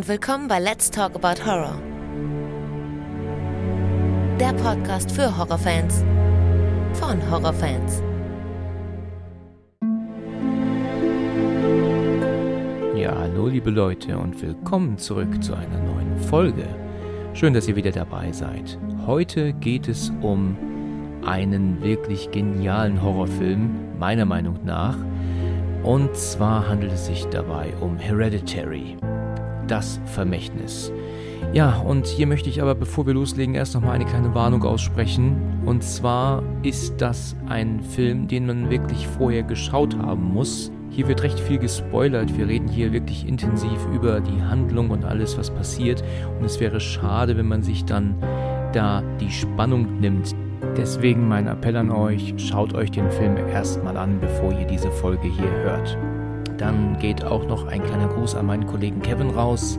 und willkommen bei Let's Talk About Horror. Der Podcast für Horrorfans von Horrorfans. Ja, hallo liebe Leute und willkommen zurück zu einer neuen Folge. Schön, dass ihr wieder dabei seid. Heute geht es um einen wirklich genialen Horrorfilm, meiner Meinung nach. Und zwar handelt es sich dabei um Hereditary, das Vermächtnis. Ja, und hier möchte ich aber, bevor wir loslegen, erst nochmal eine kleine Warnung aussprechen. Und zwar ist das ein Film, den man wirklich vorher geschaut haben muss. Hier wird recht viel gespoilert. Wir reden hier wirklich intensiv über die Handlung und alles, was passiert. Und es wäre schade, wenn man sich dann da die Spannung nimmt. Deswegen mein Appell an euch, schaut euch den Film erstmal an, bevor ihr diese Folge hier hört. Dann geht auch noch ein kleiner Gruß an meinen Kollegen Kevin raus,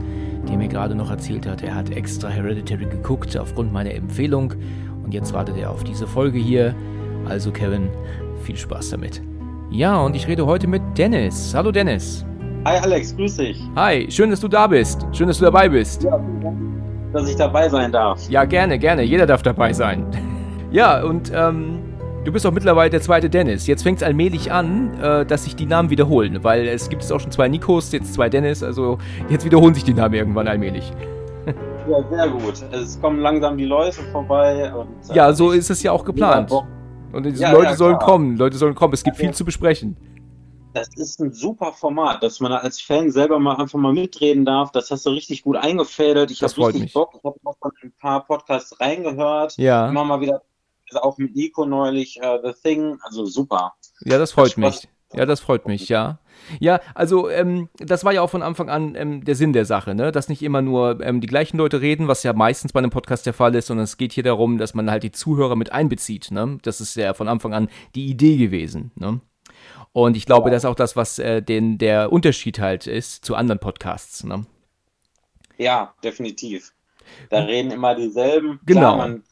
der mir gerade noch erzählt hat, er hat extra Hereditary geguckt aufgrund meiner Empfehlung und jetzt wartet er auf diese Folge hier. Also Kevin, viel Spaß damit. Ja, und ich rede heute mit Dennis. Hallo Dennis. Hi Alex, grüß dich. Hi, schön, dass du da bist. Schön, dass du dabei bist. Ja, dass ich dabei sein darf. Ja, gerne, gerne. Jeder darf dabei sein. Ja, und ähm, du bist auch mittlerweile der zweite Dennis. Jetzt fängt es allmählich an, äh, dass sich die Namen wiederholen, weil es gibt jetzt auch schon zwei Nikos, jetzt zwei Dennis, also jetzt wiederholen sich die Namen irgendwann allmählich. Ja, sehr gut. Es kommen langsam die Leute vorbei. Und, äh, ja, so ist es ja auch geplant. Und diese ja, Leute ja, sollen kommen, Leute sollen kommen. Es gibt viel zu besprechen. Das ist ein super Format, dass man als Fan selber mal einfach mal mitreden darf. Das hast du richtig gut eingefädelt. Ich habe richtig mich. Bock. Ich habe auch von ein paar Podcasts reingehört. Ja. Immer mal wieder also auch mit Nico neulich uh, The Thing, also super. Ja, das freut mich. Ja, das freut mich, ja. Ja, also ähm, das war ja auch von Anfang an ähm, der Sinn der Sache, ne? Dass nicht immer nur ähm, die gleichen Leute reden, was ja meistens bei einem Podcast der Fall ist, sondern es geht hier darum, dass man halt die Zuhörer mit einbezieht, ne? Das ist ja von Anfang an die Idee gewesen, ne? Und ich glaube, ja. das ist auch das, was äh, den, der Unterschied halt ist zu anderen Podcasts, ne? Ja, definitiv. Da reden immer dieselben. Genau. Klar, man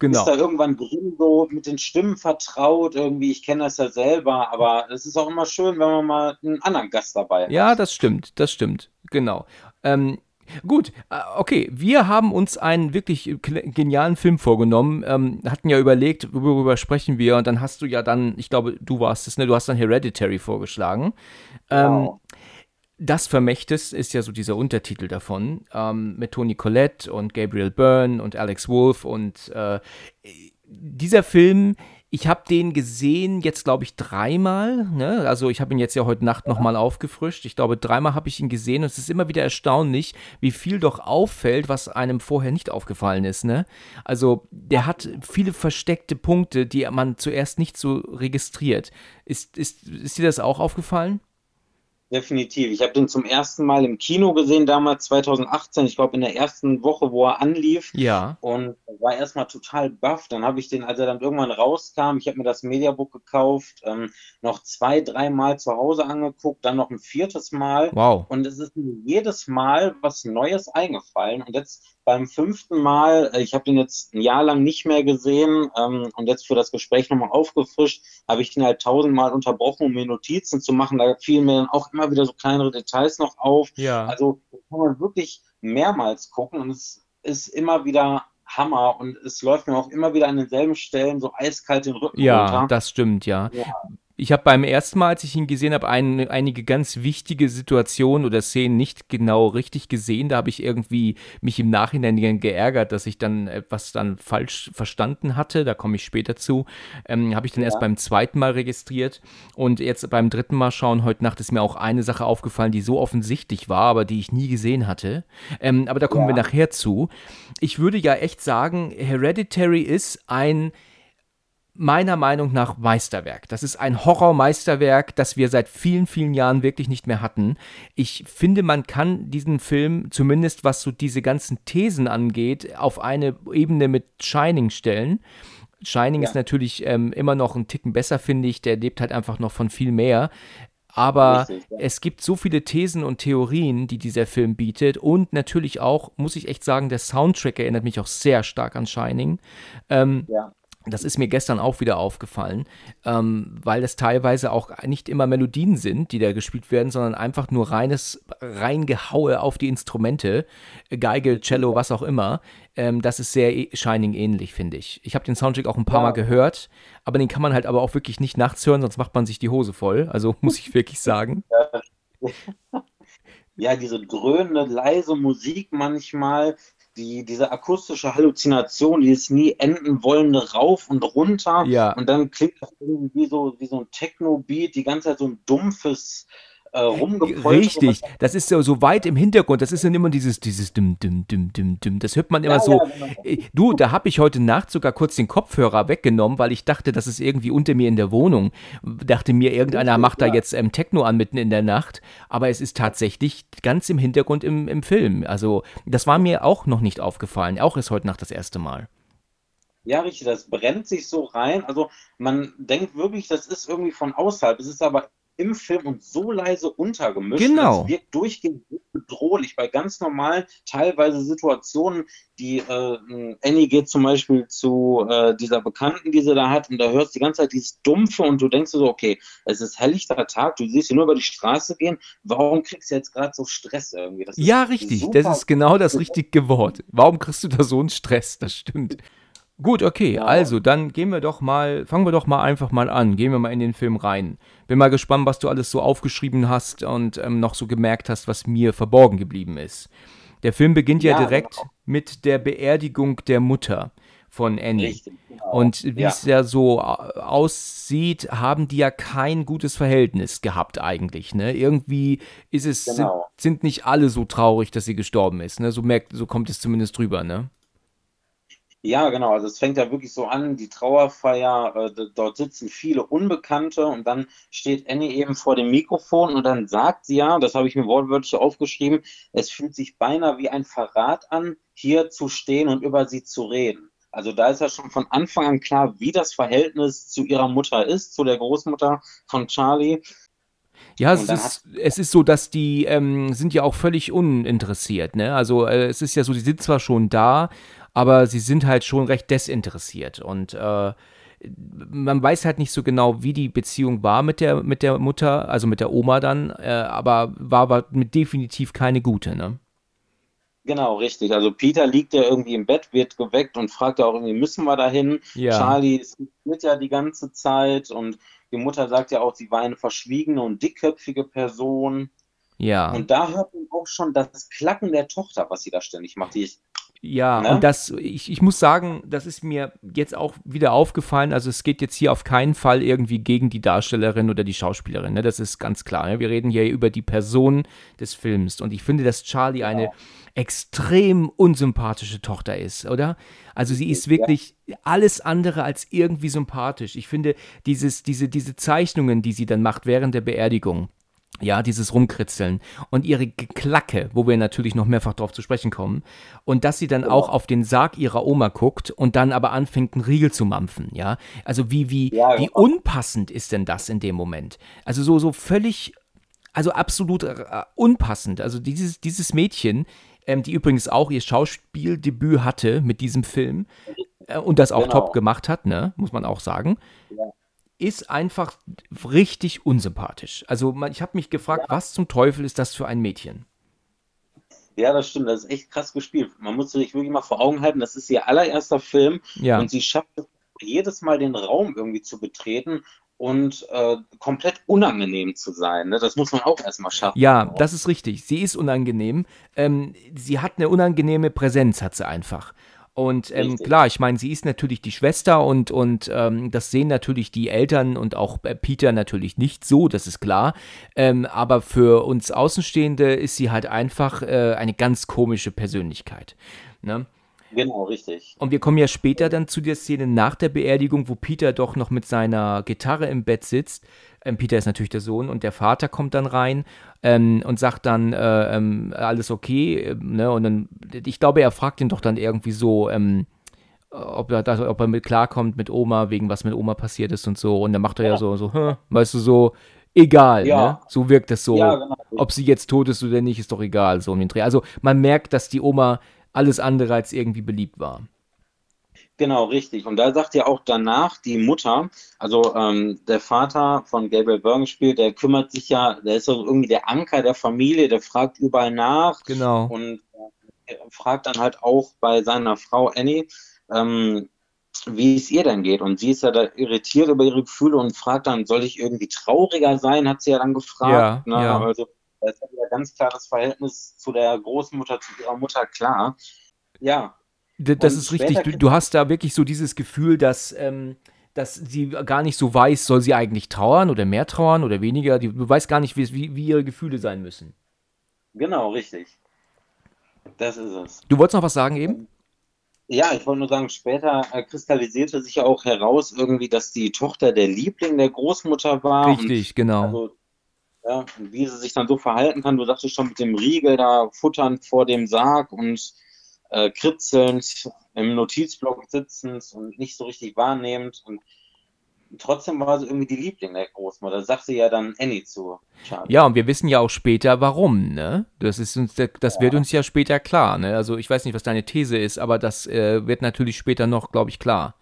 genau. ist da irgendwann drin, so mit den Stimmen vertraut, irgendwie, ich kenne das ja selber, aber es ist auch immer schön, wenn man mal einen anderen Gast dabei hat. Ja, das stimmt, das stimmt, genau. Ähm, Gut, äh, okay, wir haben uns einen wirklich genialen Film vorgenommen, ähm, hatten ja überlegt, worüber sprechen wir und dann hast du ja dann, ich glaube, du warst es, ne, du hast dann Hereditary vorgeschlagen. Genau. Das Vermächtnis ist ja so dieser Untertitel davon, ähm, mit Toni Collette und Gabriel Byrne und Alex Wolff. Und äh, dieser Film, ich habe den gesehen jetzt, glaube ich, dreimal. Ne? Also ich habe ihn jetzt ja heute Nacht nochmal aufgefrischt. Ich glaube, dreimal habe ich ihn gesehen und es ist immer wieder erstaunlich, wie viel doch auffällt, was einem vorher nicht aufgefallen ist. Ne? Also der hat viele versteckte Punkte, die man zuerst nicht so registriert. Ist, ist, ist dir das auch aufgefallen? Definitiv. Ich habe den zum ersten Mal im Kino gesehen, damals 2018, ich glaube in der ersten Woche, wo er anlief. Ja. Und war erstmal total baff. Dann habe ich den, als er dann irgendwann rauskam, ich habe mir das Mediabook gekauft, ähm, noch zwei, dreimal zu Hause angeguckt, dann noch ein viertes Mal. Wow. Und es ist mir jedes Mal was Neues eingefallen. Und jetzt beim fünften Mal, äh, ich habe den jetzt ein Jahr lang nicht mehr gesehen ähm, und jetzt für das Gespräch nochmal aufgefrischt, habe ich den halt tausendmal unterbrochen, um mir Notizen zu machen. Da fielen mir dann auch immer wieder so kleinere Details noch auf. Ja. Also kann man wirklich mehrmals gucken und es ist immer wieder Hammer und es läuft mir auch immer wieder an denselben Stellen so eiskalt den Rücken ja, runter. Ja, das stimmt, ja. ja. Ich habe beim ersten Mal, als ich ihn gesehen habe, ein, einige ganz wichtige Situationen oder Szenen nicht genau richtig gesehen. Da habe ich irgendwie mich im Nachhinein geärgert, dass ich dann etwas dann falsch verstanden hatte. Da komme ich später zu. Ähm, habe ich dann ja. erst beim zweiten Mal registriert. Und jetzt beim dritten Mal schauen, heute Nacht ist mir auch eine Sache aufgefallen, die so offensichtlich war, aber die ich nie gesehen hatte. Ähm, aber da kommen ja. wir nachher zu. Ich würde ja echt sagen, Hereditary ist ein meiner Meinung nach Meisterwerk. Das ist ein Horrormeisterwerk, das wir seit vielen, vielen Jahren wirklich nicht mehr hatten. Ich finde, man kann diesen Film, zumindest was so diese ganzen Thesen angeht, auf eine Ebene mit Shining stellen. Shining ja. ist natürlich ähm, immer noch ein Ticken besser, finde ich. Der lebt halt einfach noch von viel mehr. Aber Richtig, ja. es gibt so viele Thesen und Theorien, die dieser Film bietet. Und natürlich auch, muss ich echt sagen, der Soundtrack erinnert mich auch sehr stark an Shining. Ähm, ja Das ist mir gestern auch wieder aufgefallen, ähm, weil es teilweise auch nicht immer Melodien sind, die da gespielt werden, sondern einfach nur reines Reingehaue auf die Instrumente, Geige, Cello, was auch immer. Ähm, das ist sehr e-, Shining ähnlich, finde ich. Ich habe den Soundtrack auch ein paar ja. Mal gehört, aber den kann man halt aber auch wirklich nicht nachts hören, sonst macht man sich die Hose voll. Also muss ich wirklich sagen. Ja, diese dröhnende, leise Musik manchmal, die, diese akustische Halluzination, dieses nie enden wollende Rauf und runter. Ja. Und dann klingt das irgendwie so wie so ein Techno-Beat, die ganze Zeit so ein dumpfes äh, Richtig, das ist so, so weit im Hintergrund, das ist dann immer dieses, dieses dim, dim, dim, dim, dim, das hört man immer ja, so. Ja, genau. Äh, du, da habe ich heute Nacht sogar kurz den Kopfhörer weggenommen, weil ich dachte, das ist irgendwie unter mir in der Wohnung. Dachte mir, irgendeiner macht da jetzt ähm, Techno an mitten in der Nacht, aber es ist tatsächlich ganz im Hintergrund im, im Film. Also, das war mir auch noch nicht aufgefallen, auch ist heute Nacht das erste Mal. Ja, richtig, das brennt sich so rein. Also man denkt wirklich, das ist irgendwie von außerhalb. Es ist aber im Film und so leise untergemischt. Genau. Das wirkt durchgehend bedrohlich bei ganz normalen, teilweise Situationen, die äh, Annie geht zum Beispiel zu äh, dieser Bekannten, die sie da hat, und da hörst du die ganze Zeit dieses Dumpfe und du denkst so, okay, es ist helllichter Tag, du siehst sie nur über die Straße gehen, warum kriegst du jetzt gerade so Stress irgendwie? ja, richtig, das ist genau das richtige Wort. Warum kriegst du da so einen Stress? Das stimmt. Gut, okay, ja. also dann gehen wir doch mal, fangen wir doch mal einfach mal an, gehen wir mal in den Film rein. Bin mal gespannt, was du alles so aufgeschrieben hast und ähm, noch so gemerkt hast, was mir verborgen geblieben ist. Der Film beginnt ja, ja direkt genau. mit der Beerdigung der Mutter von Annie. Richtig, genau. Und wie ja. es ja so aussieht, haben die ja kein gutes Verhältnis gehabt eigentlich. Ne? Irgendwie ist es, genau. sind, sind, nicht alle so traurig, dass sie gestorben ist. Ne? So, merkt, so kommt es zumindest drüber. Ne? Ja, genau. Also es fängt ja wirklich so an, die Trauerfeier, äh, dort sitzen viele Unbekannte und dann steht Annie eben vor dem Mikrofon und dann sagt sie ja, das habe ich mir wortwörtlich aufgeschrieben, es fühlt sich beinahe wie ein Verrat an, hier zu stehen und über sie zu reden. Also da ist ja schon von Anfang an klar, wie das Verhältnis zu ihrer Mutter ist, zu der Großmutter von Charlie. Ja, es ist, es ist so, dass die ähm, sind ja auch völlig uninteressiert. Ne? Also äh, es ist ja so, die sind zwar schon da, aber sie sind halt schon recht desinteressiert und äh, man weiß halt nicht so genau, wie die Beziehung war mit der, mit der Mutter, also mit der Oma dann, äh, aber war aber mit definitiv keine gute, ne? Genau, richtig. Also Peter liegt ja irgendwie im Bett, wird geweckt und fragt ja auch irgendwie, müssen wir dahin? Ja. Charlie ist mit ja die ganze Zeit und die Mutter sagt ja auch, sie war eine verschwiegene und dickköpfige Person. Ja. Und da hört man auch schon das Klacken der Tochter, was sie da ständig macht. Die ist ja, ne? und das, ich, ich muss sagen, das ist mir jetzt auch wieder aufgefallen. Also es geht jetzt hier auf keinen Fall irgendwie gegen die Darstellerin oder die Schauspielerin. Ne? Das ist ganz klar. Ne? Wir reden hier über die Person des Films. Und ich finde, dass Charlie eine ja. extrem unsympathische Tochter ist, oder? Also sie ist wirklich alles andere als irgendwie sympathisch. Ich finde, dieses, diese, diese Zeichnungen, die sie dann macht während der Beerdigung, ja, dieses Rumkritzeln und ihre Geklacke, wo wir natürlich noch mehrfach drauf zu sprechen kommen. Und dass sie dann auch auf den Sarg ihrer Oma guckt und dann aber anfängt, einen Riegel zu mampfen, ja. Also wie, wie, ja, wie unpassend ist denn das in dem Moment? Also so, so völlig, also absolut äh, unpassend. Also dieses, dieses Mädchen, ähm, die übrigens auch ihr Schauspieldebüt hatte mit diesem Film äh, und das auch genau. top gemacht hat, ne, muss man auch sagen. Ja ist einfach richtig unsympathisch. Also ich habe mich gefragt, ja. was zum Teufel ist das für ein Mädchen? Ja, das stimmt. Das ist echt krass gespielt. Man muss sich wirklich mal vor Augen halten, das ist ihr allererster Film ja. und sie schafft es jedes Mal den Raum irgendwie zu betreten und äh, komplett unangenehm zu sein. Ne? Das muss man auch erstmal schaffen. Ja, das ist richtig. Sie ist unangenehm. Ähm, sie hat eine unangenehme Präsenz, hat sie einfach. Und ähm, klar, ich meine, sie ist natürlich die Schwester und, und ähm, das sehen natürlich die Eltern und auch äh, Peter natürlich nicht so, das ist klar. Ähm, aber für uns Außenstehende ist sie halt einfach äh, eine ganz komische Persönlichkeit. Ne? Genau, richtig. Und wir kommen ja später dann zu der Szene nach der Beerdigung, wo Peter doch noch mit seiner Gitarre im Bett sitzt. Ähm, Peter ist natürlich der Sohn und der Vater kommt dann rein ähm, und sagt dann, äh, ähm, alles okay. Äh, ne? Und dann, ich glaube, er fragt ihn doch dann irgendwie so, ähm, ob er, ob er mit klarkommt mit Oma, wegen was mit Oma passiert ist und so. Und dann macht er ja, ja so, so, hm, weißt du, so, egal, ja. ne? So wirkt es so. Ja, genau. Ob sie jetzt tot ist oder nicht, ist doch egal, so um den Dreh. Also man merkt, dass die Oma alles andere als irgendwie beliebt war. Genau, richtig. Und da sagt ja auch danach die Mutter, also ähm, der Vater von Gabriel Byrne spielt, der kümmert sich ja, der ist so irgendwie der Anker der Familie, der fragt überall nach. Genau. Und äh, fragt dann halt auch bei seiner Frau Annie, ähm, wie es ihr denn geht. Und sie ist ja da irritiert über ihre Gefühle und fragt dann, soll ich irgendwie trauriger sein, hat sie ja dann gefragt. Ja, ne? ja. Also da ist ja wieder ganz klar das Verhältnis zu der Großmutter, zu ihrer Mutter klar. Ja, D das Und ist richtig. Du, du hast da wirklich so dieses Gefühl, dass, ähm, dass sie gar nicht so weiß, soll sie eigentlich trauern oder mehr trauern oder weniger. Du weißt gar nicht, wie, wie, ihre Gefühle sein müssen. genau, richtig. Das ist es. Du wolltest noch was sagen eben? Ja, ich wollte nur sagen, später äh, kristallisierte sich ja auch heraus irgendwie, dass die Tochter der Liebling der Großmutter war. Richtig, genau. Also, ja, und wie sie sich dann so verhalten kann. Du sagtest schon mit dem Riegel da futternd vor dem Sarg und äh, kritzelnd im Notizblock sitzend und nicht so richtig wahrnehmend. Und trotzdem war sie irgendwie die Liebling der Großmutter. Das sagt sie ja dann Annie zu. Charlie. Ja, und wir wissen ja auch später, warum, ne? Das ist uns, das wird uns ja später klar, ne? Also ich weiß nicht, was deine These ist, aber das äh, wird natürlich später noch, glaube ich, klar.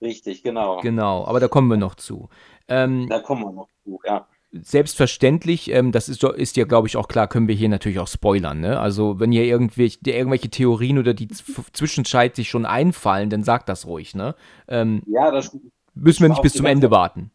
Richtig, genau. Genau, aber da kommen wir noch zu. Ähm, Da kommen wir noch zu, ja. Selbstverständlich, ähm, das ist, ist ja, glaube ich, auch klar, können wir hier natürlich auch spoilern, ne? Also wenn ihr irgendwelche, irgendwelche Theorien oder die z- Zwischenzeit sich schon einfallen, dann sagt das ruhig, ne? Ähm, Ja, das müssen wir nicht bis zum Ende warten.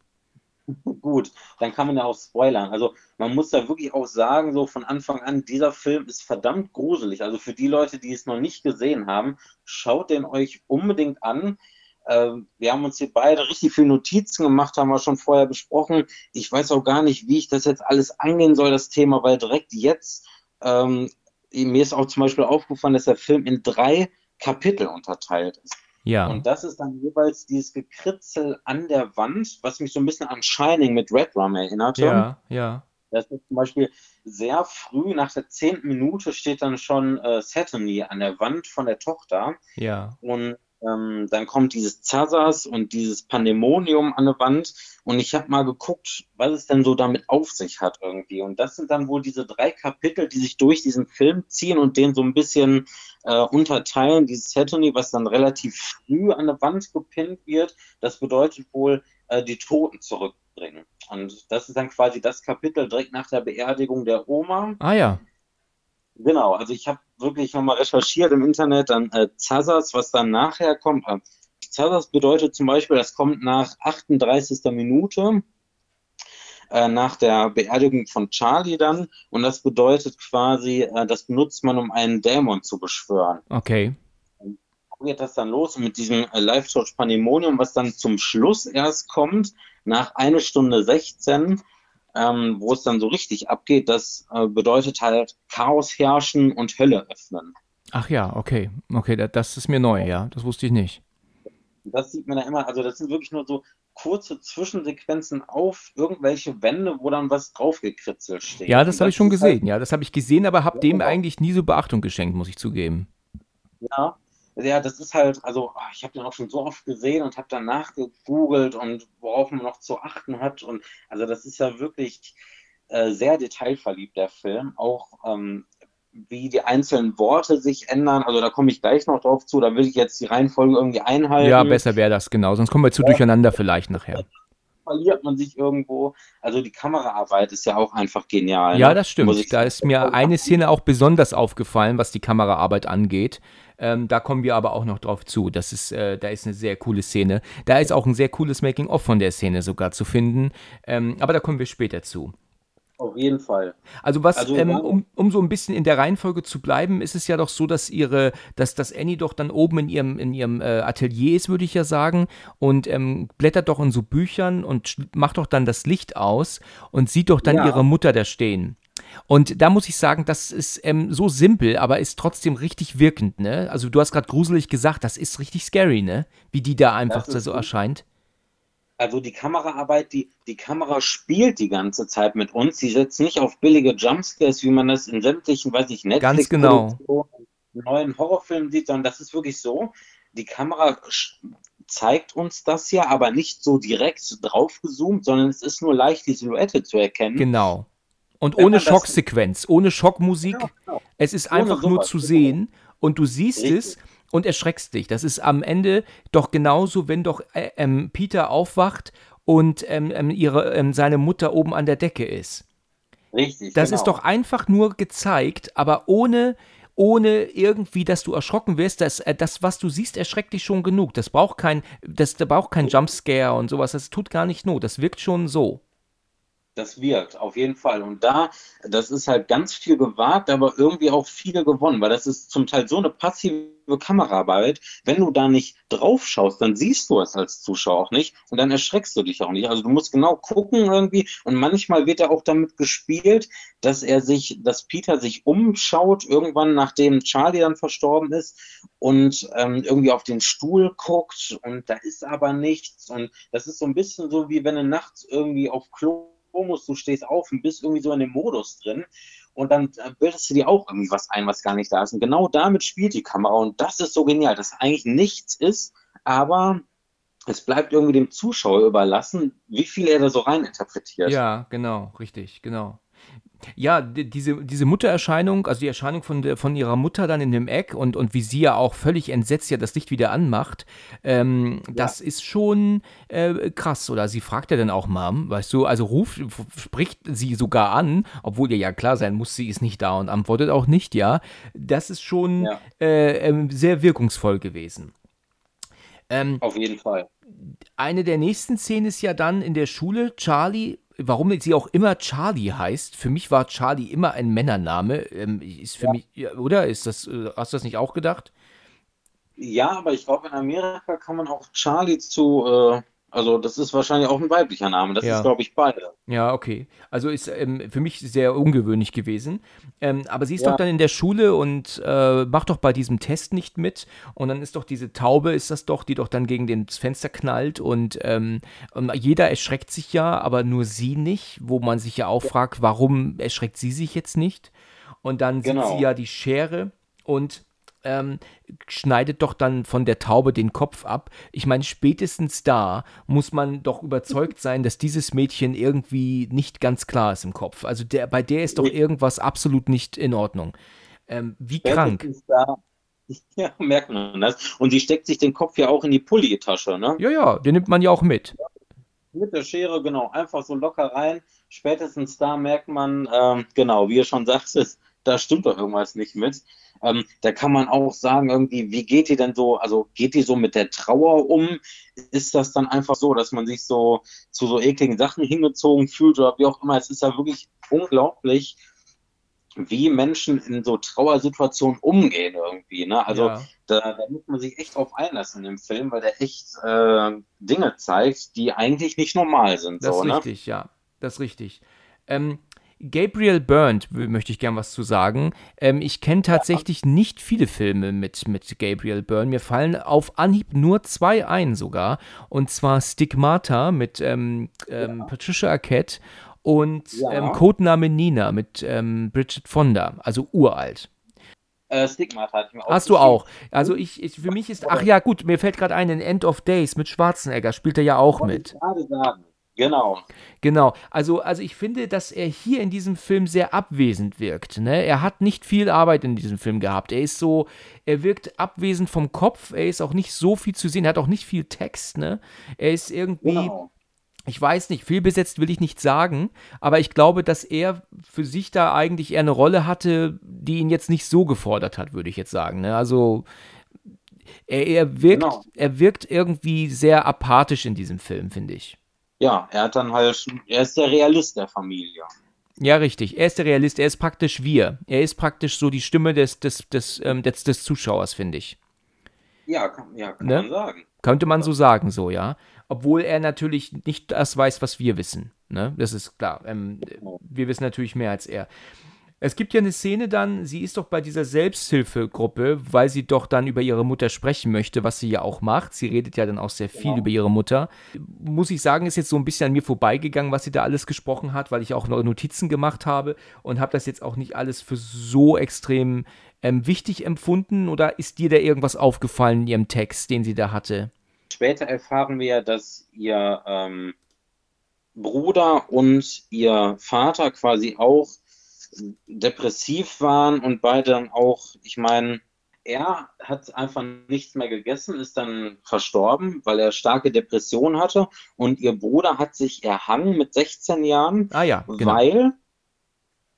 Gut, dann kann man ja auch spoilern. Also man muss da wirklich auch sagen, so von Anfang an, dieser Film ist verdammt gruselig. Also für die Leute, die es noch nicht gesehen haben, schaut den euch unbedingt an. Ähm, wir haben uns hier beide richtig viele Notizen gemacht, haben wir schon vorher besprochen. Ich weiß auch gar nicht, wie ich das jetzt alles angehen soll, das Thema, weil direkt jetzt, ähm, mir ist auch zum Beispiel aufgefallen, dass der Film in drei Kapitel unterteilt ist. Ja. Und das ist dann jeweils dieses Gekritzel an der Wand, was mich so ein bisschen an Shining mit Red Rum erinnerte. Ja, ja. Das ist zum Beispiel sehr früh, nach der zehnten Minute steht dann schon äh, Satany an der Wand von der Tochter. Ja. Und ähm, dann kommt dieses Zazas und dieses Pandemonium an der Wand. Und ich habe mal geguckt, was es denn so damit auf sich hat irgendwie. Und das sind dann wohl diese drei Kapitel, die sich durch diesen Film ziehen und den so ein bisschen äh, unterteilen. Dieses Satany, was dann relativ früh an der Wand gepinnt wird, das bedeutet wohl, äh, die Toten zurückbringen. Und das ist dann quasi das Kapitel direkt nach der Beerdigung der Oma. Ah ja. Genau, also ich habe wirklich nochmal recherchiert im Internet, dann äh, Zazas, was dann nachher kommt. Äh, Zazas bedeutet zum Beispiel, das kommt nach 38. Minute, äh, nach der Beerdigung von Charlie dann. Und das bedeutet quasi, äh, das benutzt man, um einen Dämon zu beschwören. Okay. Wo geht das dann los? Und mit diesem äh, Live-Touch Pandemonium, was dann zum Schluss erst kommt, nach eine Stunde 16, ähm, wo es dann so richtig abgeht, das äh, bedeutet halt Chaos herrschen und Hölle öffnen. Ach ja, okay. Okay, da, das ist mir neu, ja. Das wusste ich nicht. Das sieht man da immer, also das sind wirklich nur so kurze Zwischensequenzen auf irgendwelche Wände, wo dann was draufgekritzelt steht. Ja, das habe ich schon halt- gesehen. Ja, das habe ich gesehen, aber habe Ja, dem genau. eigentlich nie so Beachtung geschenkt, muss ich zugeben. Ja, ja, das ist halt, also ah, ich habe den auch schon so oft gesehen und habe danach gegoogelt und worauf man noch zu achten hat. Und also das ist ja wirklich äh, sehr detailverliebt, der Film. Auch ähm, wie die einzelnen Worte sich ändern. Also da komme ich gleich noch drauf zu. Da will ich jetzt die Reihenfolge irgendwie einhalten. Ja, besser wäre das, genau. Sonst kommen wir zu durcheinander vielleicht nachher. Verliert man sich irgendwo. Also die Kameraarbeit ist ja auch einfach genial. Ja, ne? das stimmt. Da ist mir eine Szene auch besonders aufgefallen, was die Kameraarbeit angeht. Ähm, da kommen wir aber auch noch drauf zu. Das ist, äh, da ist eine sehr coole Szene. Da ist auch ein sehr cooles Making-of von der Szene sogar zu finden. Ähm, aber da kommen wir später zu. Auf jeden Fall. Also was, Also, ähm, um, um so ein bisschen in der Reihenfolge zu bleiben, ist es ja doch so, dass ihre, dass, dass Annie doch dann oben in ihrem, in ihrem äh, Atelier ist, würde ich ja sagen, und ähm, blättert doch in so Büchern und macht doch dann das Licht aus und sieht doch dann Ja. ihre Mutter da stehen. Und da muss ich sagen, das ist ähm, so simpel, aber ist trotzdem richtig wirkend, ne? Also du hast gerade gruselig gesagt, das ist richtig scary, ne? Wie die da einfach so gut. erscheint. Also die Kameraarbeit, die, die Kamera spielt die ganze Zeit mit uns. Sie setzt nicht auf billige Jumpscares, wie man das in sämtlichen, weiß ich, Ganz genau. Neuen Horrorfilmen sieht, sondern das ist wirklich so. Die Kamera zeigt uns das ja, aber nicht so direkt draufgezoomt, sondern es ist nur leicht die Silhouette zu erkennen. Genau. Und ohne Schocksequenz, ohne Schockmusik. Genau, genau. Es ist Ohne einfach nur zu genau. sehen und du siehst Richtig. es und erschreckst dich. Das ist am Ende doch genauso, wenn doch äh, ähm, Peter aufwacht und ähm, ähm ihre, ähm, seine Mutter oben an der Decke ist. Richtig. Das genau. ist doch einfach nur gezeigt, aber ohne, ohne irgendwie, dass du erschrocken wirst. Das, äh, das, was du siehst, erschreckt dich schon genug. Das braucht kein, das, das braucht kein Jumpscare und sowas. Das tut gar nicht not. Das wirkt schon so. Das wirkt, auf jeden Fall. Und da, das ist halt ganz viel gewagt, aber irgendwie auch viele gewonnen, weil das ist zum Teil so eine passive Kameraarbeit. Wenn du da nicht drauf schaust, dann siehst du es als Zuschauer auch nicht und dann erschreckst du dich auch nicht. Also du musst genau gucken irgendwie und manchmal wird ja auch damit gespielt, dass er sich, dass Peter sich umschaut, irgendwann nachdem Charlie dann verstorben ist und ähm, irgendwie auf den Stuhl guckt und da ist aber nichts und das ist so ein bisschen so, wie wenn du nachts irgendwie auf Klo musst, du stehst auf und bist irgendwie so in dem Modus drin und dann äh, bildest du dir auch irgendwie was ein, was gar nicht da ist. Und genau damit spielt die Kamera und das ist so genial, dass eigentlich nichts ist, aber es bleibt irgendwie dem Zuschauer überlassen, wie viel er da so rein interpretiert. Ja, genau, richtig, genau. Ja, diese, diese Muttererscheinung, also die Erscheinung von, der, von ihrer Mutter dann in dem Eck und, und wie sie ja auch völlig entsetzt ja das Licht wieder anmacht, ähm, ja. das ist schon äh, krass. Oder sie fragt ja dann auch Mom, weißt du, also ruft, spricht sie sogar an, obwohl ihr ja klar sein muss, sie ist nicht da und antwortet auch nicht, ja. Das ist schon ja. äh, äh, sehr wirkungsvoll gewesen. Ähm, Auf jeden Fall. Eine der nächsten Szenen ist ja dann in der Schule. Charlie warum sie auch immer Charlie heißt. Für mich war Charlie immer ein Männername. Ähm, ist für ja. mich, oder? Ist das, äh, hast du das nicht auch gedacht? Ja, aber ich glaube, in Amerika kann man auch Charlie zu äh, also das ist wahrscheinlich auch ein weiblicher Name. Das ja. ist, glaube ich, beide. Ja, okay. Also ist ähm, für mich sehr ungewöhnlich gewesen. Ähm, aber sie ist ja. doch dann in der Schule und äh, macht doch bei diesem Test nicht mit. Und dann ist doch diese Taube, ist das doch, die doch dann gegen das Fenster knallt. Und, ähm, und jeder erschreckt sich ja, aber nur sie nicht. Wo man sich ja auch fragt, warum erschreckt sie sich jetzt nicht? Und dann genau. sieht sie ja die Schere und ähm, schneidet doch dann von der Taube den Kopf ab. Ich meine, spätestens da muss man doch überzeugt sein, dass dieses Mädchen irgendwie nicht ganz klar ist im Kopf. Also der, bei der ist doch irgendwas absolut nicht in Ordnung. Ähm, wie krank. Da, ja, merkt man das. Und sie steckt sich den Kopf ja auch in die Pulli-Tasche, ne? Ja, ja, den nimmt man ja auch mit. Mit der Schere, genau, einfach so locker rein. Spätestens da merkt man, ähm, genau, wie ihr schon sagtet, da stimmt doch irgendwas nicht mit. Ähm, da kann man auch sagen, irgendwie, wie geht die denn so, also geht die so mit der Trauer um? Ist das dann einfach so, dass man sich so zu so ekligen Sachen hingezogen fühlt oder wie auch immer? Es ist ja wirklich unglaublich, wie Menschen in so Trauersituationen umgehen irgendwie. Ne? Also ja. da, da, muss man sich echt drauf einlassen im Film, weil der echt äh, Dinge zeigt, die eigentlich nicht normal sind. Das so, ist ne? richtig, ja. Das ist richtig. Ähm, Gabriel Byrne möchte ich gern was zu sagen. Ähm, ich kenne tatsächlich ja. nicht viele Filme mit, mit Gabriel Byrne. Mir fallen auf Anhieb nur zwei ein sogar. Und zwar Stigmata mit ähm, ähm, ja. Patricia Arquette und ja. ähm, Codename Nina mit ähm, Bridget Fonda, also uralt. Äh, Stigmata hatte ich mir auch Hast du auch. Also ich, ich, für mich ist, ach ja gut, mir fällt gerade ein, in End of Days mit Schwarzenegger spielt er ja auch mit. Ich gerade sagen. Genau. Genau. Also, also ich finde, dass er hier in diesem Film sehr abwesend wirkt. Ne? Er hat nicht viel Arbeit in diesem Film gehabt. Er ist so, er wirkt abwesend vom Kopf. Er ist auch nicht so viel zu sehen. Er hat auch nicht viel Text. Ne? Er ist irgendwie. Genau. Ich weiß nicht, viel besetzt will ich nicht sagen, aber ich glaube, dass er für sich da eigentlich eher eine Rolle hatte, die ihn jetzt nicht so gefordert hat, würde ich jetzt sagen. Ne? Also er, er, wirkt, genau. er wirkt irgendwie sehr apathisch in diesem Film, finde ich ja, er hat dann halt, er ist der Realist der Familie. Ja, richtig. Er ist der Realist, er ist praktisch wir. Er ist praktisch so die Stimme des, des, des, ähm, des, des Zuschauers, finde ich. Ja, kann, ja, kann ne? man sagen. Könnte man so sagen, so, ja. Obwohl er natürlich nicht das weiß, was wir wissen. Ne? Das ist klar. Ähm, wir wissen natürlich mehr als er. Es gibt ja eine Szene dann, sie ist doch bei dieser Selbsthilfegruppe, weil sie doch dann über ihre Mutter sprechen möchte, was sie ja auch macht. Sie redet ja dann auch sehr viel genau. über ihre Mutter. Muss ich sagen, ist jetzt so ein bisschen an mir vorbeigegangen, was sie da alles gesprochen hat, weil ich auch noch Notizen gemacht habe und habe das jetzt auch nicht alles für so extrem ähm, wichtig empfunden. Oder ist dir da irgendwas aufgefallen in ihrem Text, den sie da hatte? Später erfahren wir, dass ihr ähm, Bruder und ihr Vater quasi auch depressiv waren und beide dann auch, ich meine, er hat einfach nichts mehr gegessen, ist dann verstorben, weil er starke Depressionen hatte. Und ihr Bruder hat sich erhangen mit 16 Jahren, Ah ja, genau. weil,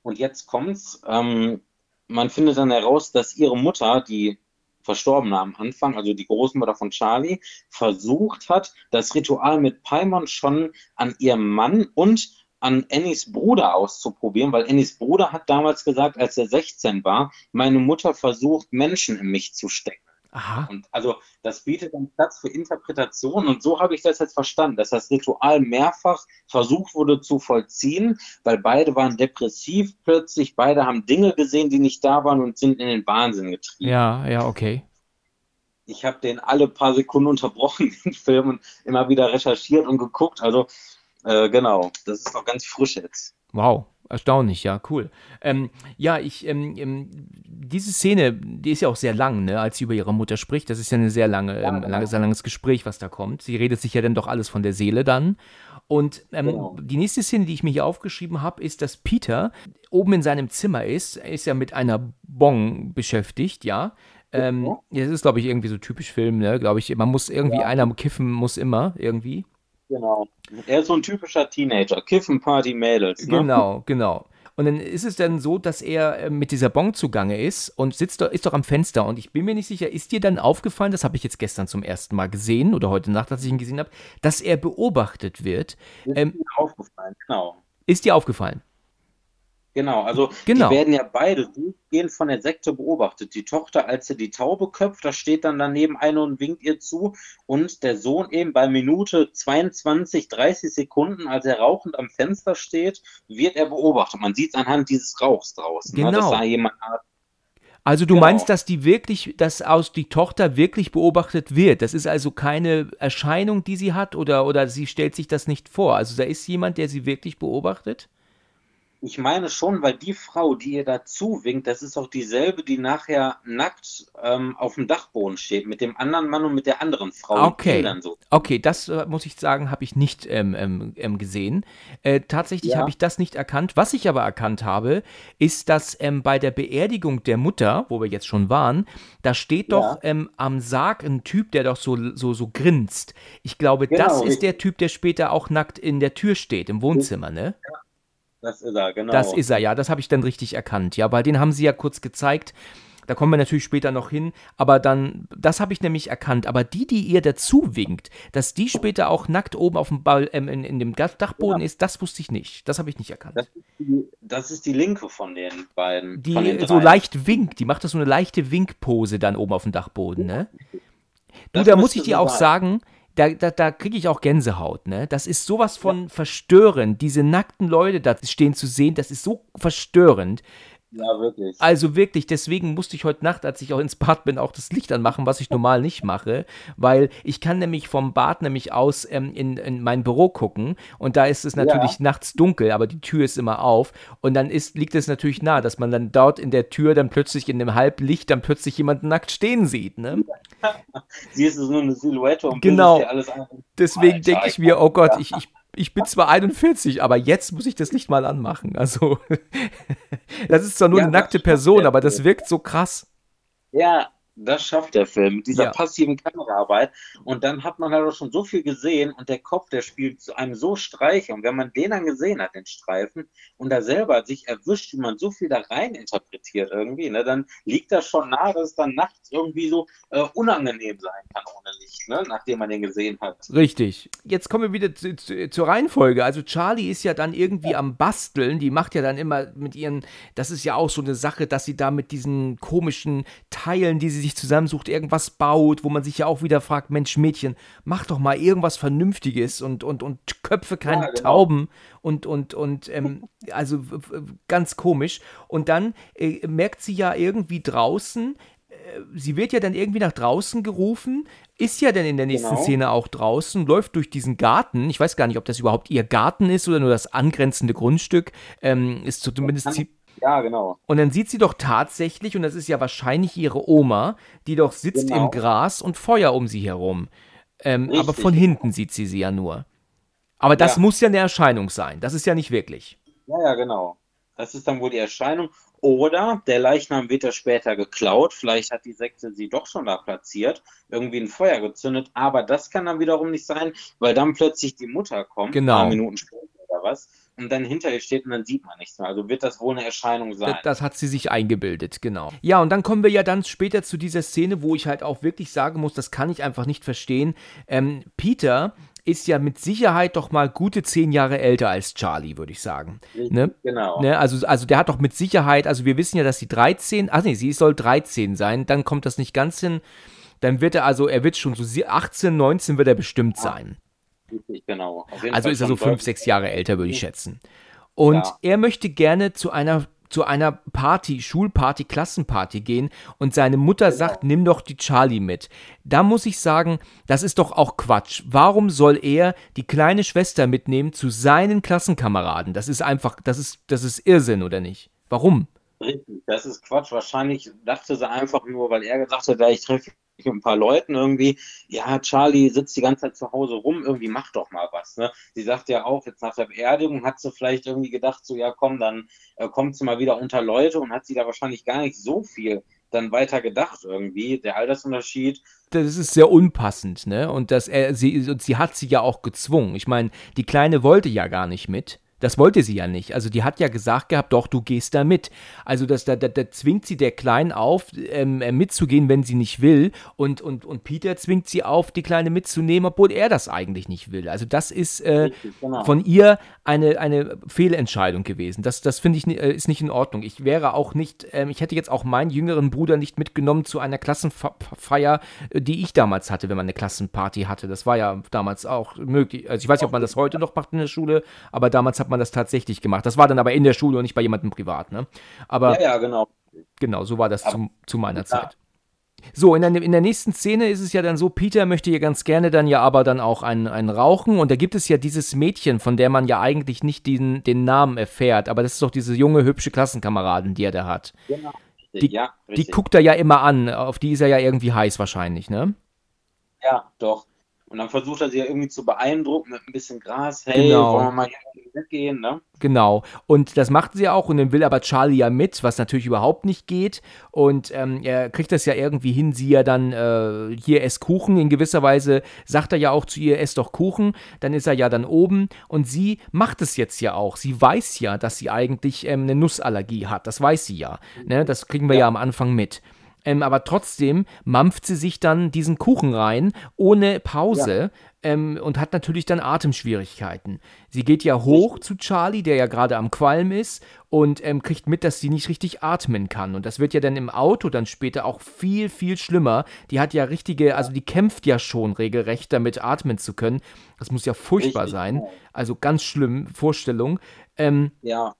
und jetzt kommt's, ähm, man findet dann heraus, dass ihre Mutter, die Verstorbene am Anfang, also die Großmutter von Charlie, versucht hat, das Ritual mit Paimon schon an ihrem Mann und an Annies Bruder auszuprobieren, weil Annies Bruder hat damals gesagt, als er 16 war, meine Mutter versucht, Menschen in mich zu stecken. Aha. Und also das bietet dann Platz für Interpretation und so habe ich das jetzt verstanden, dass das Ritual mehrfach versucht wurde zu vollziehen, weil beide waren depressiv plötzlich, beide haben Dinge gesehen, die nicht da waren und sind in den Wahnsinn getrieben. Ja, ja, okay. Ich habe den alle paar Sekunden unterbrochen, den Film, und immer wieder recherchiert und geguckt. Also äh, genau, das ist noch ganz frisch jetzt. Wow, erstaunlich, ja, cool. Ähm, ja, ich, ähm, ähm, diese Szene, die ist ja auch sehr lang, ne, als sie über ihre Mutter spricht. Das ist ja eine sehr lange, ähm, genau. lange, sehr langes Gespräch, was da kommt. Sie redet sich ja dann doch alles von der Seele dann. Und ähm, Genau. die nächste Szene, die ich mir hier aufgeschrieben habe, ist, dass Peter oben in seinem Zimmer ist. Er ist ja mit einer Bon beschäftigt, ja. Ähm, Ja. ja, das ist, glaube ich, irgendwie so typisch Film, ne, glaube ich. Man muss irgendwie, Ja. einer kiffen muss immer, irgendwie. Genau. Er ist so ein typischer Teenager. Kiffen, Party, Mädels. Ne? Genau, genau. Und dann ist es dann so, dass er äh, mit dieser Bon zugange ist und sitzt doch, ist doch am Fenster. Und ich bin mir nicht sicher, ist dir dann aufgefallen, das habe ich jetzt gestern zum ersten Mal gesehen oder heute Nacht, als ich ihn gesehen habe, dass er beobachtet wird. Ist Ähm, mir aufgefallen, genau. Ist dir aufgefallen? Genau, also Genau. die werden ja beide durchgehend von der Sekte beobachtet. Die Tochter, als sie die Taube köpft, da steht dann daneben eine und winkt ihr zu. Und der Sohn eben bei Minute 22, 30 Sekunden, als er rauchend am Fenster steht, wird er beobachtet. Man sieht es anhand dieses Rauchs draußen, ne, dass Genau. da jemand. Also du Genau. meinst, dass die wirklich, dass aus die Tochter wirklich beobachtet wird. Das ist also keine Erscheinung, die sie hat oder, oder sie stellt sich das nicht vor. Also da ist jemand, der sie wirklich beobachtet? Ich meine schon, weil die Frau, die ihr dazu winkt, das ist auch dieselbe, die nachher nackt ähm, auf dem Dachboden steht, mit dem anderen Mann und mit der anderen Frau Okay. So. Okay, das äh, muss ich sagen, habe ich nicht ähm, ähm, ähm, gesehen. Äh, tatsächlich Ja. habe ich das nicht erkannt. Was ich aber erkannt habe, ist, dass ähm, bei der Beerdigung der Mutter, wo wir jetzt schon waren, da steht doch ähm, am Sarg ein Typ, der doch so, so, so grinst. Ich glaube, Genau, das ist der Typ, der später auch nackt in der Tür steht, im Wohnzimmer, ne? Das ist er, genau. Das ist er, ja, das habe ich dann richtig erkannt. Ja, weil den haben sie ja kurz gezeigt. Da kommen wir natürlich später noch hin, aber dann, das habe ich nämlich erkannt. Aber die, die ihr dazu winkt, dass die später auch nackt oben auf dem Ball, ähm, in, in dem Dach- Dachboden ist, das wusste ich nicht. Das habe ich nicht erkannt. Das ist, die, das ist die linke von den beiden. Die den so leicht winkt, die macht das so eine leichte Winkpose dann oben auf dem Dachboden, ne? Du, Das da muss ich dir auch sein. sagen, da, da, da kriege ich auch Gänsehaut, ne? Das ist sowas von verstörend. Diese nackten Leute da stehen zu sehen, das ist so verstörend. Ja, wirklich. Also wirklich, deswegen musste ich heute Nacht, als ich auch ins Bad bin, auch das Licht anmachen, was ich normal nicht mache, weil ich kann nämlich vom Bad nämlich aus ähm, in, in mein Büro gucken und da ist es natürlich nachts dunkel, aber die Tür ist immer auf und dann ist, liegt es natürlich nahe, dass man dann dort in der Tür dann plötzlich in dem Halblicht dann plötzlich jemanden nackt stehen sieht, ne? Siehst du nur eine Silhouette und Genau. alles ein. Deswegen denke ich mir, oh Gott, ich, ich, ich bin zwar 41, aber jetzt muss ich das Licht mal anmachen. Also, das ist zwar nur Ja, eine nackte Person, aber das wirkt so krass. Ja, das schafft der Film mit dieser Ja. passiven Kameraarbeit. Und dann hat man halt auch schon so viel gesehen und der Kopf, der spielt zu einem so Streiche. Und wenn man den dann gesehen hat, den Streifen, und da selber sich erwischt, wie man so viel da rein interpretiert irgendwie, ne, dann liegt das schon nahe, dass es dann nachts irgendwie so äh, unangenehm sein kann ohne Licht, ne, nachdem man den gesehen hat. Richtig. Jetzt kommen wir wieder zu, zu, zur Reihenfolge. Also Charlie ist ja dann irgendwie am Basteln. Die macht ja dann immer mit ihren, das ist ja auch so eine Sache, dass sie da mit diesen komischen Teilen, die sie sich zusammensucht, irgendwas baut, wo man sich ja auch wieder fragt, Mensch, Mädchen, mach doch mal irgendwas Vernünftiges und, und, und köpfe keine Ja, genau. Tauben und, und, und, ähm, also ganz komisch. Und dann äh, merkt sie ja irgendwie draußen, äh, sie wird ja dann irgendwie nach draußen gerufen, ist ja dann in der nächsten Genau. Szene auch draußen, läuft durch diesen Garten. Ich weiß gar nicht, ob das überhaupt ihr Garten ist oder nur das angrenzende Grundstück. Ähm, ist zumindest. Zie- Ja, genau. Und dann sieht sie doch tatsächlich, und das ist ja wahrscheinlich ihre Oma, die doch sitzt Genau. im Gras und Feuer um sie herum. Ähm, aber von genau. hinten sieht sie sie ja nur. Aber das Ja. muss ja eine Erscheinung sein. Das ist ja nicht wirklich. Ja, ja, genau. Das ist dann wohl die Erscheinung. Oder der Leichnam wird ja später geklaut. Vielleicht hat die Sekte sie doch schon da platziert, irgendwie ein Feuer gezündet. Aber das kann dann wiederum nicht sein, weil dann plötzlich die Mutter kommt, genau. ein paar Minuten später oder was, und dann hinter ihr steht und dann sieht man nichts mehr. Also wird das wohl eine Erscheinung sein. Das, das, hat sie sich eingebildet, genau. Ja, und dann kommen wir ja dann später zu dieser Szene, wo ich halt auch wirklich sagen muss, das kann ich einfach nicht verstehen. Ähm, Peter ist ja mit Sicherheit doch mal gute zehn Jahre älter als Charlie, würde ich sagen. Ne? Genau. Ne? Also, also der hat doch mit Sicherheit, also wir wissen ja, dass sie 13, ach nee, sie soll 13 sein, dann kommt das nicht ganz hin. Dann wird er also, er wird schon so 18, 19 wird er bestimmt sein. Genau. Also Fall ist er so fünf, sechs Jahre älter, würde ich schätzen. Und ja. er möchte gerne zu einer zu einer Party, Schulparty, Klassenparty gehen und seine Mutter genau. sagt, nimm doch die Charlie mit. Da muss ich sagen, das ist doch auch Quatsch. Warum soll er die kleine Schwester mitnehmen zu seinen Klassenkameraden? Das ist einfach, das ist, das ist Irrsinn, oder nicht? Warum? Richtig, das ist Quatsch. Wahrscheinlich dachte sie einfach nur, weil er gesagt hat, ich treffe mit ein paar Leuten irgendwie, ja, Charlie sitzt die ganze Zeit zu Hause rum, irgendwie mach doch mal was. Ne? Sie sagt ja auch, jetzt nach der Beerdigung hat sie vielleicht irgendwie gedacht, so ja komm, dann äh, kommt sie mal wieder unter Leute und hat sie da wahrscheinlich gar nicht so viel dann weiter gedacht irgendwie, der Altersunterschied. Das ist sehr unpassend, ne? Und das, er, sie, sie hat sie ja auch gezwungen. Ich meine, die Kleine wollte ja gar nicht mit. Das wollte sie ja nicht. Also die hat ja gesagt gehabt, doch, du gehst da mit. Also das, da, da, da zwingt sie der Kleinen auf, ähm, äh, mitzugehen, wenn sie nicht will. Und, und, und Peter zwingt sie auf, die Kleine mitzunehmen, obwohl er das eigentlich nicht will. Also das ist äh, genau. von ihr eine, eine Fehlentscheidung gewesen. Das, das finde ich äh, ist nicht in Ordnung. Ich wäre auch nicht, ähm, ich hätte jetzt auch meinen jüngeren Bruder nicht mitgenommen zu einer Klassenfeier, äh, die ich damals hatte, wenn man eine Klassenparty hatte. Das war ja damals auch möglich. Also ich weiß nicht, ob man das heute noch macht in der Schule, aber damals hat hat man das tatsächlich gemacht. Das war dann aber in der Schule und nicht bei jemandem privat, ne? Aber ja, ja, genau. Genau, so war das zu, zu meiner ja. Zeit. So, in der, in der nächsten Szene ist es ja dann so, Peter möchte ja ganz gerne dann ja aber dann auch ein, ein Rauchen und da gibt es ja dieses Mädchen, von der man ja eigentlich nicht den, den Namen erfährt, aber das ist doch diese junge, hübsche Klassenkameradin, die er da hat. Genau. Die, ja, die guckt er ja immer an, auf die ist er ja irgendwie heiß wahrscheinlich, ne? Ja, doch. Und dann versucht er sie ja irgendwie zu beeindrucken mit ein bisschen Gras. Hey, genau. wollen wir mal weggehen, ne? Genau. Und das macht sie auch und dann will aber Charlie ja mit, was natürlich überhaupt nicht geht. Und ähm, er kriegt das ja irgendwie hin, sie ja dann äh, hier esst Kuchen. In gewisser Weise sagt er ja auch zu ihr, ess doch Kuchen. Dann ist er ja dann oben und sie macht es jetzt ja auch. Sie weiß ja, dass sie eigentlich ähm, eine Nussallergie hat. Das weiß sie ja. Ne? Das kriegen wir ja, ja am Anfang mit. Ähm, aber trotzdem mampft sie sich dann diesen Kuchen rein, ohne Pause. Ja. Ähm, und hat natürlich dann Atemschwierigkeiten. Sie geht ja hoch zu Charlie, der ja gerade am Qualm ist, und ähm, kriegt mit, dass sie nicht richtig atmen kann. Und das wird ja dann im Auto dann später auch viel, viel schlimmer. Die hat ja richtige, also die kämpft ja schon regelrecht damit atmen zu können. Das muss ja furchtbar richtig. sein. Also ganz schlimm, Vorstellung. Ähm, ja.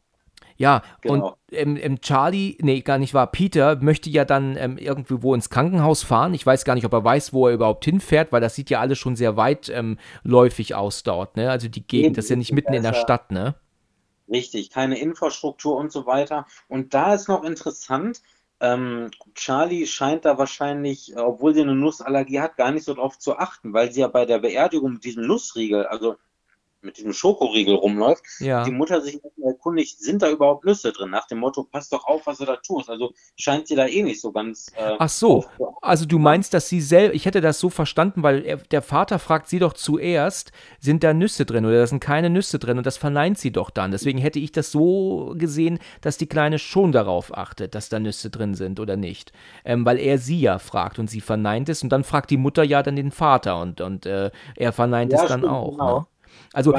Ja, genau. und ähm, ähm, Charlie, nee, gar nicht wahr, Peter möchte ja dann ähm, irgendwo ins Krankenhaus fahren. Ich weiß gar nicht, ob er weiß, wo er überhaupt hinfährt, weil das sieht ja alles schon sehr weitläufig ähm, aus dort, ne? Also die Gegend, das ist ja nicht mitten in der Stadt, ne? Richtig, keine Infrastruktur und so weiter. Und da ist noch interessant, ähm, Charlie scheint da wahrscheinlich, obwohl sie eine Nussallergie hat, gar nicht so drauf zu achten, weil sie ja bei der Beerdigung mit diesem Nussriegel, also mit diesem Schokoriegel rumläuft, ja. die Mutter sich erkundigt, sind da überhaupt Nüsse drin? Nach dem Motto, pass doch auf, was du da tust. Also scheint sie da eh nicht so ganz. Äh, Ach so, also du meinst, dass sie selber, ich hätte das so verstanden, weil er, der Vater fragt sie doch zuerst, sind da Nüsse drin oder da sind keine Nüsse drin und das verneint sie doch dann. Deswegen hätte ich das so gesehen, dass die Kleine schon darauf achtet, dass da Nüsse drin sind oder nicht. Ähm, weil er sie ja fragt und sie verneint es und dann fragt die Mutter ja dann den Vater und, und äh, er verneint ja, es dann stimmt, auch. Genau. Ne? Also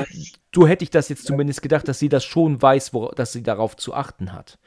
so hätte ich das jetzt zumindest gedacht, dass sie das schon weiß, wo, dass sie darauf zu achten hat.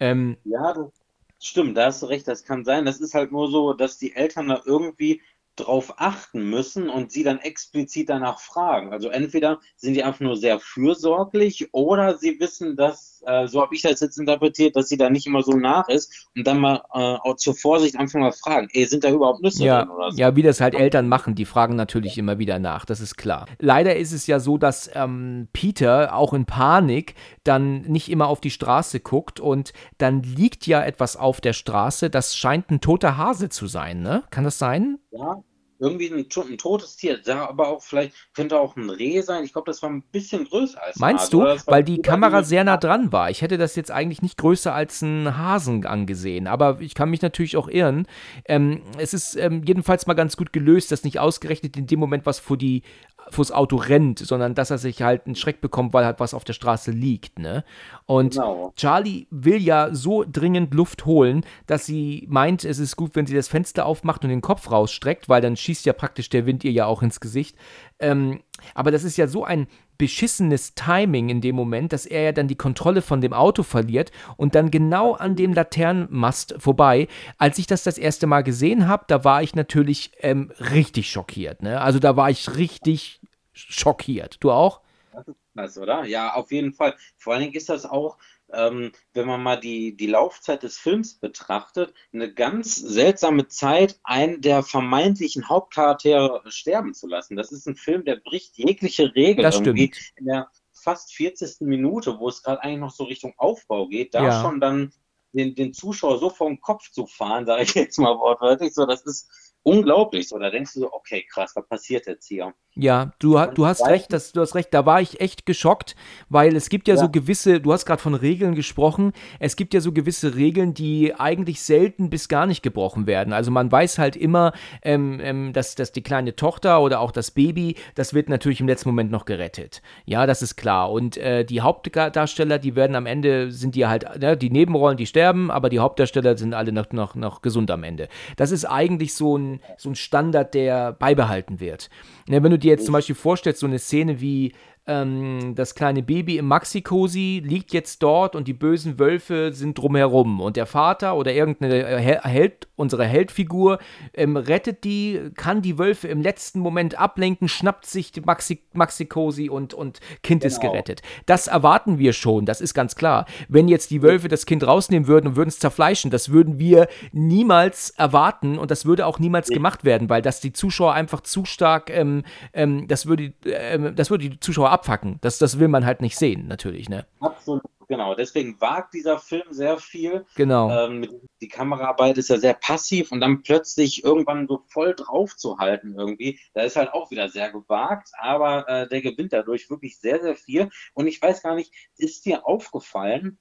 Ähm, ja, das stimmt, da hast du recht, das kann sein. Das ist halt nur so, dass die Eltern da irgendwie drauf achten müssen und sie dann explizit danach fragen. Also entweder sind die einfach nur sehr fürsorglich oder sie wissen, dass, äh, so habe ich das jetzt interpretiert, dass sie da nicht immer so nach ist und dann mal äh, auch zur Vorsicht einfach mal fragen, ey, sind da überhaupt Nüsse ja, drin oder so? Ja, wie das halt Eltern machen, die fragen natürlich immer wieder nach, das ist klar. Leider ist es ja so, dass ähm, Peter auch in Panik dann nicht immer auf die Straße guckt und dann liegt ja etwas auf der Straße, das scheint ein toter Hase zu sein, ne? Kann das sein? Ja, irgendwie ein, ein, totes Tier. Sah aber auch vielleicht, könnte auch ein Reh sein. Ich glaube, das war ein bisschen größer als Meinst ein Hase, du? Weil die Kamera sehr nah dran war. Ich hätte das jetzt eigentlich nicht größer als ein Hasen angesehen. Aber ich kann mich natürlich auch irren. Ähm, es ist ähm, jedenfalls mal ganz gut gelöst, dass nicht ausgerechnet in dem Moment was vor die vors Auto rennt, sondern dass er sich halt einen Schreck bekommt, weil halt was auf der Straße liegt. Ne? Und genau. Charlie will ja so dringend Luft holen, dass sie meint, es ist gut, wenn sie das Fenster aufmacht und den Kopf rausstreckt, weil dann schießt ja praktisch der Wind ihr ja auch ins Gesicht. Ähm, aber das ist ja so ein beschissenes Timing in dem Moment, dass er ja dann die Kontrolle von dem Auto verliert und dann genau an dem Laternenmast vorbei. Als ich das das erste Mal gesehen habe, da war ich natürlich ähm, richtig schockiert. Ne? Also da war ich richtig schockiert. Du auch? Das ist krass, oder? Ja, auf jeden Fall. Vor allen Dingen ist das auch ähm, wenn man mal die, die Laufzeit des Films betrachtet, eine ganz seltsame Zeit, einen der vermeintlichen Hauptcharaktere sterben zu lassen. Das ist ein Film, der bricht jegliche Regel das irgendwie. Stimmt. In der fast 40. Minute, wo es gerade eigentlich noch so Richtung Aufbau geht, da ja. schon dann den, den Zuschauer so vor den Kopf zu fahren, sage ich jetzt mal wortwörtlich, so, das ist unglaublich. So, da denkst du so, okay, krass, was passiert jetzt hier? Ja, du, du hast recht, das, du hast recht, da war ich echt geschockt, weil es gibt ja, ja. so gewisse, du hast gerade von Regeln gesprochen, es gibt ja so gewisse Regeln, die eigentlich selten bis gar nicht gebrochen werden. Also man weiß halt immer, ähm, ähm, dass, dass die kleine Tochter oder auch das Baby, das wird natürlich im letzten Moment noch gerettet. Ja, das ist klar. Und äh, die Hauptdarsteller, die werden am Ende, sind die halt, ne, die Nebenrollen, die sterben, aber die Hauptdarsteller sind alle noch, noch, noch gesund am Ende. Das ist eigentlich so ein, so ein Standard, der beibehalten wird. Ja, wenn du dir jetzt zum Beispiel vorstellst, so eine Szene wie ähm, das kleine Baby im Maxi-Cosi liegt jetzt dort und die bösen Wölfe sind drumherum. Und der Vater oder irgendeine Held, unsere Heldfigur ähm, rettet die, kann die Wölfe im letzten Moment ablenken, schnappt sich die Maxi, Maxi-Cosi und, und Kind genau. ist gerettet. Das erwarten wir schon, das ist ganz klar. Wenn jetzt die Wölfe das Kind rausnehmen würden und würden es zerfleischen, das würden wir niemals erwarten und das würde auch niemals gemacht werden, weil das die Zuschauer einfach zu stark, ähm, ähm das, würde, ähm, das würde die Zuschauer abfacken. Das, das will man halt nicht sehen, natürlich, ne? Absolut, genau. Deswegen wagt dieser Film sehr viel. Genau. Ähm, die Kameraarbeit ist ja sehr passiv und dann plötzlich irgendwann so voll drauf zu halten irgendwie, da ist halt auch wieder sehr gewagt, aber äh, der gewinnt dadurch wirklich sehr, sehr viel. Und ich weiß gar nicht, ist dir aufgefallen,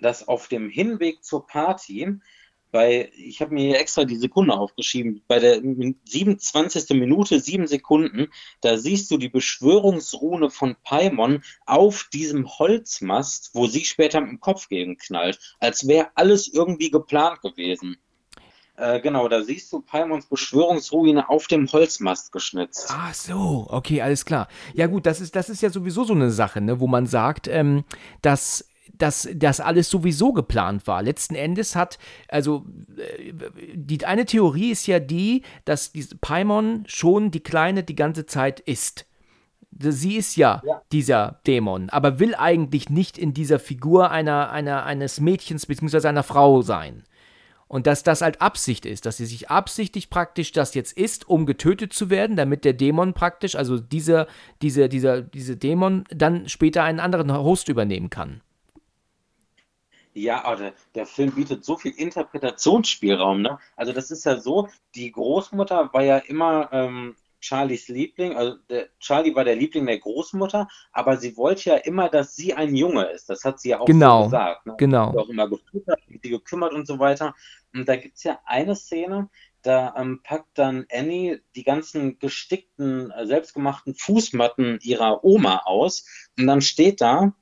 dass auf dem Hinweg zur Party bei, ich habe mir extra die Sekunde aufgeschrieben, bei der 27. Minute, sieben Sekunden, da siehst du die Beschwörungsrune von Paimon auf diesem Holzmast, wo sie später mit dem Kopf gegen knallt, als wäre alles irgendwie geplant gewesen. Äh, genau, da siehst du Paimons Beschwörungsruine auf dem Holzmast geschnitzt. Ach so, okay, alles klar. Ja gut, das ist, das ist ja sowieso so eine Sache, ne, wo man sagt, ähm, dass dass das alles sowieso geplant war. Letzten Endes hat, also äh, die eine Theorie ist ja die, dass diese Paimon schon die Kleine die ganze Zeit ist. Sie ist ja, ja, dieser Dämon, aber will eigentlich nicht in dieser Figur einer, einer, eines Mädchens bzw. einer Frau sein. Und dass das halt Absicht ist, dass sie sich absichtlich praktisch das jetzt ist, um getötet zu werden, damit der Dämon praktisch, also dieser, dieser, dieser, diese Dämon, dann später einen anderen Host übernehmen kann. Ja, aber der, der, Film bietet so viel Interpretationsspielraum. Ne? Also das ist ja so, die Großmutter war ja immer ähm, Charlies Liebling, also der, Charlie war der Liebling der Großmutter, aber sie wollte ja immer, dass sie ein Junge ist. Das hat sie ja auch genau, so gesagt. Ne? Genau. Sie auch immer gefüttert, sie gekümmert und so weiter. Und da gibt es ja eine Szene, da ähm, packt dann Annie die ganzen gestickten, äh, selbstgemachten Fußmatten ihrer Oma aus und dann steht da,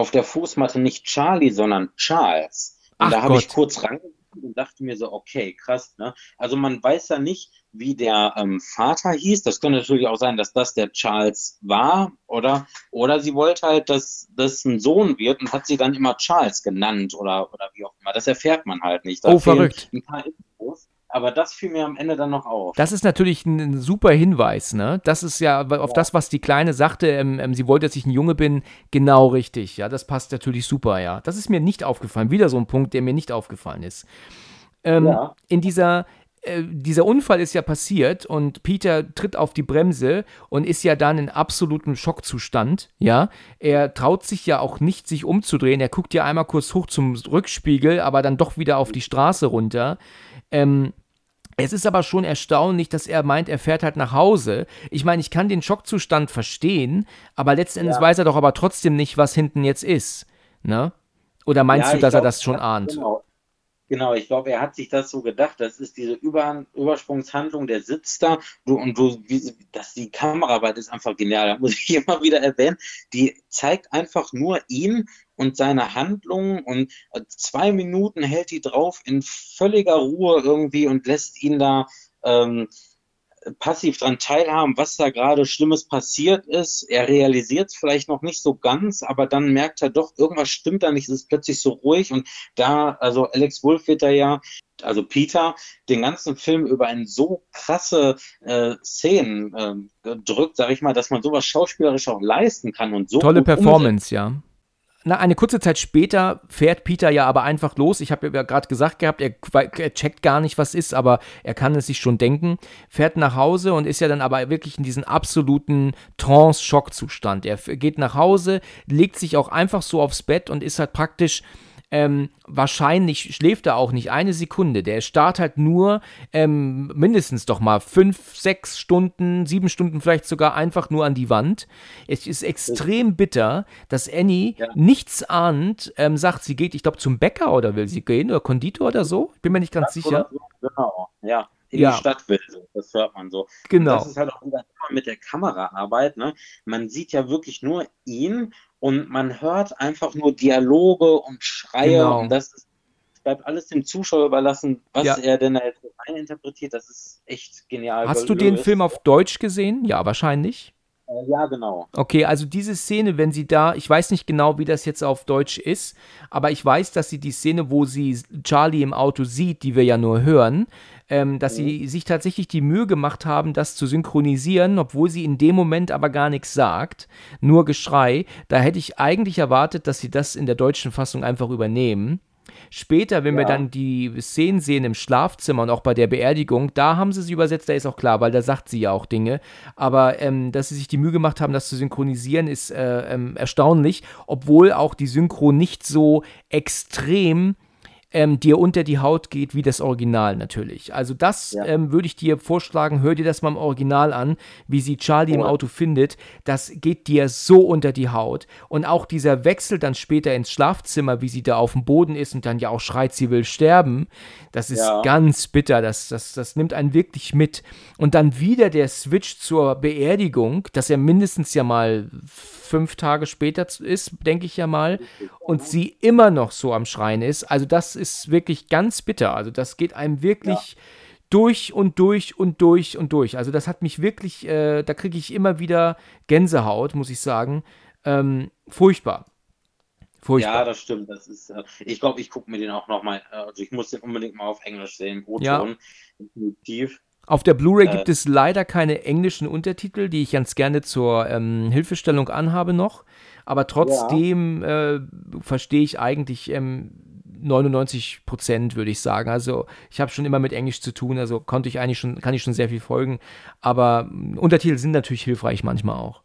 auf der Fußmatte nicht Charlie, sondern Charles. Und Ach da habe ich kurz rangeguckt und dachte mir so, okay, krass. Ne? Also man weiß ja nicht, wie der ähm, Vater hieß. Das könnte natürlich auch sein, dass das der Charles war, oder? Oder sie wollte halt, dass das ein Sohn wird und hat sie dann immer Charles genannt oder, oder wie auch immer. Das erfährt man halt nicht. Da oh, verrückt. Ein paar. Aber das fiel mir am Ende dann noch auf. Das ist natürlich ein super Hinweis, ne? Das ist ja auf ja. das, was die Kleine sagte, ähm, ähm, sie wollte, dass ich ein Junge bin, genau richtig. Ja, das passt natürlich super, ja. Das ist mir nicht aufgefallen. Wieder so ein Punkt, der mir nicht aufgefallen ist. Ähm, ja. In dieser, äh, dieser Unfall ist ja passiert und Peter tritt auf die Bremse und ist ja dann in absolutem Schockzustand, ja. Er traut sich ja auch nicht, sich umzudrehen. Er guckt ja einmal kurz hoch zum Rückspiegel, aber dann doch wieder auf die Straße runter. Ähm, Es ist aber schon erstaunlich, dass er meint, er fährt halt nach Hause. Ich meine, ich kann den Schockzustand verstehen, aber letztendlich ja. weiß er doch aber trotzdem nicht, was hinten jetzt ist. Ne? Oder meinst ja, du, dass glaub, er das schon ahnt? Genau. Genau, ich glaube, er hat sich das so gedacht. Das ist diese Über Übersprungshandlung, der sitzt da du, und du, wie, dass die Kameraarbeit ist einfach genial. Da muss ich immer wieder erwähnen. Die zeigt einfach nur ihn und seine Handlungen und zwei Minuten hält die drauf in völliger Ruhe irgendwie und lässt ihn da ähm, passiv daran teilhaben, was da gerade Schlimmes passiert ist. Er realisiert es vielleicht noch nicht so ganz, aber dann merkt er doch, irgendwas stimmt da nicht, es ist plötzlich so ruhig und da, also Alex Wolf wird da ja, also Peter, den ganzen Film über ein so krasse äh, Szenen äh, drückt, sag ich mal, dass man sowas schauspielerisch auch leisten kann und so. Tolle Performance, ja. Na, eine kurze Zeit später fährt Peter ja aber einfach los. Ich habe ja gerade gesagt gehabt, er, er, checkt gar nicht, was ist, aber er kann es sich schon denken. Fährt nach Hause und ist ja dann aber wirklich in diesem absoluten Trance-Schockzustand. Er geht nach Hause, legt sich auch einfach so aufs Bett und ist halt praktisch ähm, wahrscheinlich schläft er auch nicht eine Sekunde. Der starrt halt nur ähm, mindestens doch mal fünf, sechs Stunden, sieben Stunden vielleicht sogar einfach nur an die Wand. Es ist extrem bitter, dass Annie ja. nichts ahnt, ähm, sagt, sie geht, ich glaube, zum Bäcker oder will sie gehen oder Konditor oder so. Ich bin mir nicht ganz das sicher. So, genau, ja. In ja. die Stadt will, das hört man so. Genau. Und das ist halt auch immer mit der Kameraarbeit. Ne? Man sieht ja wirklich nur ihn und man hört einfach nur Dialoge und Schreie genau. und das ist, bleibt alles dem Zuschauer überlassen, was ja. er denn da jetzt interpretiert. Das ist echt genial. Hast du den Film auf Deutsch gesehen? Ja, wahrscheinlich. Äh, ja, genau. Okay, also diese Szene, wenn sie da, ich weiß nicht genau, wie das jetzt auf Deutsch ist, aber ich weiß, dass sie die Szene, wo sie Charlie im Auto sieht, die wir ja nur hören, ähm, dass mhm. sie sich tatsächlich die Mühe gemacht haben, das zu synchronisieren, obwohl sie in dem Moment aber gar nichts sagt, nur Geschrei. Da hätte ich eigentlich erwartet, dass sie das in der deutschen Fassung einfach übernehmen. Später, wenn ja. wir dann die Szenen sehen im Schlafzimmer und auch bei der Beerdigung, da haben sie es übersetzt, da ist auch klar, weil da sagt sie ja auch Dinge. Aber ähm, dass sie sich die Mühe gemacht haben, das zu synchronisieren, ist äh, ähm, erstaunlich, obwohl auch die Synchro nicht so extrem ähm, dir unter die Haut geht wie das Original natürlich. Also das ja. ähm, würde ich dir vorschlagen, hör dir das mal im Original an, wie sie Charlie im Auto findet. Das geht dir so unter die Haut. Und auch dieser Wechsel dann später ins Schlafzimmer, wie sie da auf dem Boden ist und dann ja auch schreit, sie will sterben, das ist ja. ganz bitter. Das, das, das nimmt einen wirklich mit. Und dann wieder der Switch zur Beerdigung, dass er mindestens ja mal fünf Tage später ist, denke ich ja mal, und sie immer noch so am Schreien ist. Also das ist wirklich ganz bitter. Also das geht einem wirklich ja. durch und durch und durch und durch. Also das hat mich wirklich, äh, da kriege ich immer wieder Gänsehaut, muss ich sagen. Ähm, furchtbar. Furchtbar. Ja, das stimmt. Das ist, äh, ich glaube, ich gucke mir den auch nochmal, äh, also ich muss den unbedingt mal auf Englisch sehen. O-Ton, ja. definitiv. Auf der Blu-ray äh, gibt es leider keine englischen Untertitel, die ich ganz gerne zur ähm, Hilfestellung anhabe noch. Aber trotzdem ja. äh, verstehe ich eigentlich ähm, 99 Prozent, würde ich sagen. Also ich habe schon immer mit Englisch zu tun, also konnte ich eigentlich schon, kann ich schon sehr viel folgen. Aber ähm, Untertitel sind natürlich hilfreich manchmal auch.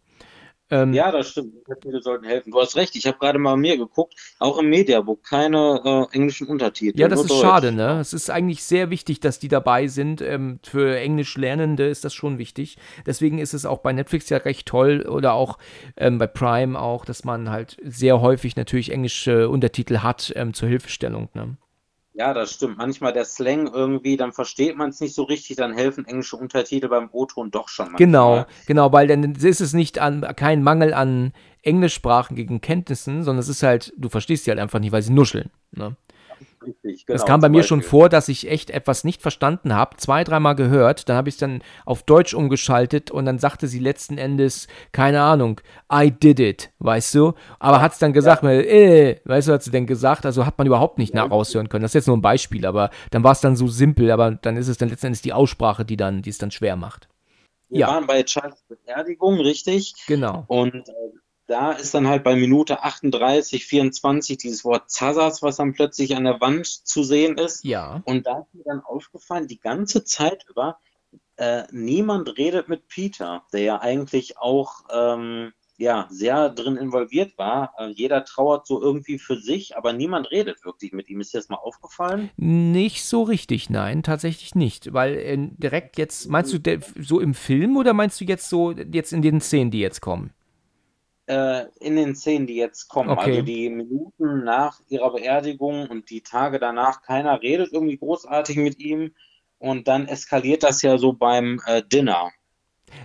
Ähm, ja, das stimmt. Untertitel sollten helfen. Du hast recht, ich habe gerade mal mir geguckt, auch im Mediabook keine äh, englischen Untertitel. Ja, das ist Deutsch. schade, ne? Es ist eigentlich sehr wichtig, dass die dabei sind. Ähm, für Englisch Lernende ist das schon wichtig. Deswegen ist es auch bei Netflix ja recht toll oder auch ähm, bei Prime auch, dass man halt sehr häufig natürlich englische Untertitel hat ähm, zur Hilfestellung, ne? Ja, das stimmt. Manchmal der Slang irgendwie, dann versteht man es nicht so richtig, dann helfen englische Untertitel beim O-Ton doch schon. Manchmal. Genau, genau, weil dann ist es nicht an, kein Mangel an englischsprachigen Kenntnissen, sondern es ist halt, du verstehst sie halt einfach nicht, weil sie nuscheln. Ne? Richtig, genau. Das kam bei mir schon vor, dass ich echt etwas nicht verstanden habe, zwei, dreimal gehört, dann habe ich es dann auf Deutsch umgeschaltet und dann sagte sie letzten Endes, keine Ahnung, I did it, weißt du? Aber hat es dann gesagt, ja. äh, weißt du, hat sie denn gesagt, also hat man überhaupt nicht nach raushören können. Das ist jetzt nur ein Beispiel, aber dann war es dann so simpel, aber dann ist es dann letzten Endes die Aussprache, die dann, die es dann schwer macht. Wir ja. waren bei Charles Beerdigung, richtig? Genau. Und äh, da ist dann halt bei Minute 38, 24 dieses Wort Zazas, was dann plötzlich an der Wand zu sehen ist. Ja. Und da ist mir dann aufgefallen, die ganze Zeit über, äh, niemand redet mit Peter, der ja eigentlich auch ähm, ja, sehr drin involviert war. Äh, jeder trauert so irgendwie für sich, aber niemand redet wirklich mit ihm. Ist dir das mal aufgefallen? Nicht so richtig, nein, tatsächlich nicht. Weil äh, direkt jetzt, meinst du so im Film oder meinst du jetzt so jetzt in den Szenen, die jetzt kommen? Äh, in den Szenen, die jetzt kommen. Okay. Also die Minuten nach ihrer Beerdigung und die Tage danach, keiner redet irgendwie großartig mit ihm. Und dann eskaliert das ja so beim äh, Dinner.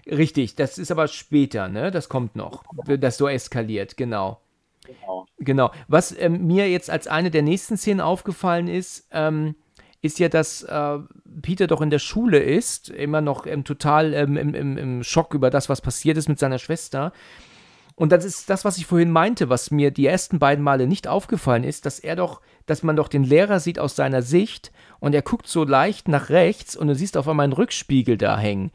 Richtig, das ist aber später, ne? Das kommt noch, das so eskaliert, genau. Genau. Genau. Was ähm, mir jetzt als eine der nächsten Szenen aufgefallen ist, ähm, ist ja, dass äh, Peter doch in der Schule ist, immer noch ähm, total ähm, im, im, im Schock über das, was passiert ist mit seiner Schwester. Und das ist das, was ich vorhin meinte, was mir die ersten beiden Male nicht aufgefallen ist, dass er doch, dass man doch den Lehrer sieht aus seiner Sicht und er guckt so leicht nach rechts und du siehst auf einmal einen Rückspiegel da hängen.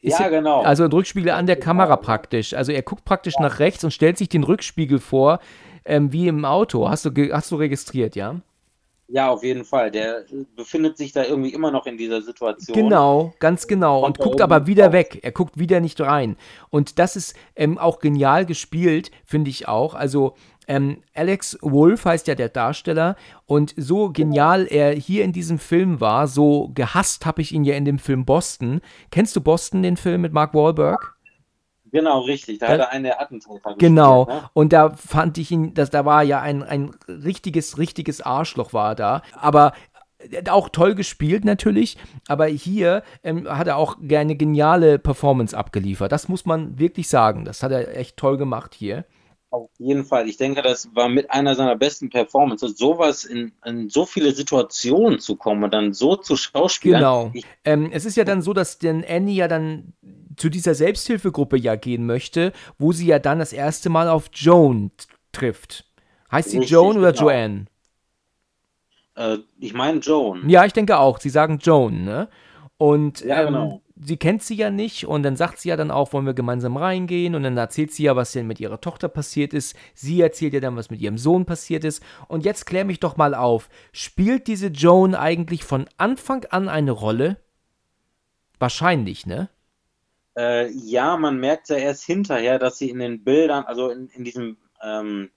Ist Ja, genau. Also ein Rückspiegel an der Kamera praktisch. Also er guckt praktisch nach rechts und stellt sich den Rückspiegel vor, ähm, wie im Auto. Hast du, hast du registriert, ja? Ja, auf jeden Fall. Der befindet sich da irgendwie immer noch in dieser Situation. Genau, ganz genau. Und guckt aber wieder weg. Er guckt wieder nicht rein. Und das ist ähm, auch genial gespielt, finde ich auch. Also ähm, Alex Wolf heißt ja der Darsteller. Und so genial er hier in diesem Film war, so gehasst habe ich ihn ja in dem Film Boston. Kennst du Boston, den Film mit Mark Wahlberg? Genau, richtig. Da Da- hat er einen der Attentäter Genau. gespielt, ne? Und da fand ich ihn, dass da war ja ein, ein richtiges, richtiges Arschloch war da. Aber äh, auch toll gespielt natürlich, aber hier ähm, hat er auch eine geniale Performance abgeliefert. Das muss man wirklich sagen. Das hat er echt toll gemacht hier. Auf jeden Fall. Ich denke, das war mit einer seiner besten Performances, sowas in, in so viele Situationen zu kommen und dann so zu schauspielern. Genau. Ähm, es ist ja dann so, dass denn Annie ja dann zu dieser Selbsthilfegruppe ja gehen möchte, wo sie ja dann das erste Mal auf Joan trifft. Heißt sie Richtig, Joan oder genau. Joanne? äh, ich meine Joan. Ja, ich denke auch. Sie sagen Joan, ne? Und Ja, ähm, genau. sie kennt sie ja nicht und dann sagt sie ja dann auch, wollen wir gemeinsam reingehen und dann erzählt sie ja, was denn mit ihrer Tochter passiert ist. Sie erzählt ja dann, was mit ihrem Sohn passiert ist. Und jetzt klär mich doch mal auf. Spielt diese Joan eigentlich von Anfang an eine Rolle? Wahrscheinlich, ne? Äh, ja, man merkt ja erst hinterher, dass sie in den Bildern, also in, in diesem ähm,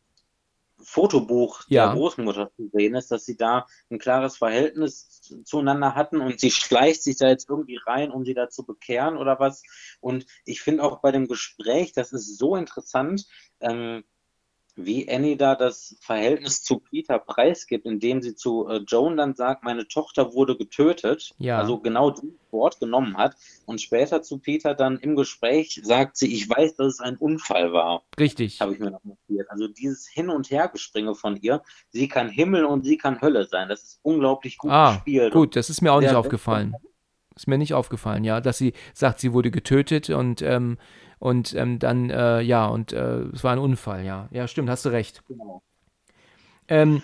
Fotobuch Ja. der Großmutter zu sehen ist, dass sie da ein klares Verhältnis zu- zueinander hatten und sie schleicht sich da jetzt irgendwie rein, um sie da zu bekehren oder was. Und ich finde auch bei dem Gespräch, das ist so interessant, ähm, wie Annie da das Verhältnis zu Peter preisgibt, indem sie zu äh, Joan dann sagt, meine Tochter wurde getötet, Ja. also genau dieses Wort genommen hat und später zu Peter dann im Gespräch sagt sie, ich weiß, dass es ein Unfall war, Richtig. habe ich mir noch notiert. Also dieses Hin- und Hergespringe von ihr, sie kann Himmel und sie kann Hölle sein, das ist unglaublich gut Ah, gespielt. gut, das ist mir auch nicht aufgefallen. Ist mir nicht aufgefallen, ja, dass sie sagt, sie wurde getötet und, ähm, und ähm, dann, äh, ja, und äh, es war ein Unfall, ja. Ja, stimmt, hast du recht. Genau. Ähm,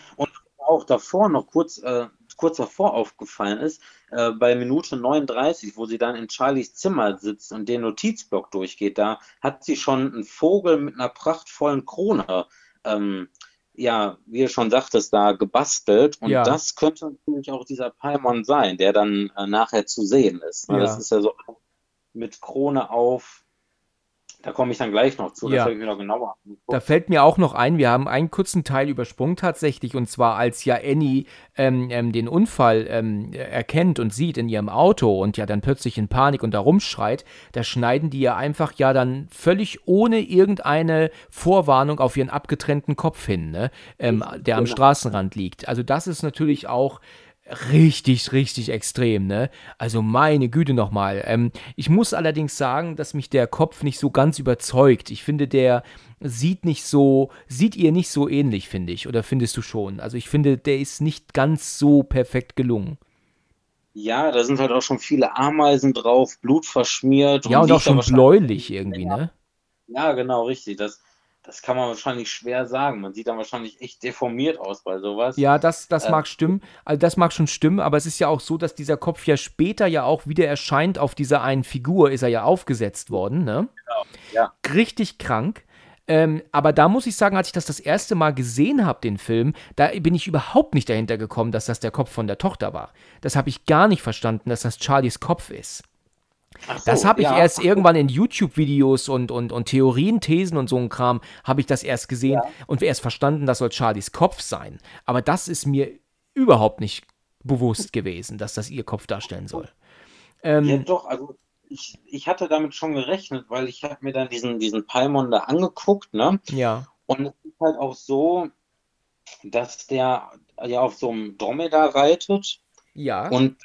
auch davor noch kurz, äh, kurz davor aufgefallen ist, äh, bei Minute 39, wo sie dann in Charlies Zimmer sitzt und den Notizblock durchgeht, da hat sie schon einen Vogel mit einer prachtvollen Krone, ähm, ja, wie du schon sagtest, da gebastelt. Und Ja. das könnte natürlich auch dieser Paimon sein, der dann äh, nachher zu sehen ist. Ne? Ja. Das ist ja so mit Krone auf. Da komme ich dann gleich noch zu, Ja. das habe ich mir noch genauer angeguckt. Da fällt mir auch noch ein, wir haben einen kurzen Teil übersprungen tatsächlich, und zwar als ja Annie ähm, ähm, den Unfall ähm, erkennt und sieht in ihrem Auto und ja dann plötzlich in Panik und da rumschreit, da schneiden die ja einfach ja dann völlig ohne irgendeine Vorwarnung auf ihren abgetrennten Kopf hin, ne? ähm, der am Genau. Straßenrand liegt. Also das ist natürlich auch richtig, richtig extrem, ne? Also meine Güte nochmal. Ähm, ich muss allerdings sagen, dass mich der Kopf nicht so ganz überzeugt. Ich finde, der sieht nicht so, sieht ihr nicht so ähnlich, finde ich. Oder findest du schon? Also ich finde, der ist nicht ganz so perfekt gelungen. Ja, da sind halt auch schon viele Ameisen drauf, Blut verschmiert. Ja, und liegt auch schon bläulich irgendwie, ne? Ja, genau, richtig. Das, das kann man wahrscheinlich schwer sagen. Man sieht dann wahrscheinlich echt deformiert aus bei sowas. Ja, das, das Äh, mag stimmen. Also das mag schon stimmen, aber es ist ja auch so, dass dieser Kopf ja später ja auch wieder erscheint. Auf dieser einen Figur ist er ja aufgesetzt worden, ne? ja. Richtig krank. Ähm, aber da muss ich sagen, als ich das das erste Mal gesehen habe, den Film, da bin ich überhaupt nicht dahinter gekommen, dass das der Kopf von der Tochter war. Das habe ich gar nicht verstanden, dass das Charlies Kopf ist. So, das habe ich ja. erst irgendwann in YouTube-Videos und, und, und Theorien, Thesen und so ein Kram, habe ich das erst gesehen ja. und erst verstanden, das soll Charlies Kopf sein. Aber das ist mir überhaupt nicht bewusst gewesen, dass das ihr Kopf darstellen soll. Ähm, ja, doch, also ich, ich hatte damit schon gerechnet, weil ich habe mir dann diesen, diesen Paimon da angeguckt, ne? Ja. Und es ist halt auch so, dass der ja auf so einem Dromedar reitet. Ja. Und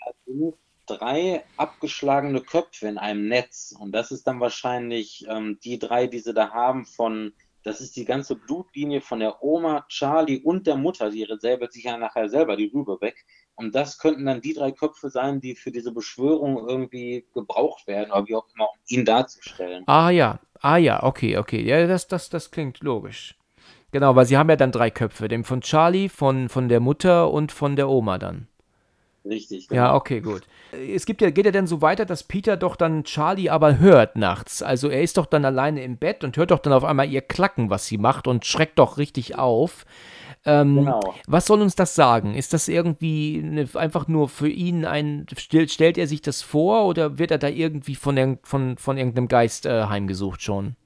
drei abgeschlagene Köpfe in einem Netz. Und das ist dann wahrscheinlich ähm, die drei, die sie da haben von, das ist die ganze Blutlinie von der Oma, Charlie und der Mutter, die säbelt sich ja nachher selber die Rübe weg. Und das könnten dann die drei Köpfe sein, die für diese Beschwörung irgendwie gebraucht werden, oder wie auch immer, um ihn darzustellen. Ah ja, ah ja, okay, okay. Ja, das, das, das klingt logisch. Genau, weil sie haben ja dann drei Köpfe, den von Charlie, von, von der Mutter und von der Oma dann. Richtig. Genau. Ja, okay, gut. Es gibt ja, geht ja dann so weiter, dass Peter doch dann Charlie aber hört nachts. Also er ist doch dann alleine im Bett und hört doch dann auf einmal ihr Klacken, was sie macht und schreckt doch richtig auf. Ähm, genau. Was soll uns das sagen? Ist das irgendwie eine, einfach nur für ihn ein, stellt, stellt er sich das vor oder wird er da irgendwie von, der, von, von irgendeinem Geist äh, heimgesucht schon?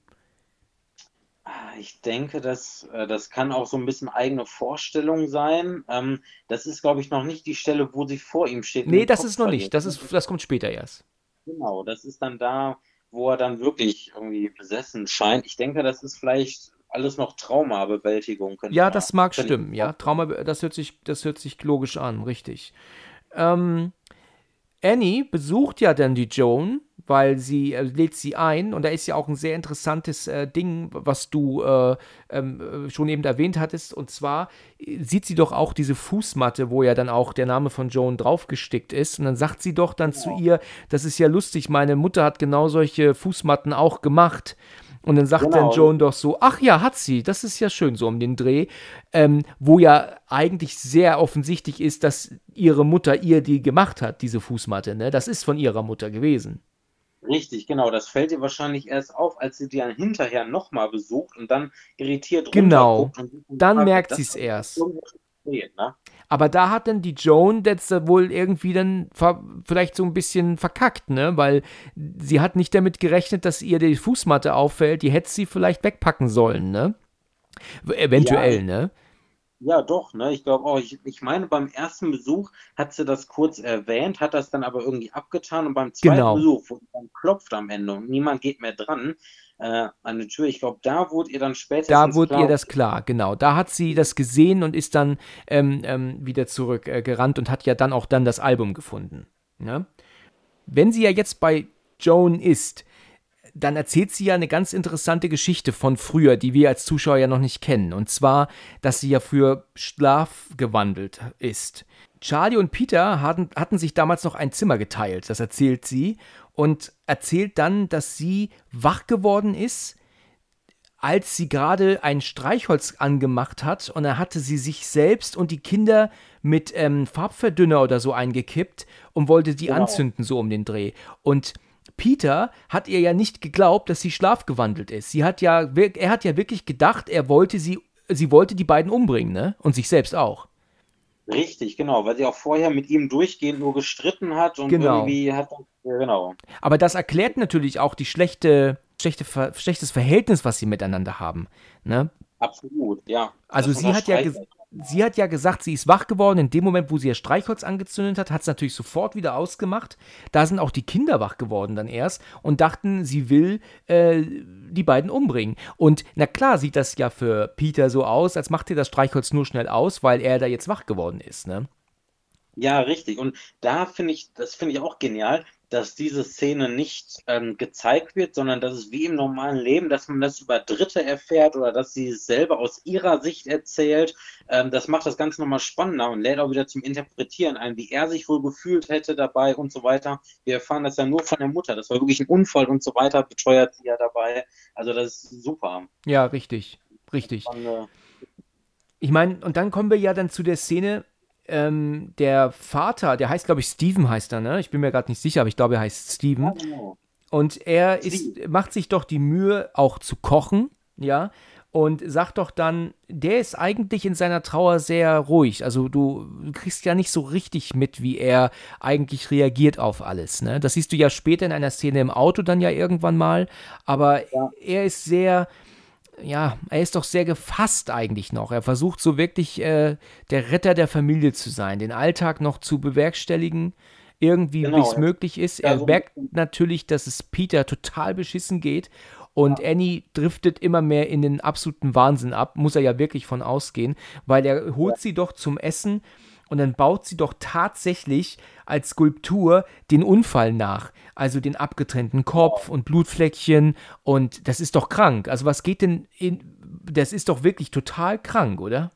Ich denke, dass, äh, das kann auch so ein bisschen eigene Vorstellung sein. Ähm, das ist, glaube ich, noch nicht die Stelle, wo sie vor ihm steht. Nee, das ist noch nicht. Das, ist, das kommt später erst. Genau, das ist dann da, wo er dann wirklich irgendwie besessen scheint. Ich denke, das ist vielleicht alles noch Traumabewältigung. Ja, das mag stimmen. Ja, Trauma, das hört sich, das hört sich logisch an, richtig. Ähm, Annie besucht ja dann die Joan, weil sie äh, lädt sie ein und da ist ja auch ein sehr interessantes äh, Ding, was du äh, ähm, äh, schon eben erwähnt hattest und zwar äh, sieht sie doch auch diese Fußmatte, wo ja dann auch der Name von Joan draufgestickt ist und dann sagt sie doch dann ja. zu ihr, das ist ja lustig, meine Mutter hat genau solche Fußmatten auch gemacht und dann sagt genau. dann Joan doch so, ach ja, hat sie, das ist ja schön so um den Dreh, ähm, wo ja eigentlich sehr offensichtlich ist, dass ihre Mutter ihr die gemacht hat, diese Fußmatte, ne? Das ist von ihrer Mutter gewesen. Richtig, genau. Das fällt ihr wahrscheinlich erst auf, als sie die dann hinterher nochmal besucht und dann irritiert Genau, dann merkt sie es erst. Sehen, ne? Aber da hat dann die Joan jetzt wohl irgendwie dann vielleicht so ein bisschen verkackt, ne? Weil sie hat nicht damit gerechnet, dass ihr die Fußmatte auffällt. Die hätte sie vielleicht wegpacken sollen, ne? Eventuell, ja. ne? Ja, doch, ne? Ich glaube auch, ich, ich meine, beim ersten Besuch hat sie das kurz erwähnt, hat das dann aber irgendwie abgetan und beim zweiten genau. Besuch, wo dann klopft am Ende und niemand geht mehr dran, äh, an die Tür. Ich glaube, da wurde ihr dann später. Da wurde klar, ihr das klar, genau. Da hat sie das gesehen und ist dann ähm, ähm, wieder zurückgerannt äh, und hat ja dann auch dann das Album gefunden. Ne? Wenn sie ja jetzt bei Joan ist, dann erzählt sie ja eine ganz interessante Geschichte von früher, die wir als Zuschauer ja noch nicht kennen. Und zwar, dass sie ja für Schlaf gewandelt ist. Charlie und Peter hatten, hatten sich damals noch ein Zimmer geteilt, das erzählt sie und erzählt dann, dass sie wach geworden ist, als sie gerade ein Streichholz angemacht hat und da hatte sie sich selbst und die Kinder mit ähm, Farbverdünner oder so eingekippt und wollte die genau. anzünden, so um den Dreh. Und Peter hat ihr ja nicht geglaubt, dass sie schlafgewandelt ist. Sie hat ja, er hat ja wirklich gedacht, er wollte sie, sie wollte die beiden umbringen, ne? Und sich selbst auch. Richtig, genau, weil sie auch vorher mit ihm durchgehend nur gestritten hat und genau. irgendwie hat ja, genau. Aber das erklärt natürlich auch die schlechte, schlechte, schlechtes Verhältnis, was sie miteinander haben. Ne? Absolut, ja. Also sie hat ja, sie hat ja gesagt, sie ist wach geworden. In dem Moment, wo sie ihr Streichholz angezündet hat, hat es natürlich sofort wieder ausgemacht. Da sind auch die Kinder wach geworden dann erst und dachten, sie will äh, die beiden umbringen. Und na klar sieht das ja für Peter so aus, als macht ihr das Streichholz nur schnell aus, weil er da jetzt wach geworden ist, ne? Ja, richtig. Und da finde ich, das finde ich auch genial dass diese Szene nicht ähm, gezeigt wird, sondern dass es wie im normalen Leben, dass man das über Dritte erfährt oder dass sie es selber aus ihrer Sicht erzählt. Ähm, das macht das Ganze nochmal spannender und lädt auch wieder zum Interpretieren ein, wie er sich wohl gefühlt hätte dabei und so weiter. Wir erfahren das ja nur von der Mutter. Das war wirklich ein Unfall und so weiter, beteuert sie ja dabei. Also das ist super. Ja, richtig. Richtig. Ich meine, und dann kommen wir ja dann zu der Szene, ähm, der Vater, der heißt, glaube ich, Steven heißt er, ne? Ich bin mir gerade nicht sicher, aber ich glaube, er heißt Steven. Genau. Und er ist, macht sich doch die Mühe, auch zu kochen, ja. und sagt doch dann, der ist eigentlich in seiner Trauer sehr ruhig. Also du kriegst ja nicht so richtig mit, wie er eigentlich reagiert auf alles. Ne? Das siehst du ja später in einer Szene im Auto dann ja irgendwann mal. Aber ja. er ist sehr, ja, er ist doch sehr gefasst eigentlich noch. Er versucht so wirklich äh, der Retter der Familie zu sein, den Alltag noch zu bewerkstelligen irgendwie, genau, wie es möglich ist. Er merkt natürlich, dass es Peter total beschissen geht und ja. Annie driftet immer mehr in den absoluten Wahnsinn ab, muss er ja wirklich von ausgehen, weil er holt ja. sie doch zum Essen und dann baut sie doch tatsächlich als Skulptur den Unfall nach. Also den abgetrennten Kopf und Blutfleckchen und das ist doch krank. Also was geht denn in, das ist doch wirklich total krank, oder?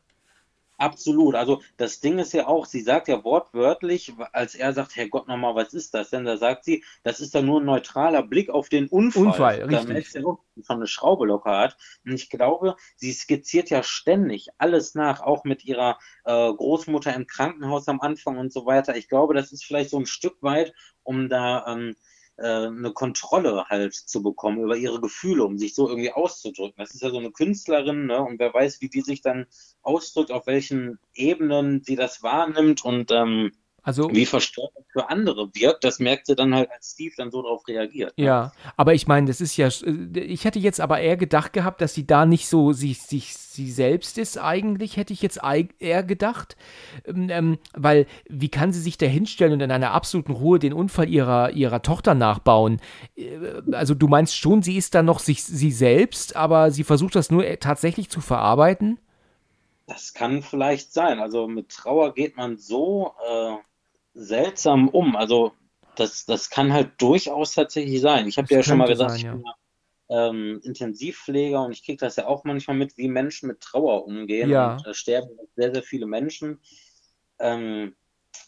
Absolut. Also das Ding ist ja auch, sie sagt ja wortwörtlich, als er sagt, Herr Gott nochmal, was ist das denn? Da sagt sie, das ist ja nur ein neutraler Blick auf den Unfall. Unfall, richtig. Da ja auch, schon eine Schraube locker hat. Und ich glaube, sie skizziert ja ständig alles nach, auch mit ihrer äh, Großmutter im Krankenhaus am Anfang und so weiter. Ich glaube, das ist vielleicht so ein Stück weit, um da ähm, äh, eine Kontrolle halt zu bekommen über ihre Gefühle, um sich so irgendwie auszudrücken. Das ist ja so eine Künstlerin, ne? Und wer weiß, wie die sich dann ausdrückt, auf welchen Ebenen sie das wahrnimmt und ähm, also, wie verstört für andere wirkt, das merkt sie dann halt, als Steve dann so darauf reagiert. Ne? Ja, aber ich meine, das ist ja, äh, ich hätte jetzt aber eher gedacht gehabt, dass sie da nicht so sich, sich sie selbst ist eigentlich, hätte ich jetzt eher gedacht. Ähm, ähm, weil, wie kann sie sich da hinstellen und in einer absoluten Ruhe den Unfall ihrer, ihrer Tochter nachbauen? Äh, also du meinst schon, sie ist da noch sich, sie selbst, aber sie versucht das nur äh, tatsächlich zu verarbeiten? Das kann vielleicht sein. Also mit Trauer geht man so äh, seltsam um. Also das, das kann halt durchaus tatsächlich sein. Ich habe ja schon mal gesagt, sein, ja. ich bin ähm, Intensivpfleger und ich kriege das ja auch manchmal mit, wie Menschen mit Trauer umgehen. Ja. Und äh, sterben sehr, sehr viele Menschen. Ähm,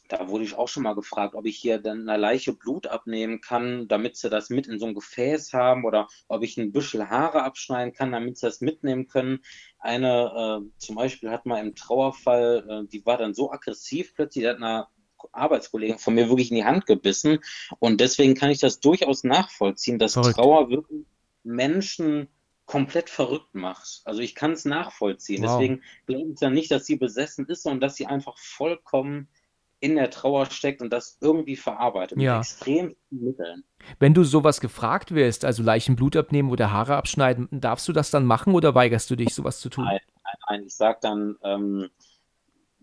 da wurde ich auch schon mal gefragt, ob ich hier dann eine Leiche Blut abnehmen kann, damit sie das mit in so ein Gefäß haben oder ob ich ein Büschel Haare abschneiden kann, damit sie das mitnehmen können. Eine äh, zum Beispiel hat mal im Trauerfall, äh, die war dann so aggressiv plötzlich, die hat einer Arbeitskollegen von mir wirklich in die Hand gebissen. Und deswegen kann ich das durchaus nachvollziehen, dass Verrückt. Trauer wirklich Menschen komplett verrückt macht. Also ich kann es nachvollziehen. Wow. Deswegen glaube ich ja nicht, dass sie besessen ist, sondern dass sie einfach vollkommen in der Trauer steckt und das irgendwie verarbeitet ja. mit extrem Mitteln. Wenn du sowas gefragt wirst, also Leichenblut abnehmen oder Haare abschneiden, darfst du das dann machen oder weigerst du dich, sowas zu tun? Nein, nein, nein. ich sage dann, ähm,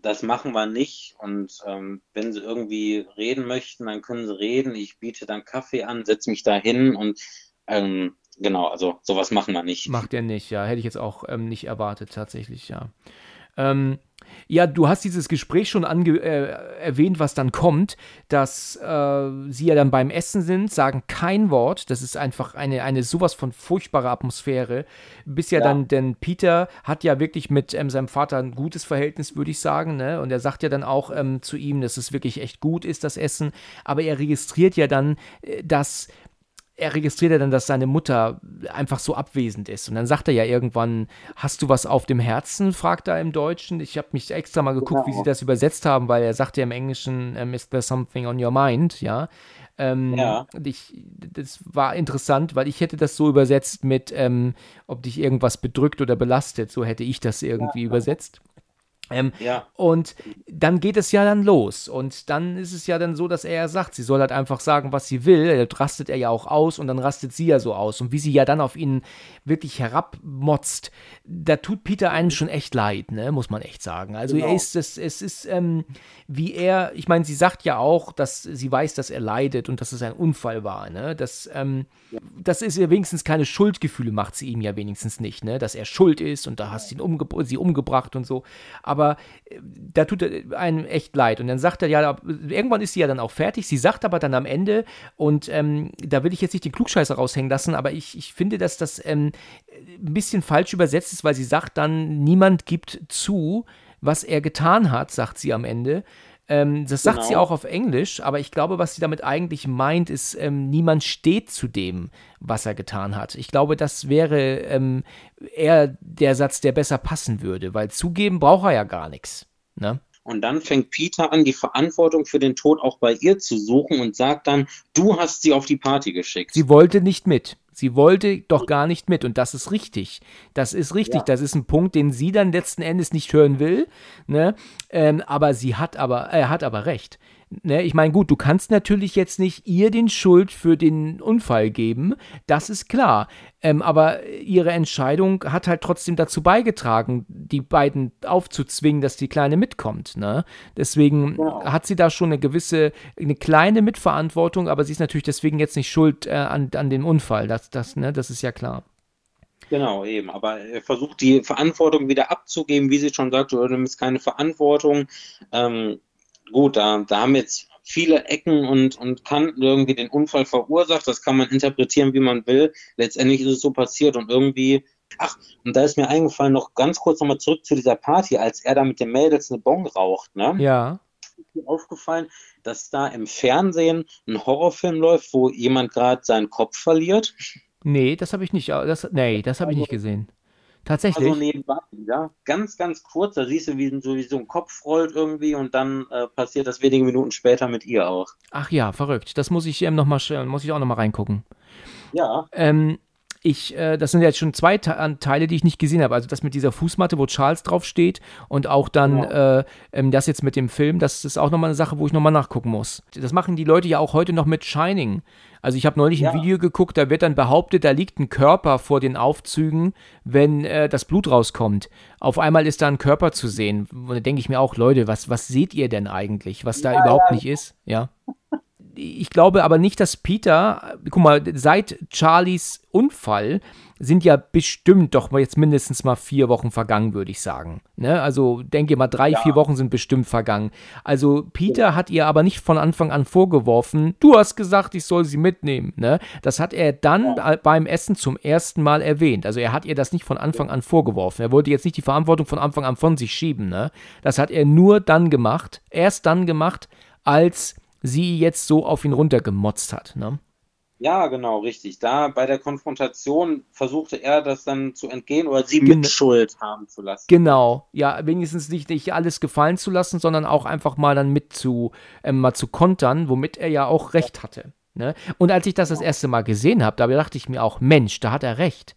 das machen wir nicht. Und ähm, wenn sie irgendwie reden möchten, dann können sie reden. Ich biete dann Kaffee an, setze mich da hin und ähm, genau, also sowas machen wir nicht. Macht er nicht, ja. Hätte ich jetzt auch ähm, nicht erwartet, tatsächlich, ja. Ähm, ja, du hast dieses Gespräch schon ange äh, erwähnt, was dann kommt, dass äh, sie ja dann beim Essen sind, sagen kein Wort. Das ist einfach eine, eine sowas von furchtbarer Atmosphäre. Bis ja, ja. dann, denn Peter hat ja wirklich mit ähm, seinem Vater ein gutes Verhältnis, würde ich sagen. Ne? Und er sagt ja dann auch ähm, zu ihm, dass es wirklich echt gut ist, das Essen. Aber er registriert ja dann, äh, dass er registriert ja dann, dass seine Mutter einfach so abwesend ist. Und dann sagt er ja irgendwann, hast du was auf dem Herzen? fragt er im Deutschen. Ich habe mich extra mal geguckt, genau. wie sie das übersetzt haben, weil er sagt ja im Englischen, is there something on your mind? Ja. Ähm, ja. Ich, das war interessant, weil ich hätte das so übersetzt mit, ähm, ob dich irgendwas bedrückt oder belastet. So hätte ich das irgendwie ja. übersetzt. Ähm, ja. Und dann geht es ja dann los. Und dann ist es ja dann so, dass er ja sagt, sie soll halt einfach sagen, was sie will. Da rastet er ja auch aus und dann rastet sie ja so aus. Und wie sie ja dann auf ihn wirklich herabmotzt, da tut Peter einem schon echt leid, ne? muss man echt sagen. Also genau. er ist, es, es ist, ähm, wie er, ich meine, sie sagt ja auch, dass sie weiß, dass er leidet und dass es ein Unfall war. Ne? Das, ähm, ja. das ist ja wenigstens keine Schuldgefühle, macht sie ihm ja wenigstens nicht, ne? dass er schuld ist und da hast du umge sie umgebracht und so. Aber äh, da tut einem echt leid. Und dann sagt er, ja, irgendwann ist sie ja dann auch fertig. Sie sagt aber dann am Ende, und ähm, da will ich jetzt nicht den Klugscheißer raushängen lassen, aber ich, ich finde, dass das ähm, ein bisschen falsch übersetzt ist, weil sie sagt dann, niemand gibt zu, was er getan hat, sagt sie am Ende. Ähm, das sagt genau. sie auch auf Englisch, aber ich glaube, was sie damit eigentlich meint, ist, ähm, niemand steht zu dem, was er getan hat. Ich glaube, das wäre ähm, eher der Satz, der besser passen würde, weil zugeben braucht er ja gar nichts. Ne? Und dann fängt Peter an, die Verantwortung für den Tod auch bei ihr zu suchen und sagt dann, du hast sie auf die Party geschickt. Sie wollte nicht mit. Sie wollte doch gar nicht mit und das ist richtig. Das ist richtig. Ja. Das ist ein Punkt, den sie dann letzten Endes nicht hören will. Ne? Ähm, aber sie hat aber, er hat aber recht. Ne? Ich meine, gut, du kannst natürlich jetzt nicht ihr den Schuld für den Unfall geben. Das ist klar. Ähm, aber ihre Entscheidung hat halt trotzdem dazu beigetragen, die beiden aufzuzwingen, dass die Kleine mitkommt. Ne? Deswegen Genau. hat sie da schon eine gewisse, eine kleine Mitverantwortung, aber sie ist natürlich deswegen jetzt nicht schuld äh, an, an dem Unfall. Das, das, ne, das ist ja klar. Genau, eben. Aber er versucht die Verantwortung wieder abzugeben, wie sie schon sagte, du nimmst keine Verantwortung. Ähm, gut, da, da haben jetzt viele Ecken und, und Kanten irgendwie den Unfall verursacht. Das kann man interpretieren, wie man will. Letztendlich ist es so passiert und irgendwie. Ach, und da ist mir eingefallen, noch ganz kurz nochmal zurück zu dieser Party, als er da mit den Mädels eine Bon raucht, ne? Ja. Ist mir aufgefallen, dass da im Fernsehen ein Horrorfilm läuft, wo jemand gerade seinen Kopf verliert. Nee, das habe ich nicht. Das, nee, das habe ich nicht gesehen. Tatsächlich. Also nebenbei, ja, ganz, ganz kurz, da siehst du, wie, so, ein Kopf rollt irgendwie und dann äh, passiert das wenige Minuten später mit ihr auch. Ach ja, verrückt. Das muss ich ähm, noch mal, muss ich auch noch mal reingucken. Ja, Ähm, ich, äh, das sind jetzt schon zwei Te Teile, die ich nicht gesehen habe. Also das mit dieser Fußmatte, wo Charles drauf steht und auch dann äh, ähm, das jetzt mit dem Film, das ist auch nochmal eine Sache, wo ich nochmal nachgucken muss. Das machen die Leute ja auch heute noch mit Shining. Also ich habe neulich ein Ja. Video geguckt, da wird dann behauptet, da liegt ein Körper vor den Aufzügen, wenn äh, das Blut rauskommt. Auf einmal ist da ein Körper zu sehen. Und da denke ich mir auch, Leute, was, was seht ihr denn eigentlich, was da Ja, überhaupt ja. nicht ist? Ja ich glaube aber nicht, dass Peter, guck mal, seit Charlies Unfall sind ja bestimmt doch mal jetzt mindestens mal vier Wochen vergangen, würde ich sagen. Ne? Also denke mal, drei, Ja. vier Wochen sind bestimmt vergangen. Also Peter hat ihr aber nicht von Anfang an vorgeworfen, du hast gesagt, ich soll sie mitnehmen. Ne? Das hat er dann äh, beim Essen zum ersten Mal erwähnt. Also er hat ihr das nicht von Anfang an vorgeworfen. Er wollte jetzt nicht die Verantwortung von Anfang an von sich schieben. Ne? Das hat er nur dann gemacht, erst dann gemacht, als sie jetzt so auf ihn runtergemotzt hat. Ne? ja, genau, richtig. Da bei der Konfrontation versuchte er das dann zu entgehen oder sie mit Schuld haben zu lassen. Genau, ja, wenigstens nicht, nicht alles gefallen zu lassen, sondern auch einfach mal dann mit zu, ähm, mal zu kontern, womit er ja auch recht hatte. Ne? Und als ich das das erste Mal gesehen habe, da dachte ich mir auch, Mensch, da hat er recht.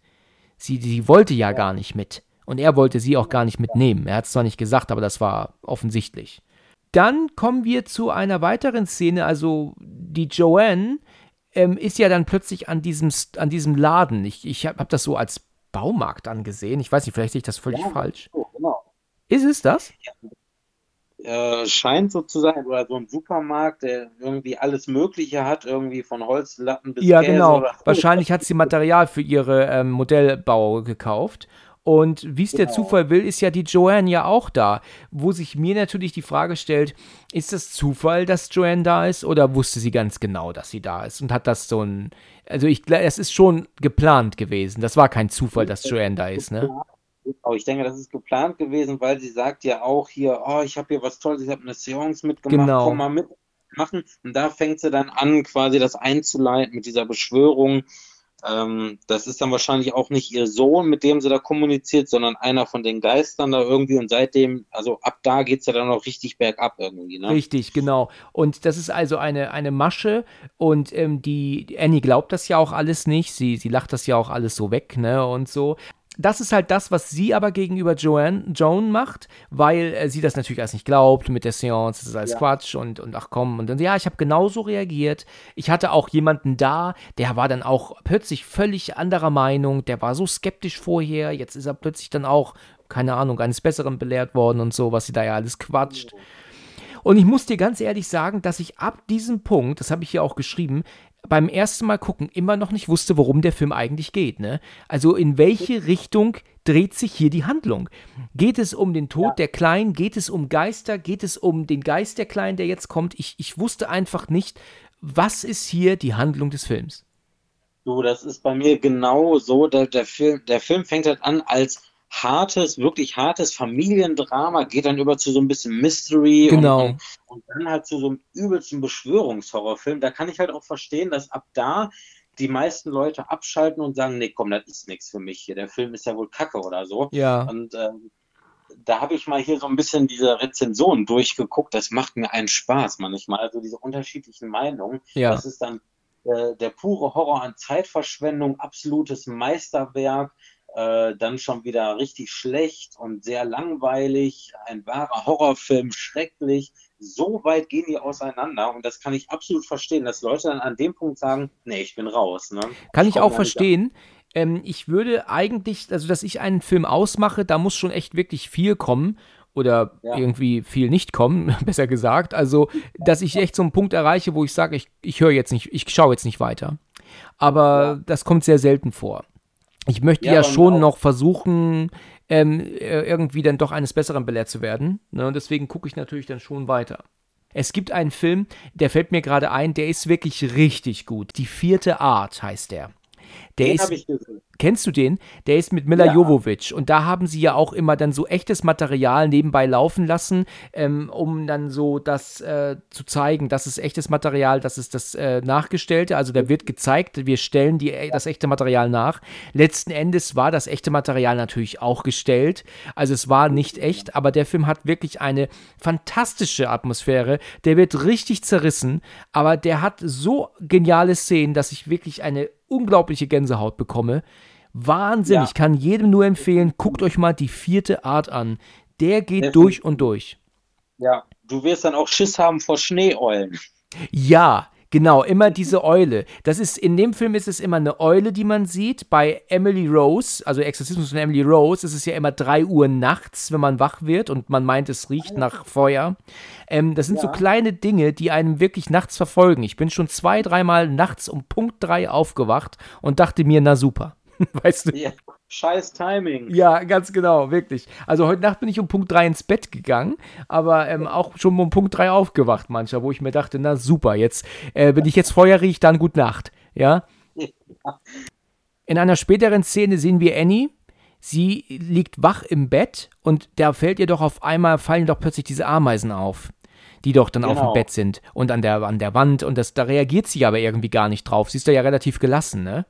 Sie, sie wollte ja gar nicht mit. Und er wollte sie auch gar nicht mitnehmen. Er hat es zwar nicht gesagt, aber das war offensichtlich. Dann kommen wir zu einer weiteren Szene. Also die Joanne ähm, ist ja dann plötzlich an diesem, an diesem Laden. Ich, ich habe hab das so als Baumarkt angesehen. Ich weiß nicht, vielleicht sehe ich das völlig Ja. falsch. So, genau. Ist es das? Äh, scheint so zu sein, oder so ein Supermarkt, der irgendwie alles Mögliche hat, irgendwie von Holzlatten bis Ja, Käse genau. Wahrscheinlich hat sie Material für ihre ähm, Modellbau gekauft. Und wie es der Genau. Zufall will, ist ja die Joanne ja auch da. Wo sich mir natürlich die Frage stellt, ist das Zufall, dass Joanne da ist oder wusste sie ganz genau, dass sie da ist und hat das so ein. Also ich es ist schon geplant gewesen. Das war kein Zufall, dass Joanne da ist, ne? Aber ich denke, das ist geplant gewesen, weil sie sagt ja auch hier, oh, ich habe hier was Tolles, ich habe eine Seance mitgemacht, Genau. komm mal mit machen. Und da fängt sie dann an, quasi das einzuleiten mit dieser Beschwörung. Ähm, das ist dann wahrscheinlich auch nicht ihr Sohn, mit dem sie da kommuniziert, sondern einer von den Geistern da irgendwie. Und seitdem, also ab da geht es ja dann auch richtig bergab irgendwie, ne? Richtig, genau. Und das ist also eine, eine Masche und ähm, die Annie glaubt das ja auch alles nicht. Sie, sie lacht das ja auch alles so weg, ne? Und so. Das ist halt das, was sie aber gegenüber Joanne, Joan macht, weil äh, sie das natürlich alles nicht glaubt mit der Seance, das ist alles Ja. Quatsch und, und ach komm. Und dann, ja, ich habe genauso reagiert. Ich hatte auch jemanden da, der war dann auch plötzlich völlig anderer Meinung, der war so skeptisch vorher, jetzt ist er plötzlich dann auch, keine Ahnung, eines Besseren belehrt worden und so, was sie da ja alles quatscht. Und ich muss dir ganz ehrlich sagen, dass ich ab diesem Punkt, das habe ich hier auch geschrieben, beim ersten Mal gucken immer noch nicht wusste, worum der Film eigentlich geht. Ne? Also in welche Richtung dreht sich hier die Handlung? Geht es um den Tod der Kleinen? Geht es um Geister? Geht es um den Geist der Kleinen, der jetzt kommt? Ich, ich wusste einfach nicht, was ist hier die Handlung des Films. Du, das ist bei mir genau so. Der, der Film, der Film fängt halt an als hartes, wirklich hartes Familiendrama, geht dann über zu so ein bisschen Mystery Genau. und, und, dann halt zu so einem übelsten Beschwörungshorrorfilm. Da kann ich halt auch verstehen, dass ab da die meisten Leute abschalten und sagen, nee, komm, das ist nichts für mich hier. Der Film ist ja wohl Kacke oder so. Ja. Und ähm, da habe ich mal hier so ein bisschen diese Rezensionen durchgeguckt. Das macht mir einen Spaß manchmal. Also diese unterschiedlichen Meinungen. Ja. Das ist dann äh, der pure Horror an Zeitverschwendung, absolutes Meisterwerk. Äh, dann schon wieder richtig schlecht und sehr langweilig, ein wahrer Horrorfilm, schrecklich. So weit gehen die auseinander und das kann ich absolut verstehen, dass Leute dann an dem Punkt sagen, nee, ich bin raus. Ne? Kann ich, ich auch verstehen. Ähm, ich würde eigentlich, also dass ich einen Film ausmache, da muss schon echt wirklich viel kommen oder ja. irgendwie viel nicht kommen, besser gesagt. Also, dass ich echt so einen Punkt erreiche, wo ich sage, ich, ich höre jetzt nicht, ich schaue jetzt nicht weiter. Aber ja. das kommt sehr selten vor. Ich möchte ja, ja schon noch versuchen, ähm, äh, irgendwie dann doch eines Besseren belehrt zu werden. Ne? Und deswegen gucke ich natürlich dann schon weiter. Es gibt einen Film, der fällt mir gerade ein, der ist wirklich richtig gut. Die vierte Art heißt der. Der Den ist, Kennst du den? Der ist mit Mila ja. Jovovich. Und da haben sie ja auch immer dann so echtes Material nebenbei laufen lassen, ähm, um dann so das äh, zu zeigen, das ist echtes Material, das ist das äh, Nachgestellte. Also da wird gezeigt, wir stellen die, das echte Material nach. Letzten Endes war das echte Material natürlich auch gestellt. Also es war nicht echt, aber der Film hat wirklich eine fantastische Atmosphäre. Der wird richtig zerrissen, aber der hat so geniale Szenen, dass ich wirklich eine unglaubliche Gänsehaut bekomme. Wahnsinn, ja. ich kann jedem nur empfehlen, guckt euch mal die vierte Art an. Der geht Definitiv. durch und durch. Ja, du wirst dann auch Schiss haben vor Schneeeulen. Ja, Genau, immer diese Eule. Das ist, in dem Film ist es immer eine Eule, die man sieht. Bei Emily Rose, also Exorzismus von Emily Rose, ist es ja immer 3 Uhr nachts, wenn man wach wird und man meint, es riecht nach Feuer. Ähm, das sind ja. so kleine Dinge, die einem wirklich nachts verfolgen. Ich bin schon zwei, dreimal nachts um Punkt 3 aufgewacht und dachte mir, na super. weißt du? Ja. Scheiß Timing. Ja, ganz genau, wirklich. Also heute Nacht bin ich um Punkt 3 ins Bett gegangen, aber ähm, auch schon um Punkt 3 aufgewacht mancher, wo ich mir dachte, na super, jetzt, äh, wenn ich jetzt Feuer rieche, dann gut Nacht. Ja? ja. In einer späteren Szene sehen wir Annie. Sie liegt wach im Bett und da fällt ihr doch auf einmal, fallen doch plötzlich diese Ameisen auf die doch dann genau. auf dem genau. Bett sind und an der, an der Wand und das, da reagiert sie aber irgendwie gar nicht drauf. Sie ist da ja relativ gelassen, ne?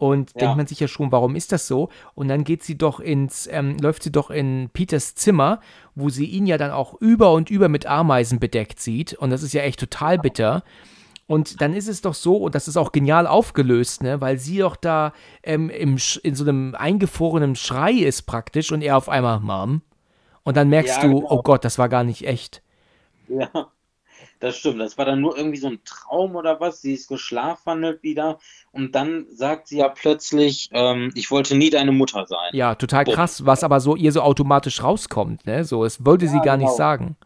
Und ja. denkt man sich ja schon, warum ist das so? Und dann geht sie doch ins, ähm, läuft sie doch in Peters Zimmer, wo sie ihn ja dann auch über und über mit Ameisen bedeckt sieht. Und das ist ja echt total bitter. Und dann ist es doch so, und das ist auch genial aufgelöst, ne, weil sie doch da ähm, im, in so einem eingefrorenen Schrei ist praktisch und er auf einmal, Mom. Und dann merkst ja, du, genau. oh Gott, das war gar nicht echt. Ja. Das stimmt, das war dann nur irgendwie so ein Traum oder was. Sie ist geschlafwandelt wieder und dann sagt sie ja plötzlich, ähm, ich wollte nie deine Mutter sein. Ja, total krass, was aber so ihr so automatisch rauskommt, ne? So, es wollte ja, sie gar genau. nicht sagen.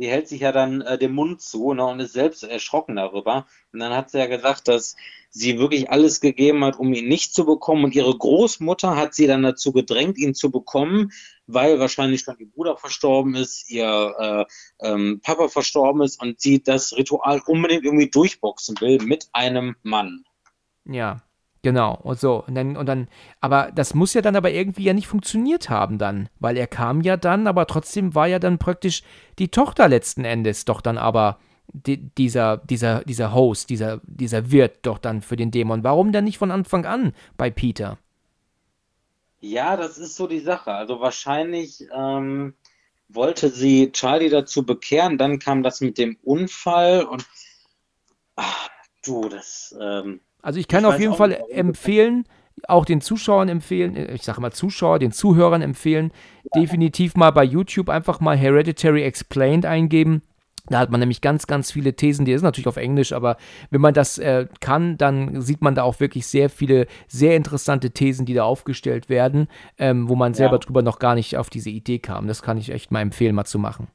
Sie hält sich ja dann äh, den Mund zu ne, und ist selbst erschrocken darüber. Und dann hat sie ja gesagt, dass sie wirklich alles gegeben hat, um ihn nicht zu bekommen. Und ihre Großmutter hat sie dann dazu gedrängt, ihn zu bekommen, weil wahrscheinlich schon ihr Bruder verstorben ist, ihr äh, ähm, Papa verstorben ist und sie das Ritual unbedingt irgendwie durchboxen will mit einem Mann. Ja, genau. Und so. Und dann, und dann, aber das muss ja dann aber irgendwie ja nicht funktioniert haben dann, weil er kam ja dann, aber trotzdem war ja dann praktisch die Tochter letzten Endes doch dann aber die, dieser, dieser, dieser Host, dieser, dieser Wirt doch dann für den Dämon. Warum denn nicht von Anfang an bei Peter? Ja, das ist so die Sache. Also wahrscheinlich ähm, wollte sie Charlie dazu bekehren, dann kam das mit dem Unfall und ach, du, das. Ähm, also ich kann ich auf jeden Fall empfehlen, auch den Zuschauern empfehlen, äh, ich sage mal Zuschauer, den Zuhörern empfehlen, ja. definitiv mal bei YouTube einfach mal Hereditary Explained eingeben. Da hat man nämlich ganz, ganz viele Thesen, die sind natürlich auf Englisch, aber wenn man das äh, kann, dann sieht man da auch wirklich sehr viele, sehr interessante Thesen, die da aufgestellt werden, ähm, wo man selber ja. drüber noch gar nicht auf diese Idee kam. Das kann ich echt mal empfehlen, mal zu machen.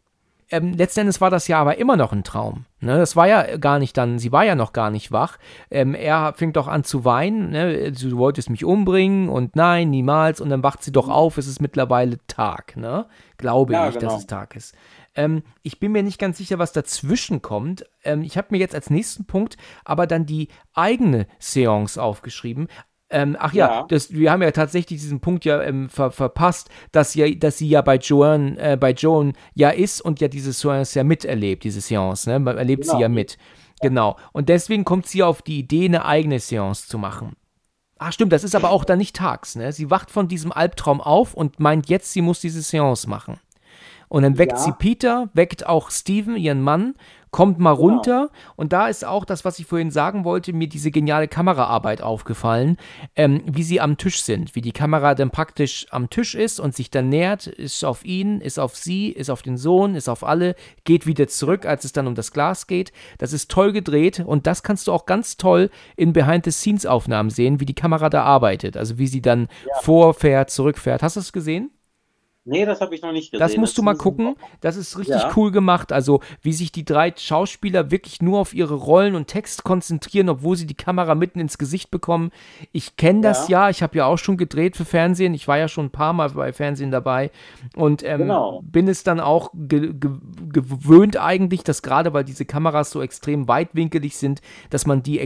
Ähm, letzten Endes war das ja aber immer noch ein Traum. Ne? Das war ja gar nicht dann, sie war ja noch gar nicht wach. Ähm, er fängt doch an zu weinen, ne? du wolltest mich umbringen und nein, niemals. Und dann wacht sie doch auf, es ist mittlerweile Tag, ne? Glaube ja, ich, genau. dass es Tag ist. Ähm, ich bin mir nicht ganz sicher, was dazwischen kommt. Ähm, ich habe mir jetzt als nächsten Punkt aber dann die eigene Seance aufgeschrieben. Ähm, ach ja, ja. Das, wir haben ja tatsächlich diesen Punkt ja ähm, ver, verpasst, dass, ja, dass sie ja bei Joan, äh, bei Joan ja ist und ja diese Seance ja miterlebt, diese Seance, ne? Man erlebt genau. sie ja mit. Genau. Und deswegen kommt sie auf die Idee, eine eigene Seance zu machen. Ach stimmt, das ist aber auch dann nicht tags, ne? Sie wacht von diesem Albtraum auf und meint jetzt, sie muss diese Seance machen. Und dann weckt ja. sie Peter, weckt auch Steven, ihren Mann, kommt mal genau. runter und da ist auch das, was ich vorhin sagen wollte, mir diese geniale Kameraarbeit aufgefallen, ähm, wie sie am Tisch sind, wie die Kamera dann praktisch am Tisch ist und sich dann nähert, ist auf ihn, ist auf sie, ist auf den Sohn, ist auf alle, geht wieder zurück, als es dann um das Glas geht. Das ist toll gedreht und das kannst du auch ganz toll in Behind-the-Scenes-Aufnahmen sehen, wie die Kamera da arbeitet, also wie sie dann ja. vorfährt, zurückfährt. Hast du es gesehen? Nee, das habe ich noch nicht gesehen. Das musst das du mal gucken. Das ist richtig ja. cool gemacht. Also, wie sich die drei Schauspieler wirklich nur auf ihre Rollen und Text konzentrieren, obwohl sie die Kamera mitten ins Gesicht bekommen. Ich kenne das ja. ja. Ich habe ja auch schon gedreht für Fernsehen. Ich war ja schon ein paar Mal bei Fernsehen dabei und ähm, genau. bin es dann auch ge ge gewöhnt eigentlich, dass gerade weil diese Kameras so extrem weitwinkelig sind, dass man die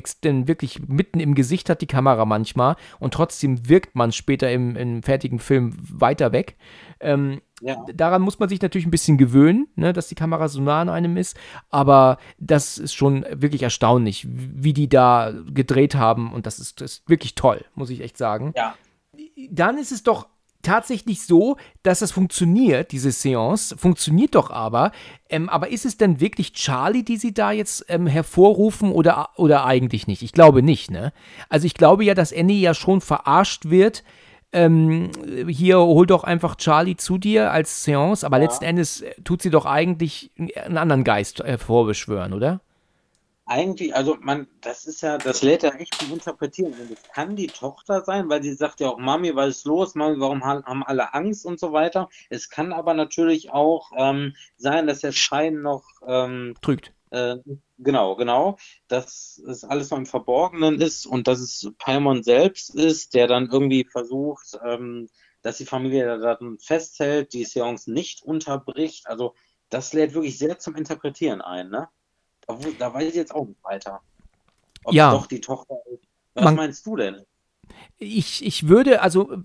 wirklich mitten im Gesicht hat, die Kamera manchmal. Und trotzdem wirkt man später im, im fertigen Film weiter weg. Ähm, ja. Daran muss man sich natürlich ein bisschen gewöhnen, ne, dass die Kamera so nah an einem ist. Aber das ist schon wirklich erstaunlich, wie die da gedreht haben. Und das ist, das ist wirklich toll, muss ich echt sagen. Ja. Dann ist es doch tatsächlich so, dass das funktioniert, diese Seance, funktioniert doch aber. Ähm, aber ist es denn wirklich Charlie, die sie da jetzt ähm, hervorrufen oder, oder eigentlich nicht? Ich glaube nicht, ne? Also ich glaube ja, dass Annie ja schon verarscht wird, ähm, hier hol doch einfach Charlie zu dir als Seance, aber ja. letzten Endes tut sie doch eigentlich einen anderen Geist hervorbeschwören, oder? Eigentlich, also man, das ist ja, das lädt ja echt zum Interpretieren. Und es kann die Tochter sein, weil sie sagt ja auch, Mami, was ist los? Mami, warum haben alle Angst und so weiter. Es kann aber natürlich auch ähm, sein, dass der Schein noch ähm, trügt. Äh, genau, genau. Dass es alles noch im Verborgenen ist und dass es Paimon selbst ist, der dann irgendwie versucht, ähm, dass die Familie da dann festhält, die Seance nicht unterbricht. Also das lädt wirklich sehr zum Interpretieren ein, ne? Da, da weiß ich jetzt auch nicht weiter. Ob ja. doch die Tochter ist. Was Man, meinst du denn? Ich, ich würde, also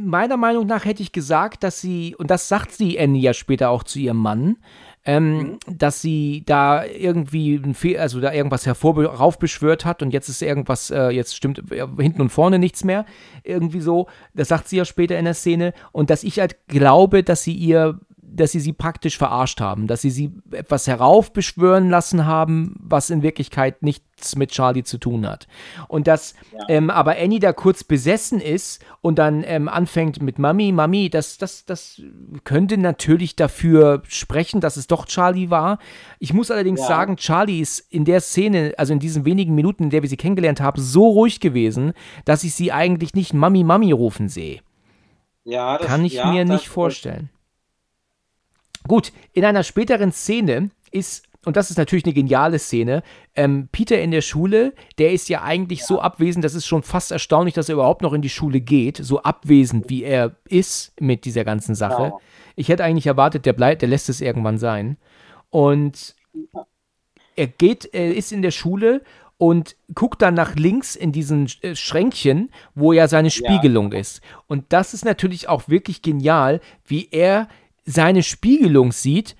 meiner Meinung nach hätte ich gesagt, dass sie, und das sagt sie Annie ja später auch zu ihrem Mann, ähm, mhm. dass sie da irgendwie also da irgendwas heraufbeschwört hat und jetzt ist irgendwas, äh, jetzt stimmt äh, hinten und vorne nichts mehr. Irgendwie so. Das sagt sie ja später in der Szene. Und dass ich halt glaube, dass sie ihr dass sie sie praktisch verarscht haben, dass sie sie etwas heraufbeschwören lassen haben, was in Wirklichkeit nichts mit Charlie zu tun hat. Und dass ja. ähm, aber Annie da kurz besessen ist und dann ähm, anfängt mit Mami, Mami, das, das, das könnte natürlich dafür sprechen, dass es doch Charlie war. Ich muss allerdings ja. sagen, Charlie ist in der Szene, also in diesen wenigen Minuten, in der wir sie kennengelernt haben, so ruhig gewesen, dass ich sie eigentlich nicht Mami, Mami rufen sehe. Ja, das, Kann ich ja, mir nicht vorstellen. Gut, in einer späteren Szene ist, und das ist natürlich eine geniale Szene, ähm, Peter in der Schule, der ist ja eigentlich so abwesend, das ist schon fast erstaunlich, dass er überhaupt noch in die Schule geht, so abwesend wie er ist mit dieser ganzen Sache. Genau. Ich hätte eigentlich erwartet, der bleibt, der lässt es irgendwann sein. Und er geht, er ist in der Schule und guckt dann nach links in diesen äh, Schränkchen, wo ja seine Spiegelung ja. ist. Und das ist natürlich auch wirklich genial, wie er seine Spiegelung sieht,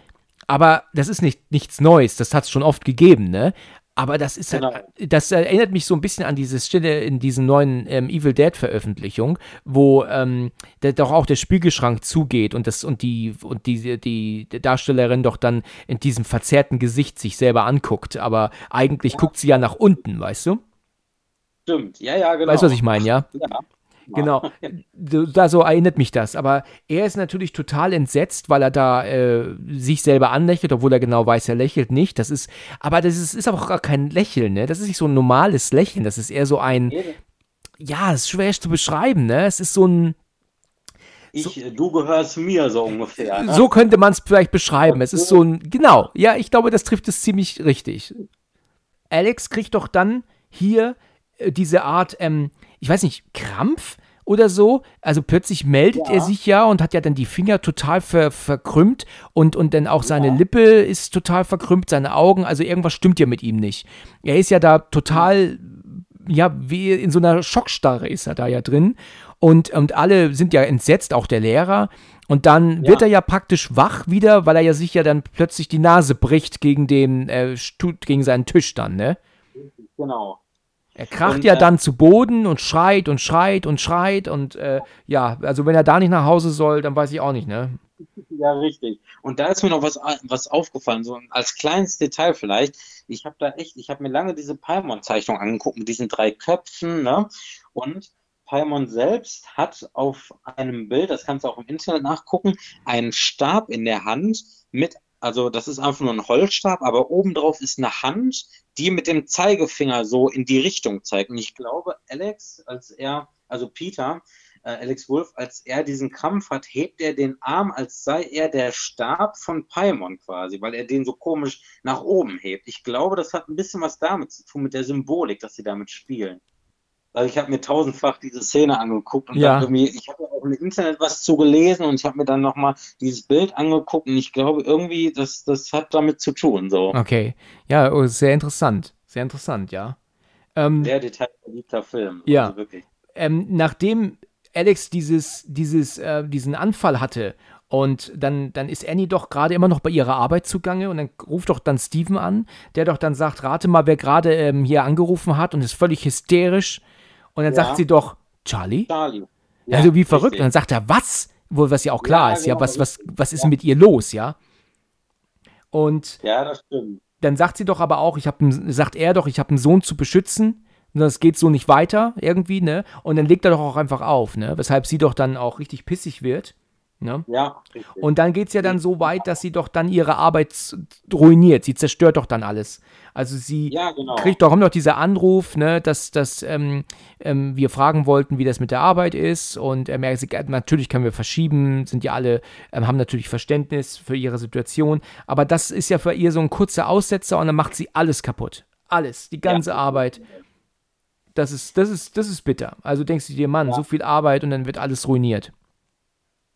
aber das ist nicht, nichts Neues, das hat es schon oft gegeben, ne? Aber das ist halt, genau. halt, das erinnert mich so ein bisschen an diese Stelle in diesen neuen ähm, Evil Dead Veröffentlichung, wo ähm, der, doch auch der Spiegelschrank zugeht und das und die und die, die Darstellerin doch dann in diesem verzerrten Gesicht sich selber anguckt, aber eigentlich ja. guckt sie ja nach unten, weißt du? Stimmt, ja, ja, genau. Weißt du, was ich meine, ja? Ja. Genau, da so erinnert mich das. Aber er ist natürlich total entsetzt, weil er da äh, sich selber anlächelt, obwohl er genau weiß, er lächelt nicht. Das ist, aber das ist, ist aber auch gar kein Lächeln, ne? Das ist nicht so ein normales Lächeln. Das ist eher so ein, ja, das ist schwer zu beschreiben, ne? Es ist so ein, ich, so, du gehörst mir so ungefähr. Ne? So könnte man es vielleicht beschreiben. Es ist so ein, genau, ja, ich glaube, das trifft es ziemlich richtig. Alex kriegt doch dann hier äh, diese Art, ähm, ich weiß nicht, Krampf oder so. Also plötzlich meldet ja. er sich ja und hat ja dann die Finger total ver verkrümmt und, und dann auch seine ja. Lippe ist total verkrümmt, seine Augen, also irgendwas stimmt ja mit ihm nicht. Er ist ja da total, ja, wie in so einer Schockstarre ist er da ja drin. Und, und alle sind ja entsetzt, auch der Lehrer. Und dann ja. wird er ja praktisch wach wieder, weil er ja sich ja dann plötzlich die Nase bricht gegen den, äh, gegen seinen Tisch dann, ne? Genau. Er kracht und, ja äh, dann zu Boden und schreit und schreit und schreit und äh, ja, also wenn er da nicht nach Hause soll, dann weiß ich auch nicht, ne? Ja, richtig. Und da ist mir noch was, was aufgefallen, so als kleines Detail vielleicht. Ich habe da echt, ich habe mir lange diese Paimon-Zeichnung angeguckt mit diesen drei Köpfen, ne? Und Paimon selbst hat auf einem Bild, das kannst du auch im Internet nachgucken, einen Stab in der Hand mit, also das ist einfach nur ein Holzstab, aber obendrauf ist eine Hand, die mit dem Zeigefinger so in die Richtung zeigt. Und ich glaube, Alex, als er, also Peter, äh, Alex Wolf, als er diesen Kampf hat, hebt er den Arm, als sei er der Stab von Paimon quasi, weil er den so komisch nach oben hebt. Ich glaube, das hat ein bisschen was damit zu tun, mit der Symbolik, dass sie damit spielen. Also ich habe mir tausendfach diese Szene angeguckt und Ja. irgendwie, ich habe auch im Internet was zu gelesen und ich habe mir dann nochmal dieses Bild angeguckt und ich glaube irgendwie, das, das hat damit zu tun, so. Okay. Ja, oh, sehr interessant. Sehr interessant, ja. Ähm, Sehr detailverliebter Film. Ja. Also wirklich. ähm, nachdem Alex dieses, dieses, äh, diesen Anfall hatte und dann, dann ist Annie doch gerade immer noch bei ihrer Arbeit zugange und dann ruft doch dann Steven an, der doch dann sagt, rate mal, wer gerade ähm, hier angerufen hat und ist völlig hysterisch und dann Ja. sagt sie doch, Charlie? Charlie. also wie verrückt. richtig. Und dann sagt er, was? Wohl, was ja auch klar Ja, ist, ja, genau, was, was, was ist Ja. mit ihr los, ja? Und Ja, das stimmt. dann sagt sie doch aber auch, ich habe, sagt er doch, ich habe einen Sohn zu beschützen. Das geht so nicht weiter irgendwie, ne? Und dann legt er doch auch einfach auf, ne? Weshalb sie doch dann auch richtig pissig wird, ne? Ja, richtig. Und dann geht es ja dann so weit, dass sie doch dann ihre Arbeit ruiniert. Sie zerstört doch dann alles. Also sie ja, genau. kriegt doch, kommt doch dieser Anruf, ne, dass, dass ähm, ähm, wir fragen wollten, wie das mit der Arbeit ist. Und ähm, er sagt, natürlich können wir verschieben, sind ja alle, ähm, haben natürlich Verständnis für ihre Situation. Aber das ist ja für ihr so ein kurzer Aussetzer und dann macht sie alles kaputt. Alles, die ganze Ja. Arbeit. Das ist, das ist, das ist bitter. Also denkst du dir, Mann, Ja. so viel Arbeit und dann wird alles ruiniert.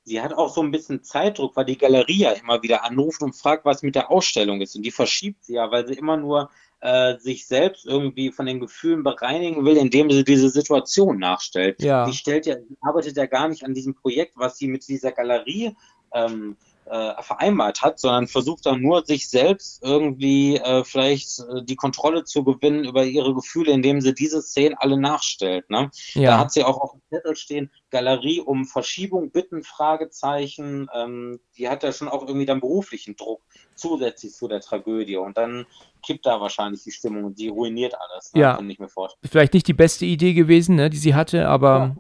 Sie hat auch so ein bisschen Zeitdruck, weil die Galerie ja immer wieder anruft und fragt, was mit der Ausstellung ist. Und die verschiebt sie ja, weil sie immer nur äh, sich selbst irgendwie von den Gefühlen bereinigen will, indem sie diese Situation nachstellt. Ja. Die stellt ja, arbeitet ja gar nicht an diesem Projekt, was sie mit dieser Galerie ähm, äh, vereinbart hat, sondern versucht dann nur, sich selbst irgendwie äh, vielleicht äh, die Kontrolle zu gewinnen über ihre Gefühle, indem sie diese Szenen alle nachstellt. Ne? Da Ja. hat sie auch auf dem Zettel stehen, Galerie um Verschiebung bitten, Fragezeichen. Ähm, die hat ja schon auch irgendwie dann beruflichen Druck zusätzlich zu der Tragödie. Und dann kippt da wahrscheinlich die Stimmung und sie ruiniert alles. Ne? Ja. Kann ich mir vorstellen. vielleicht nicht die beste Idee gewesen, ne, die sie hatte, aber Ja.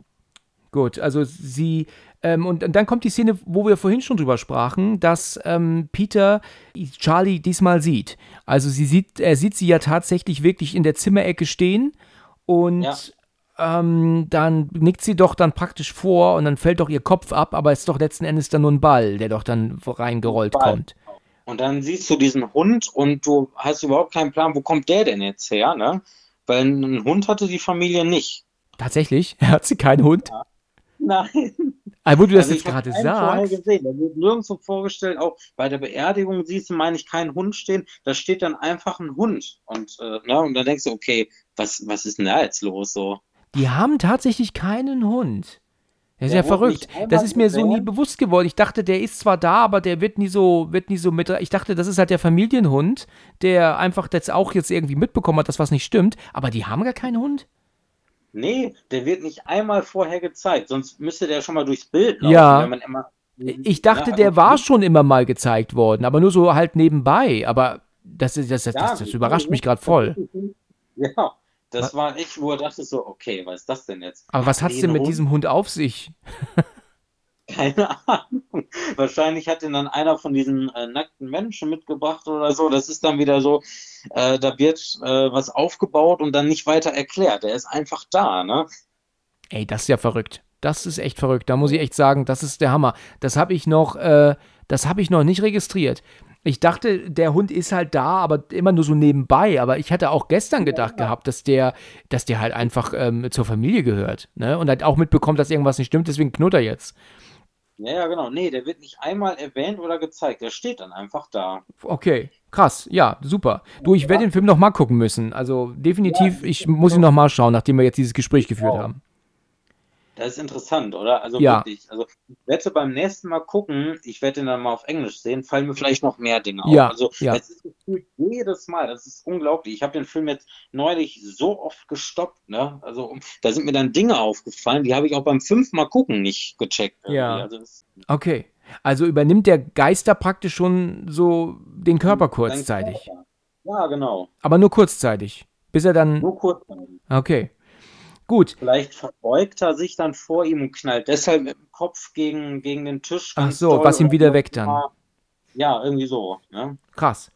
gut. Also sie ähm, und, und dann kommt die Szene, wo wir vorhin schon drüber sprachen, dass ähm, Peter Charlie diesmal sieht. Also sie sieht, er sieht sie ja tatsächlich wirklich in der Zimmerecke stehen und Ja. ähm, dann nickt sie doch dann praktisch vor und dann fällt doch ihr Kopf ab, aber es ist doch letzten Endes dann nur ein Ball, der doch dann reingerollt Ball. kommt. Und dann siehst du diesen Hund und du hast überhaupt keinen Plan, wo kommt der denn jetzt her, ne? Weil einen Hund hatte die Familie nicht. Tatsächlich, hat sie keinen Hund. Nein. Aber wo du das Also jetzt gerade sagst. gesehen. Da wird nirgendwo vorgestellt, auch bei der Beerdigung siehst du, meine ich, keinen Hund stehen. Da steht dann einfach ein Hund. Und, äh, ne, und dann denkst du, okay, was, was ist denn da jetzt los? So. Die haben tatsächlich keinen Hund. Das ist Der ja verrückt. Das ist mir so nie bewusst geworden. Ich dachte, der ist zwar da, aber der wird nie so, wird nie so mit. Ich dachte, das ist halt der Familienhund, der einfach jetzt auch jetzt irgendwie mitbekommen hat, dass was nicht stimmt. Aber die haben gar keinen Hund. Nee, der wird nicht einmal vorher gezeigt, sonst müsste der schon mal durchs Bild laufen, Ja. immer. Ich dachte, Ja, der also- war schon immer mal gezeigt worden, aber nur so halt nebenbei. Aber das, ist, das, das, Ja, das, das überrascht mich gerade voll. Ja, das war echt, wo er dachte so, okay, was ist das denn jetzt? Aber was hat's denn mit Hund? diesem Hund auf sich? Keine Ahnung. Wahrscheinlich hat ihn dann einer von diesen äh, nackten Menschen mitgebracht oder so. Das ist dann wieder so, äh, da wird äh, was aufgebaut und dann nicht weiter erklärt. Er ist einfach da, ne? Ey, das ist ja verrückt. Das ist echt verrückt. Da muss ich echt sagen, das ist der Hammer. Das habe ich noch, äh, das habe ich noch nicht registriert. Ich dachte, der Hund ist halt da, aber immer nur so nebenbei. Aber ich hatte auch gestern gedacht gehabt, dass der, dass der halt einfach ähm, zur Familie gehört, ne? Und halt auch mitbekommt, dass irgendwas nicht stimmt. Deswegen knurrt er jetzt. Ja, ja, genau. Nee, der wird nicht einmal erwähnt oder gezeigt. Der steht dann einfach da. Okay, krass. Ja, super. Du, ich werde den Film noch mal gucken müssen. Also definitiv, ich muss ihn noch mal schauen, nachdem wir jetzt dieses Gespräch geführt haben. Das ist interessant, oder? Also Ja. wirklich. Also ich werde beim nächsten Mal gucken, ich werde den dann mal auf Englisch sehen, fallen mir vielleicht noch mehr Dinge auf. Ja, Also ja. es ist gefühlt jedes Mal, das ist unglaublich. Ich habe den Film jetzt neulich so oft gestoppt, ne? Also da sind mir dann Dinge aufgefallen, die habe ich auch beim fünfmal gucken nicht gecheckt. irgendwie. Ja. Also Okay. Also übernimmt der Geister praktisch schon so den Körper kurzzeitig. Körper. Ja, genau. Aber nur kurzzeitig. Bis er dann. Nur kurzzeitig. Okay. Gut. Vielleicht verbeugt er sich dann vor ihm und knallt deshalb mit dem Kopf gegen, gegen den Tisch. Ach so, was ihn wieder weckt dann. Ja, irgendwie so. Ne? Krass.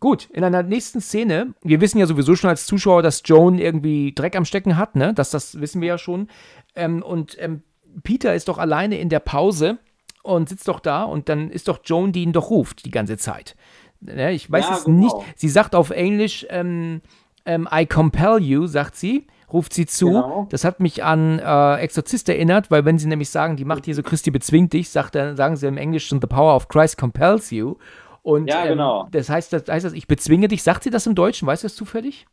Gut, in einer nächsten Szene, wir wissen ja sowieso schon als Zuschauer, dass Joan irgendwie Dreck am Stecken hat, ne? Das, das wissen wir ja schon. Ähm, und ähm, Peter ist doch alleine in der Pause und sitzt doch da und dann ist doch Joan, die ihn doch ruft die ganze Zeit. Ne? Ich weiß Ja, es genau. nicht. Sie sagt auf Englisch, ähm, ähm, I compel you, sagt sie, ruft sie zu. Genau. Das hat mich an äh, Exorzist erinnert, weil wenn sie nämlich sagen, die Macht Jesu Christi bezwingt dich, sagt, dann sagen sie im Englischen, the power of Christ compels you. Und Ja, ähm, genau. das heißt, das heißt das, ich bezwinge dich. Sagt sie das im Deutschen? Weißt du das zufällig?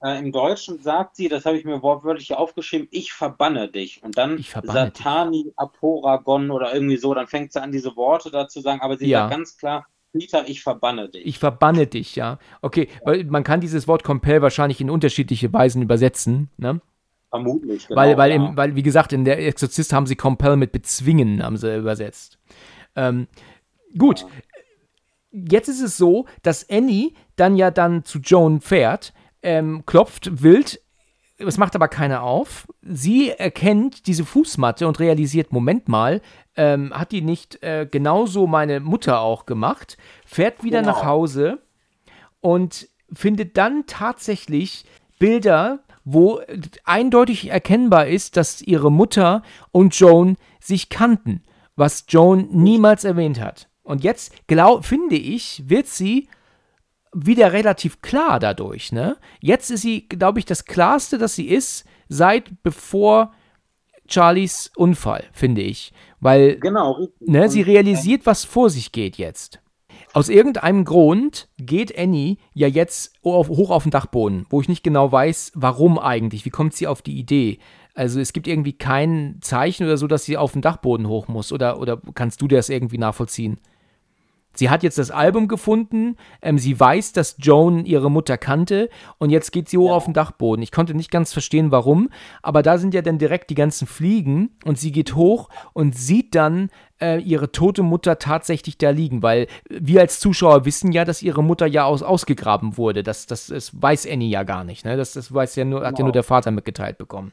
Äh, Im Deutschen sagt sie, das habe ich mir wortwörtlich aufgeschrieben, ich verbanne dich. Und dann Ich verbanne dich. Satani Aporagon oder irgendwie so, dann fängt sie an, diese Worte da zu sagen, aber sie Ja. sagt ganz klar, Peter, ich verbanne dich. Ich verbanne dich, ja. Okay, weil man kann dieses Wort compel wahrscheinlich in unterschiedliche Weisen übersetzen, ne? Vermutlich, genau. weil, weil, ja. im, weil, wie gesagt, in der Exorzist haben sie compel mit bezwingen, haben sie übersetzt. Ähm, gut. Jetzt ist es so, dass Annie dann ja dann zu Joan fährt, ähm, klopft wild, es macht aber keiner auf. Sie erkennt diese Fußmatte und realisiert, Moment mal, ähm, hat die nicht äh, genauso meine Mutter auch gemacht, fährt wieder Genau. nach Hause und findet dann tatsächlich Bilder, wo eindeutig erkennbar ist, dass ihre Mutter und Joan sich kannten, was Joan niemals erwähnt hat. Und jetzt, glaub, finde ich, wird sie wieder relativ klar dadurch. Ne? Jetzt ist sie, glaube ich, das Klarste, dass sie ist, seit bevor Charlies Unfall, finde ich. Weil Genau. Ne, sie realisiert, was vor sich geht jetzt. Aus irgendeinem Grund geht Annie ja jetzt hoch auf den Dachboden, wo ich nicht genau weiß, warum eigentlich. Wie kommt sie auf die Idee? Also es gibt irgendwie kein Zeichen oder so, dass sie auf den Dachboden hoch muss. Oder, oder kannst du das irgendwie nachvollziehen? Sie hat jetzt das Album gefunden, ähm, sie weiß, dass Joan ihre Mutter kannte und jetzt geht sie hoch Ja. auf den Dachboden. Ich konnte nicht ganz verstehen, warum, aber da sind ja dann direkt die ganzen Fliegen und sie geht hoch und sieht dann äh, ihre tote Mutter tatsächlich da liegen, weil wir als Zuschauer wissen ja, dass ihre Mutter ja aus, ausgegraben wurde. Das, das, das weiß Annie ja gar nicht. Ne? Das, das weiß ja nur, hat ja Genau. nur der Vater mitgeteilt bekommen.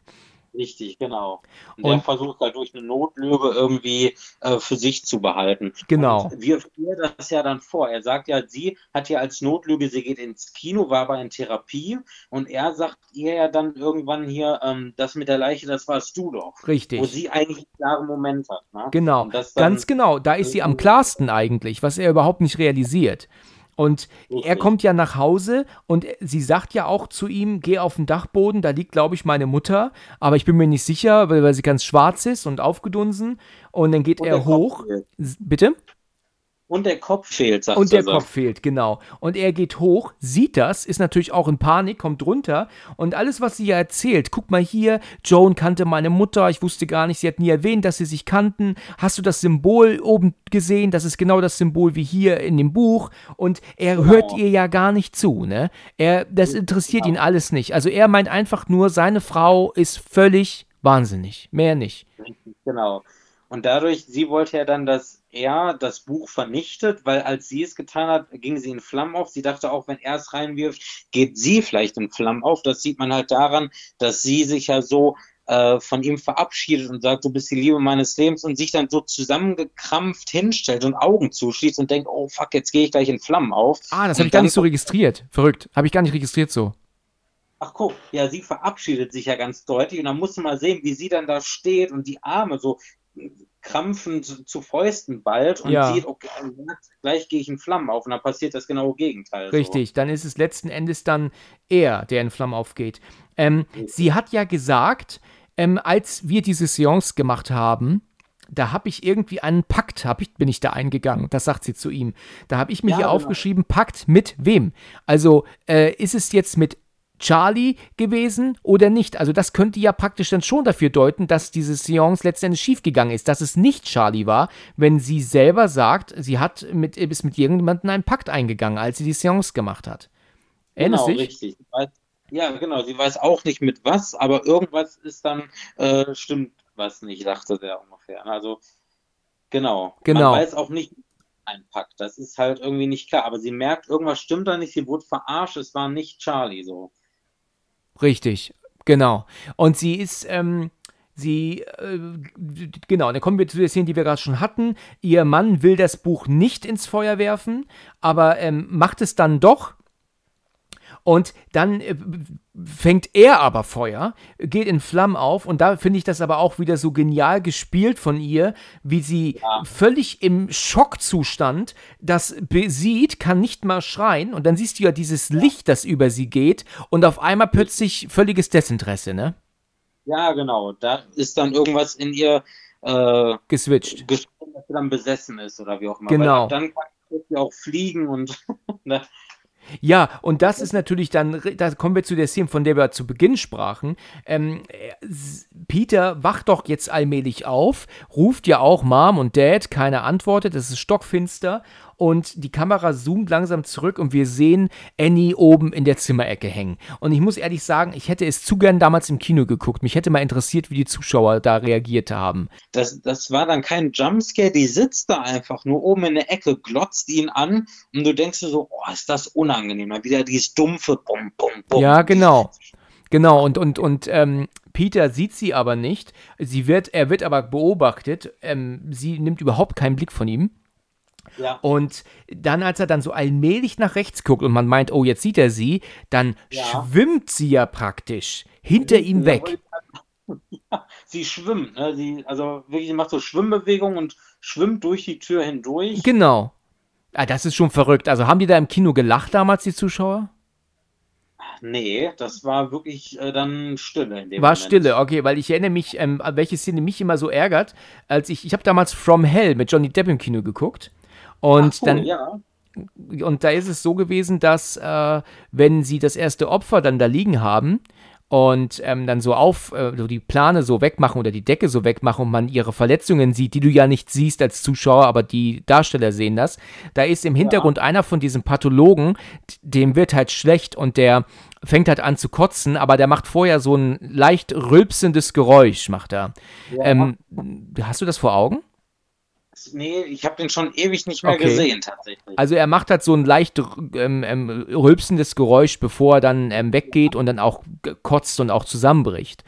Richtig, genau. Und, Und- der versucht da durch eine Notlüge irgendwie äh, für sich zu behalten. Genau. Und wir führen das ja dann vor. Er sagt ja, sie hat ja als Notlüge, sie geht ins Kino, war aber in Therapie und er sagt ihr ja dann irgendwann hier, ähm, das mit der Leiche, das warst du doch. Richtig. Wo sie eigentlich einen klaren Moment hat. Ne? Genau, ganz genau. Da ist sie am klarsten eigentlich, was er überhaupt nicht realisiert. Und er Richtig. kommt ja nach Hause und sie sagt ja auch zu ihm, geh auf den Dachboden, da liegt, glaube ich, meine Mutter, aber ich bin mir nicht sicher, weil, weil sie ganz schwarz ist und aufgedunsen. Und dann geht Und er hoch. Bitte? Und der Kopf fehlt, sagt Und der er. Kopf fehlt, genau. Und er geht hoch, sieht das, ist natürlich auch in Panik, kommt runter und alles, was sie ja erzählt, guck mal hier, Joan kannte meine Mutter, ich wusste gar nicht, sie hat nie erwähnt, dass sie sich kannten. Hast du das Symbol oben gesehen? Das ist genau das Symbol wie hier in dem Buch. Und er Genau. hört ihr ja gar nicht zu, ne? Er, das interessiert ihn alles nicht. Also er meint einfach nur, seine Frau ist völlig wahnsinnig. Mehr nicht. Genau. Und dadurch, sie wollte ja dann, dass er das Buch vernichtet, weil als sie es getan hat, ging sie in Flammen auf. Sie dachte auch, wenn er es reinwirft, geht sie vielleicht in Flammen auf. Das sieht man halt daran, dass sie sich ja so äh, von ihm verabschiedet und sagt, du bist die Liebe meines Lebens und sich dann so zusammengekrampft hinstellt und Augen zuschließt und denkt, oh fuck, jetzt gehe ich gleich in Flammen auf. Ah, das habe ich gar nicht so registriert. Verrückt. Habe ich gar nicht registriert so. Ach guck, ja, sie verabschiedet sich ja ganz deutlich und dann musst du mal sehen, wie sie dann da steht und die Arme so krampfend zu Fäusten ballt und Ja. sieht, okay, gleich gehe ich in Flammen auf und dann passiert das genaue Gegenteil. Richtig, dann ist es letzten Endes dann er, der in Flammen aufgeht. Ähm, sie hat ja gesagt, ähm, als wir diese Seance gemacht haben, da habe ich irgendwie einen Pakt, hab ich, bin ich da eingegangen. Das sagt sie zu ihm. Da habe ich mir Ja, hier genau. aufgeschrieben, Pakt mit wem? Also äh, ist es jetzt mit Charlie gewesen oder nicht? Also das könnte ja praktisch dann schon dafür deuten, dass diese Seance letztendlich schiefgegangen ist, dass es nicht Charlie war, wenn sie selber sagt, sie hat mit, ist mit irgendjemandem einen Pakt eingeganung, als sie die Seance gemacht hat. Erinnerst Genau, dich? richtig. Ja, genau, sie weiß auch nicht mit was, aber irgendwas ist dann, äh, stimmt was nicht, dachte der ungefähr. Also Genau. Genau. Man weiß auch nicht, sie einpackt. Das ist halt irgendwie nicht klar. Aber sie merkt, irgendwas stimmt da nicht. Sie wurde verarscht. Es war nicht Charlie so. Richtig, genau. Und sie ist, ähm, sie, äh, genau, dann kommen wir zu der Szene, die wir gerade schon hatten. Ihr Mann will das Buch nicht ins Feuer werfen, aber ähm, macht es dann doch. Und dann äh, fängt er aber Feuer, geht in Flammen auf und da finde ich das aber auch wieder so genial gespielt von ihr, wie sie Ja. völlig im Schockzustand das sieht, kann nicht mal schreien und dann siehst du ja dieses Licht, das über sie geht und auf einmal plötzlich völliges Desinteresse, ne? Ja, genau. Da ist dann irgendwas in ihr äh, Geswitcht. geschrieben, dass sie dann besessen ist oder wie auch immer. Genau. Weil dann kann sie auch fliegen und ne? Ja, und das ist natürlich dann, da kommen wir zu der Szene, von der wir zu Beginn sprachen. Ähm, äh, Peter wacht doch jetzt allmählich auf, ruft ja auch Mom und Dad, keiner antwortet, es ist stockfinster und die Kamera zoomt langsam zurück und wir sehen Annie oben in der Zimmerecke hängen. Und ich muss ehrlich sagen, ich hätte es zu gern damals im Kino geguckt. Mich hätte mal interessiert, wie die Zuschauer da reagiert haben. das, das war dann kein Jumpscare, die sitzt da einfach nur oben in der Ecke, glotzt ihn an und du denkst dir so, oh, ist das unangenehm. Mal wieder dieses dumpfe Bum, Bum, Bum. Ja, genau. Genau, und, und, und ähm, Peter sieht sie aber nicht. Sie wird, er wird aber beobachtet. Ähm, sie nimmt überhaupt keinen Blick von ihm. Ja, Und dann, als er dann so allmählich nach rechts guckt und man meint, oh, jetzt sieht er sie, dann Ja. schwimmt sie ja praktisch hinter ihm Ja, weg. sie schwimmt, ne? Sie, also wirklich, sie macht so Schwimmbewegungen und schwimmt durch die Tür hindurch. Genau. Ah, das ist schon verrückt. Also haben die da im Kino gelacht damals, die Zuschauer? Nee, das war wirklich äh, dann Stille in dem War Moment. Stille, okay, weil ich erinnere mich, ähm, welche Szene mich immer so ärgert, als ich, ich habe damals From Hell mit Johnny Depp im Kino geguckt. Und so, dann, ja. und da ist es so gewesen, dass äh, wenn sie das erste Opfer dann da liegen haben und ähm, dann so auf, äh, so die Plane so wegmachen oder die Decke so wegmachen und man ihre Verletzungen sieht, die du ja nicht siehst als Zuschauer, aber die Darsteller sehen das, da ist im Hintergrund einer von diesen Pathologen, dem wird halt schlecht und der fängt halt an zu kotzen, aber der macht vorher so ein leicht rülpsendes Geräusch, macht er. Ja. Ähm, hast du das vor Augen? Nee, ich habe den schon ewig nicht mehr Okay. gesehen, tatsächlich. Also er macht halt so ein leicht ähm, ähm, rülpsendes Geräusch, bevor er dann ähm, weggeht und dann auch kotzt und auch zusammenbricht.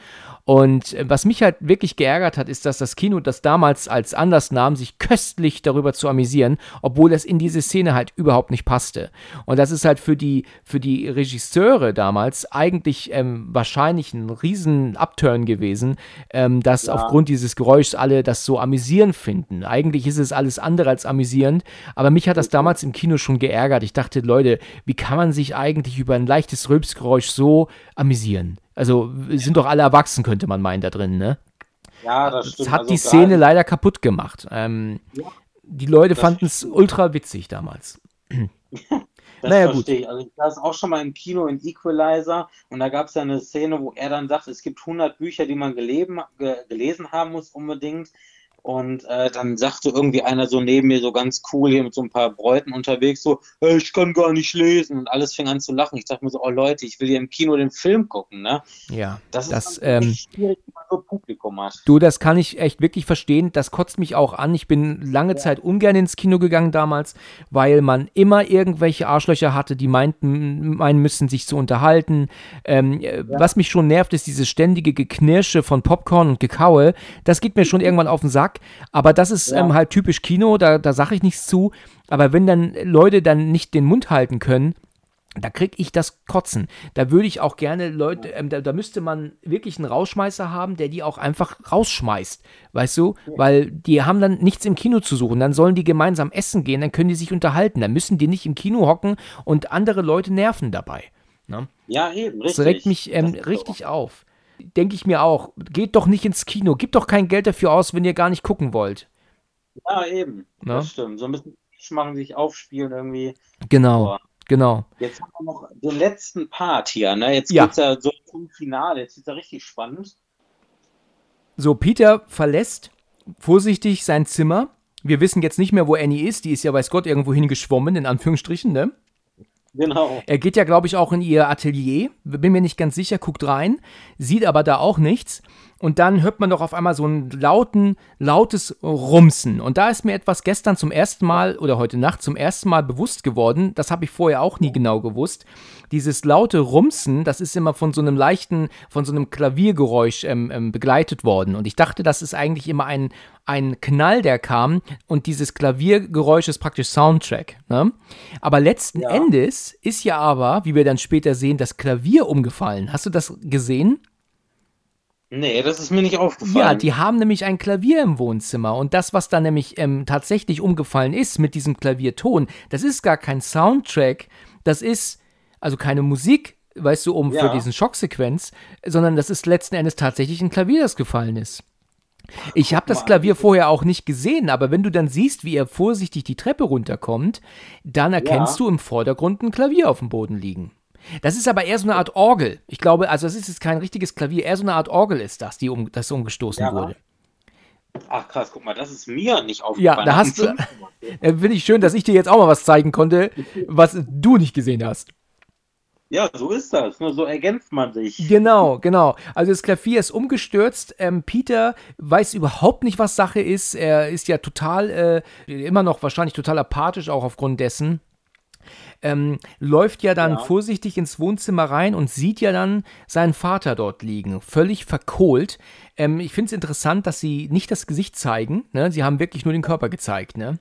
Und äh, was mich halt wirklich geärgert hat, ist, dass das Kino das damals als Anlass nahm, sich köstlich darüber zu amüsieren, obwohl das in diese Szene halt überhaupt nicht passte. Und das ist halt für die, für die Regisseure damals eigentlich ähm, wahrscheinlich ein riesen Upturn gewesen, ähm, dass Ja. aufgrund dieses Geräuschs alle das so amüsierend finden. Eigentlich ist es alles andere als amüsierend, aber mich hat das damals im Kino schon geärgert. Ich dachte, Leute, wie kann man sich eigentlich über ein leichtes Rülpsgeräusch so amüsieren? Also, wir sind doch alle erwachsen, könnte man meinen, da drin, ne? ja, das Das stimmt. hat Also die Szene leider kaputt gemacht. Ähm, Ja. die Leute Das fanden es ultra witzig damals. Das Naja, gut. verstehe ich. Also ich saß auch schon mal im Kino in Equalizer und da gab es ja eine Szene, wo er dann sagt, es gibt 100 Bücher, die man geleben, ge, gelesen haben muss unbedingt. Und äh, dann sagte irgendwie einer so neben mir so ganz cool hier mit so ein paar Bräuten unterwegs so, "Hey, ich kann gar nicht lesen und alles fing an zu lachen. Ich dachte mir so, oh Leute, ich will hier im Kino den Film gucken, ne? Ja, Das, das, ist ähm, schwierig, wenn man so Publikum hat. Du, das kann ich echt wirklich verstehen. Das kotzt mich auch an. Ich bin lange Zeit ungern ins Kino gegangen damals, weil man immer irgendwelche Arschlöcher hatte, die meinten, meinen müssen, sich zu unterhalten. Ähm, äh, Was mich schon nervt, ist dieses ständige Geknirsche von Popcorn und Gekaue. Das geht mir schon irgendwann auf den Sack. Aber das ist Ja. ähm, halt typisch Kino, da, da sage ich nichts zu. Aber wenn dann Leute dann nicht den Mund halten können, da krieg ich das Kotzen. Da würde ich auch gerne Leute, ähm, da, da müsste man wirklich einen Rausschmeißer haben, der die auch einfach rausschmeißt, weißt du? Weil die haben dann nichts im Kino zu suchen. Dann sollen die gemeinsam essen gehen, dann können die sich unterhalten. Dann müssen die nicht im Kino hocken und andere Leute nerven dabei. Ne? Ja, eben, Das richtig. regt mich ähm, Das richtig auf. Denke ich mir auch. Geht doch nicht ins Kino. Gebt doch kein Geld dafür aus, wenn ihr gar nicht gucken wollt. Ja, eben. Ja. Das stimmt. So ein bisschen machen, sich aufspielen irgendwie. Genau, Aber genau. Jetzt haben wir noch den letzten Part hier, ne? Jetzt Ja. geht's ja so zum Finale. Jetzt ist ja richtig spannend. So, Peter verlässt vorsichtig sein Zimmer. Wir wissen jetzt nicht mehr, wo Annie ist. Die ist ja weiß Gott irgendwo hingeschwommen, in Anführungsstrichen, ne? Genau. Er geht ja, glaube ich, auch in ihr Atelier. Bin mir nicht ganz sicher, guckt rein, sieht aber da auch nichts. Und dann hört man doch auf einmal so ein lauten, lautes Rumsen. Und da ist mir etwas gestern zum ersten Mal oder heute Nacht zum ersten Mal bewusst geworden. Das habe ich vorher auch nie genau gewusst. Dieses laute Rumsen, das ist immer von so einem leichten, von so einem Klaviergeräusch ähm, ähm, begleitet worden. Und ich dachte, das ist eigentlich immer ein, ein Knall, der kam. Und dieses Klaviergeräusch ist praktisch Soundtrack. Ne? Aber letzten ja. Endes ist ja aber, wie wir dann später sehen, das Klavier umgefallen. Hast du das gesehen? Nee, das ist mir nicht aufgefallen. Ja, die haben nämlich ein Klavier im Wohnzimmer und das, was da nämlich ähm, tatsächlich umgefallen ist mit diesem Klavierton, das ist gar kein Soundtrack, das ist also keine Musik, weißt du, um ja. für diesen Schocksequenz, sondern das ist letzten Endes tatsächlich ein Klavier, das gefallen ist. Ich habe das Klavier vorher auch nicht gesehen, aber wenn du dann siehst, wie er vorsichtig die Treppe runterkommt, dann erkennst ja. du im Vordergrund ein Klavier auf dem Boden liegen. Das ist aber eher so eine Art Orgel. Ich glaube, also das ist jetzt kein richtiges Klavier, eher so eine Art Orgel ist das, die um, das umgestoßen ja. wurde. Ach krass, guck mal, das ist mir nicht aufgefallen. Ja, da hast du. Äh, Finde ich schön, dass ich dir jetzt auch mal was zeigen konnte, was du nicht gesehen hast. Ja, so ist das. Nur so ergänzt man sich. Genau, genau. Also das Klavier ist umgestürzt. Ähm, Peter weiß überhaupt nicht, was Sache ist. Er ist ja total, äh, immer noch wahrscheinlich total apathisch, auch aufgrund dessen ähm, läuft ja dann ja. vorsichtig ins Wohnzimmer rein und sieht ja dann seinen Vater dort liegen, völlig verkohlt. Ähm, ich finde es interessant, dass sie nicht das Gesicht zeigen, ne? sie haben wirklich nur den Körper gezeigt, ne?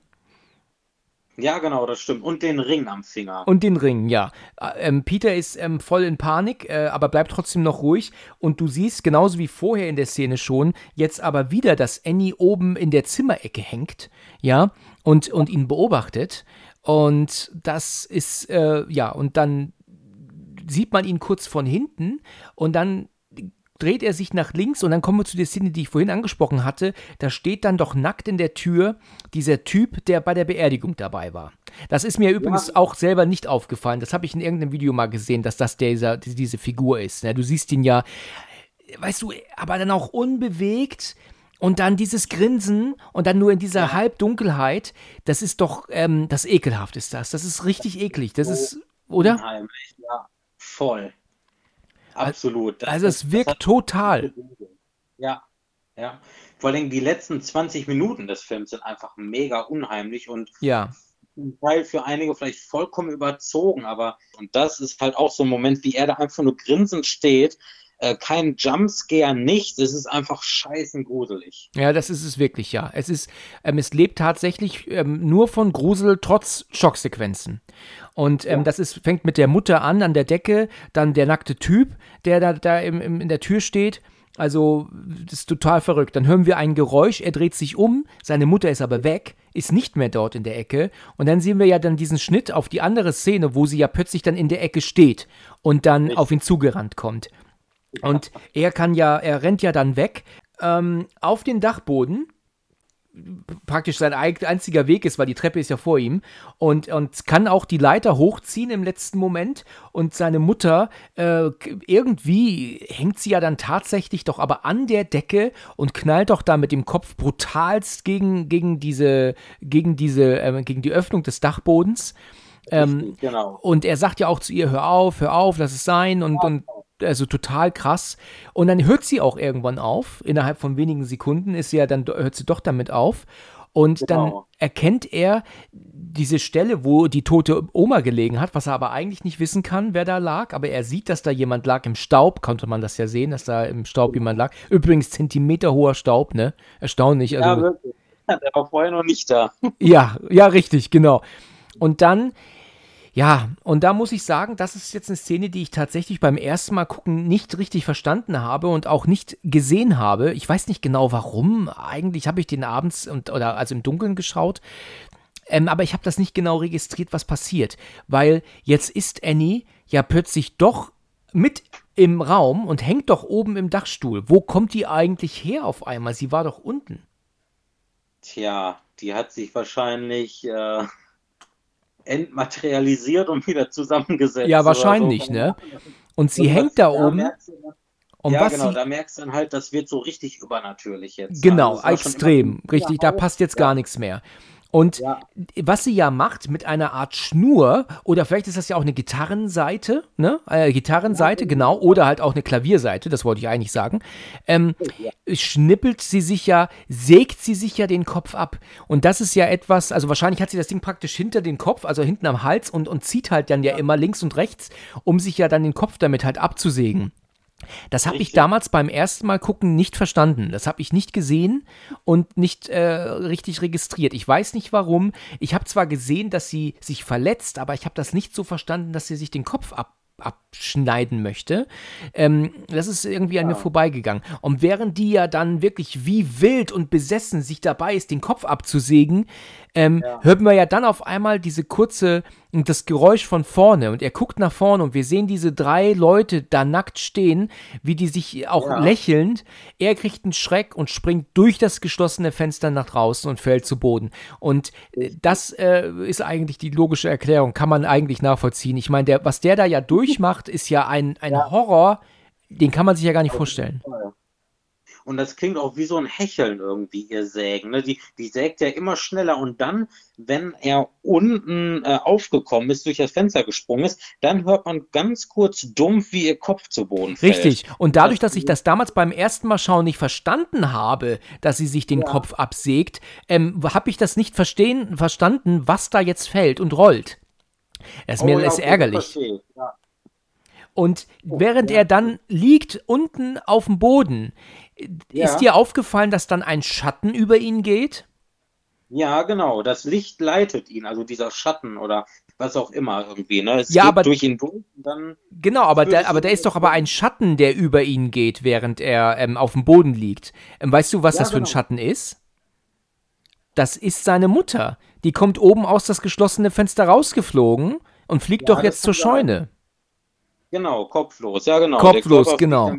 Ja, genau, das stimmt. Und den Ring am Finger. Und den Ring, ja. Äh, ähm, Peter ist ähm, voll in Panik, äh, aber bleibt trotzdem noch ruhig. Und du siehst, genauso wie vorher in der Szene schon, jetzt aber wieder, dass Annie oben in der Zimmerecke hängt, ja, und, und ihn beobachtet. Und das ist, äh, ja, und dann sieht man ihn kurz von hinten und dann dreht er sich nach links und dann kommen wir zu der Szene, die ich vorhin angesprochen hatte. Da steht dann doch nackt in der Tür dieser Typ, der bei der Beerdigung dabei war. Das ist mir übrigens ja. auch selber nicht aufgefallen. Das habe ich in irgendeinem Video mal gesehen, dass das dieser, diese Figur ist. Du siehst ihn ja, weißt du, aber dann auch unbewegt und dann dieses Grinsen und dann nur in dieser ja. Halbdunkelheit, das ist doch, ähm, das ekelhaft ist das. Das ist richtig eklig. Das oh, ist, oder? Unheimlich, ja, voll. Absolut. Das, also es wirkt total. Ja, ja. Vor allem die letzten 20 Minuten des Films sind einfach mega unheimlich und ja. zum Teil für einige vielleicht vollkommen überzogen, aber und das ist halt auch so ein Moment, wie er da einfach nur grinsend steht äh, kein Jumpscare, nichts. Es ist einfach scheißen gruselig. Ja, das ist es wirklich, ja. Es ist, ähm, es lebt tatsächlich ähm, nur von Grusel trotz Schocksequenzen. Und ähm, ja. das ist, fängt mit der Mutter an, an der Decke, dann der nackte Typ, der da, da im, im, in der Tür steht. Also, das ist total verrückt. Dann hören wir ein Geräusch, er dreht sich um, seine Mutter ist aber weg, ist nicht mehr dort in der Ecke. Und dann sehen wir ja dann diesen Schnitt auf die andere Szene, wo sie ja plötzlich dann in der Ecke steht und dann auf ihn zugerannt kommt. Und er kann ja, er rennt ja dann weg ähm, auf den Dachboden. Praktisch sein einziger Weg ist, weil die Treppe ist ja vor ihm. Und, und kann auch die Leiter hochziehen im letzten Moment. Und seine Mutter, äh, irgendwie hängt sie ja dann tatsächlich doch aber an der Decke und knallt doch da mit dem Kopf brutalst gegen, gegen diese, gegen diese, äh, gegen die Öffnung des Dachbodens. Ähm, genau. Und er sagt ja auch zu ihr, hör auf, hör auf, lass es sein. Und, und also total krass. Und dann hört sie auch irgendwann auf. Innerhalb von wenigen Sekunden ist sie ja dann, hört sie doch damit auf. Und genau. dann erkennt er diese Stelle, wo die tote Oma gelegen hat, was er aber eigentlich nicht wissen kann, wer da lag. Aber er sieht, dass da jemand lag im Staub, konnte man das ja sehen, dass da im Staub jemand lag. Übrigens zentimeterhoher Staub, ne? Erstaunlich. Also, ja, wirklich. Der war vorher noch nicht da. ja, ja, richtig, genau. Und dann ja, und da muss ich sagen, das ist jetzt eine Szene, die ich tatsächlich beim ersten Mal gucken nicht richtig verstanden habe und auch nicht gesehen habe. Ich weiß nicht genau warum. Eigentlich habe ich den abends und, oder also im Dunkeln geschaut. Ähm, aber ich habe das nicht genau registriert, was passiert. Weil jetzt ist Annie ja plötzlich doch mit im Raum und hängt doch oben im Dachstuhl. Wo kommt die eigentlich her auf einmal? Sie war doch unten. Tja, die hat sich wahrscheinlich. Äh entmaterialisiert und wieder zusammengesetzt. Ja, wahrscheinlich, so. ne? Und sie und hängt da oben. Um ja, genau, da merkst du dann halt, das wird so richtig übernatürlich jetzt. Genau, also extrem, richtig, da passt jetzt ja. gar nichts mehr. Und Ja. was sie ja macht mit einer Art Schnur, oder vielleicht ist das ja auch eine Gitarrenseite, ne? Äh, Gitarrenseite, genau, oder halt auch eine Klavierseite, das wollte ich eigentlich sagen. Ähm, schnippelt sie sich ja, sägt sie sich ja den Kopf ab. Und das ist ja etwas, also wahrscheinlich hat sie das Ding praktisch hinter den Kopf, also hinten am Hals und, und zieht halt dann ja, immer links und rechts, um sich ja dann den Kopf damit halt abzusägen. Das habe ich Richtig. damals beim ersten Mal gucken nicht verstanden. Das habe ich nicht gesehen und nicht äh, richtig registriert. Ich weiß nicht warum. Ich habe zwar gesehen, dass sie sich verletzt, aber ich habe das nicht so verstanden, dass sie sich den Kopf ab abschneiden möchte. Ähm, das ist irgendwie an mir vorbeigegangen. Und während die ja dann wirklich wie wild und besessen sich dabei ist, den Kopf abzusägen, ähm, hört man ja dann auf einmal diese kurze, das Geräusch von vorne und er guckt nach vorne und wir sehen diese drei Leute da nackt stehen, wie die sich auch Ja. lächelnd, er kriegt einen Schreck und springt durch das geschlossene Fenster nach draußen und fällt zu Boden. Und äh, das äh, ist eigentlich die logische Erklärung, kann man eigentlich nachvollziehen. Ich meine, der, was der da ja durchmacht, ist ja ein, ein Horror, den kann man sich ja gar nicht vorstellen. Und das klingt auch wie so ein Hecheln irgendwie, ihr Sägen. Ne? Die, die sägt ja immer schneller. Und dann, wenn er unten äh, aufgekommen ist, durch das Fenster gesprungen ist, dann hört man ganz kurz dumpf, wie ihr Kopf zu Boden fällt. Richtig. Und dadurch, dass ich das damals beim ersten Mal schauen nicht verstanden habe, dass sie sich den Kopf absägt, ähm, habe ich das nicht verstehen, verstanden, was da jetzt fällt und rollt. Das ist mir Oh ja, ist ärgerlich. Ja. Und während er dann liegt unten auf dem Boden, Ja. ist dir aufgefallen, dass dann ein Schatten über ihn geht? ja, genau. Das Licht leitet ihn, also dieser Schatten oder was auch immer irgendwie. Ne? Es Ja, geht aber- durch ihn durch und dann. Genau, aber der, aber der ist doch aber ein Schatten, der über ihn geht, während er ähm, auf dem Boden liegt. Ähm, weißt du, was Ja, das für ein genau. Schatten ist? Das ist seine Mutter. Die kommt oben aus das geschlossene Fenster rausgeflogen und fliegt Ja, doch jetzt zur kann sein. Scheune. Genau, kopflos. Ja, genau. Kopflos, genau.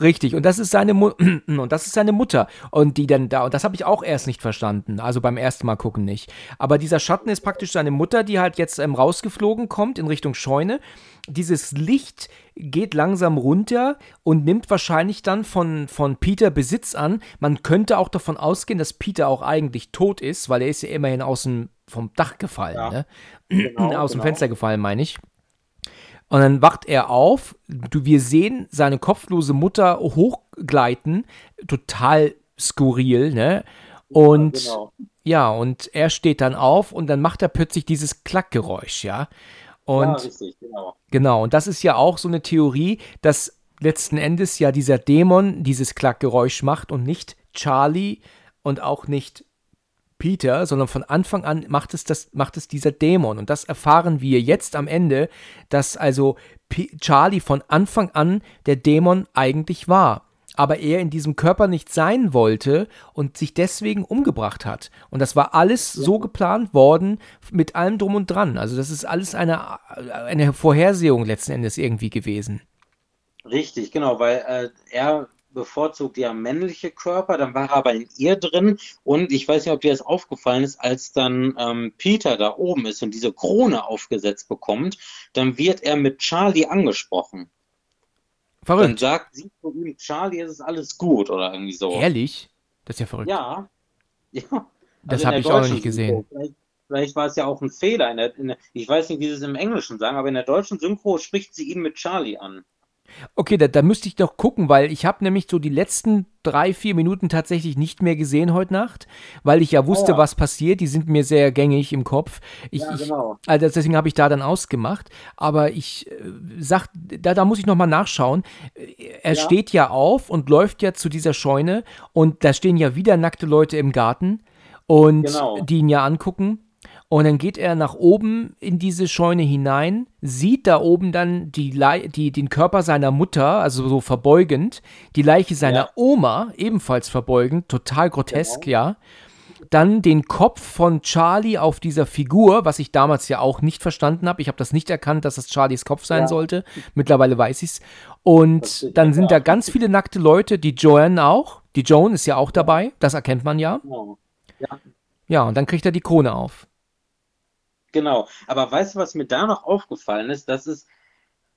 Richtig, und das ist seine Mu und das ist seine Mutter. Und die dann da, und das habe ich auch erst nicht verstanden, also beim ersten Mal gucken nicht. Aber dieser Schatten ist praktisch seine Mutter, die halt jetzt ähm, rausgeflogen kommt in Richtung Scheune. Dieses Licht geht langsam runter und nimmt wahrscheinlich dann von, von Peter Besitz an. Man könnte auch davon ausgehen, dass Peter auch eigentlich tot ist, weil er ist ja immerhin aus dem, vom Dach gefallen, Ja. ne? Genau, aus dem genau. Fenster gefallen, meine ich. Und dann wacht er auf. Du, wir sehen seine kopflose Mutter hochgleiten. Total skurril, ne? Und genau. ja, und er steht dann auf und dann macht er plötzlich dieses Klackgeräusch, ja. Und ja, richtig, genau. Genau, und das ist ja auch so eine Theorie, dass letzten Endes ja dieser Dämon dieses Klackgeräusch macht und nicht Charlie und auch nicht Peter, sondern von Anfang an macht es, das, macht es dieser Dämon. Und das erfahren wir jetzt am Ende, dass also P Charlie von Anfang an der Dämon eigentlich war. Aber er in diesem Körper nicht sein wollte und sich deswegen umgebracht hat. Und das war alles so geplant worden, mit allem drum und dran. Also das ist alles eine, eine Vorhersehung letzten Endes irgendwie gewesen. Richtig, genau, weil äh, er bevorzugt ja männliche Körper, dann war er aber in ihr drin und ich weiß nicht, ob dir das aufgefallen ist, als dann ähm, Peter da oben ist und diese Krone aufgesetzt bekommt, dann wird er mit Charlie angesprochen. Dann Verrückt. sagt sie zu ihm, Charlie, es ist alles gut oder irgendwie so. Ehrlich? Das ist ja verrückt. Ja. Ja. Das in hab der ich auch noch nicht gesehen. Vielleicht, vielleicht war es ja auch ein Fehler. In der, in der, ich weiß nicht, wie sie es im Englischen sagen, aber in der deutschen Synchro spricht sie ihn mit Charlie an. Okay, da, da müsste ich doch gucken, weil ich habe nämlich so die letzten drei, vier Minuten tatsächlich nicht mehr gesehen heute Nacht, weil ich ja wusste, Ah, ja. was passiert. Die sind mir sehr gängig im Kopf. Ich, Ja, ich, genau. also deswegen habe ich da dann ausgemacht. Aber ich äh, sag, da, da muss ich nochmal nachschauen. Äh, Er Ja. steht ja auf und läuft ja zu dieser Scheune und da stehen ja wieder nackte Leute im Garten und Genau. die ihn ja angucken. Und dann geht er nach oben in diese Scheune hinein, sieht da oben dann die, Lei- die, den Körper seiner Mutter, also so verbeugend, die Leiche seiner Ja. Oma, ebenfalls verbeugend, total grotesk, Genau. ja. Dann den Kopf von Charlie auf dieser Figur, was ich damals ja auch nicht verstanden habe. Ich habe das nicht erkannt, dass das Charlies Kopf sein Ja. sollte. Mittlerweile weiß ich's. Und dann sind ja. da ganz viele nackte Leute, die Joanne auch. Die Joan ist ja auch dabei, das erkennt man ja. Genau. Ja, und dann kriegt er die Krone auf. Genau. Aber weißt du, was mir da noch aufgefallen ist? Das ist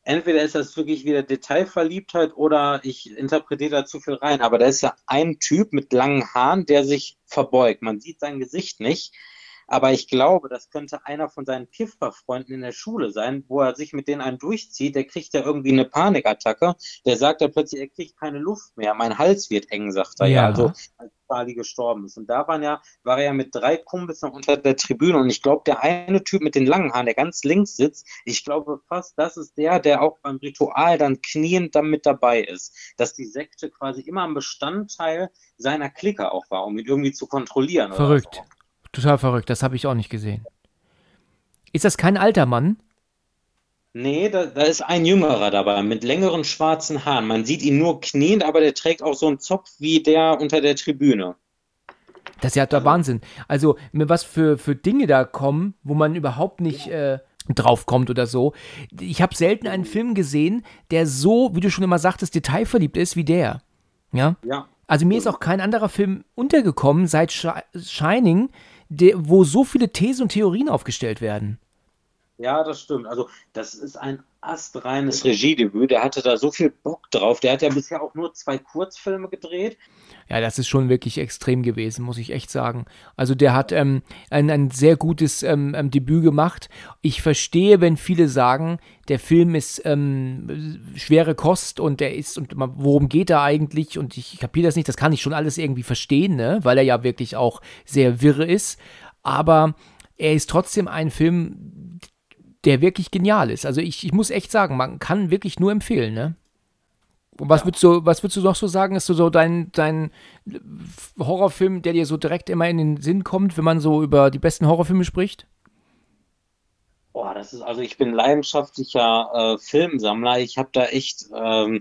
entweder ist das wirklich wieder Detailverliebtheit oder ich interpretiere da zu viel rein. Aber da ist ja ein Typ mit langen Haaren, der sich verbeugt. Man sieht sein Gesicht nicht. Aber ich glaube, das könnte einer von seinen Kifferfreunden in der Schule sein, wo er sich mit denen einen durchzieht. Der kriegt ja irgendwie eine Panikattacke. Der sagt ja plötzlich, er kriegt keine Luft mehr. Mein Hals wird eng, sagt er ja. ja. Also als Charlie gestorben ist. Und da waren ja, war er ja mit drei Kumpels noch unter der Tribüne. Und ich glaube, der eine Typ mit den langen Haaren, der ganz links sitzt, ich glaube fast, das ist der, der auch beim Ritual dann kniend dann mit dabei ist. Dass die Sekte quasi immer ein Bestandteil seiner Clique auch war, um ihn irgendwie zu kontrollieren. Verrückt. So. Total verrückt, das habe ich auch nicht gesehen. Ist das kein alter Mann? Nee, da, da, ist ein Jüngerer dabei mit längeren schwarzen Haaren. Man sieht ihn nur knien, aber der trägt auch so einen Zopf wie der unter der Tribüne. Das ist ja der Wahnsinn. Also, was für, für Dinge da kommen, wo man überhaupt nicht äh, drauf kommt oder so. Ich habe selten einen Film gesehen, der so, wie du schon immer sagtest, detailverliebt ist wie der. Ja? Ja. Also, mir ist auch kein anderer Film untergekommen seit Shining, der, wo so viele Thesen und Theorien aufgestellt werden. Ja, das stimmt. Also, das ist ein astreines Regiedebüt. Der hatte da so viel Bock drauf. Der hat ja bisher auch nur zwei Kurzfilme gedreht. Ja, das ist schon wirklich extrem gewesen, muss ich echt sagen. Also der hat ähm, ein, ein sehr gutes ähm, ähm Debüt gemacht. Ich verstehe, wenn viele sagen, der Film ist ähm, schwere Kost und der ist und worum geht er eigentlich und ich kapiere das nicht. Das kann ich schon alles irgendwie verstehen, ne? weil er ja wirklich auch sehr wirre ist. Aber er ist trotzdem ein Film, der wirklich genial ist. Also ich, ich muss echt sagen, man kann wirklich nur empfehlen, ne? Und was, ja. würdest du, was würdest du noch so sagen, ist so dein, dein Horrorfilm, der dir so direkt immer in den Sinn kommt, wenn man so über die besten Horrorfilme spricht? Boah, das ist, also ich bin leidenschaftlicher äh, Filmsammler. Ich habe da echt ähm,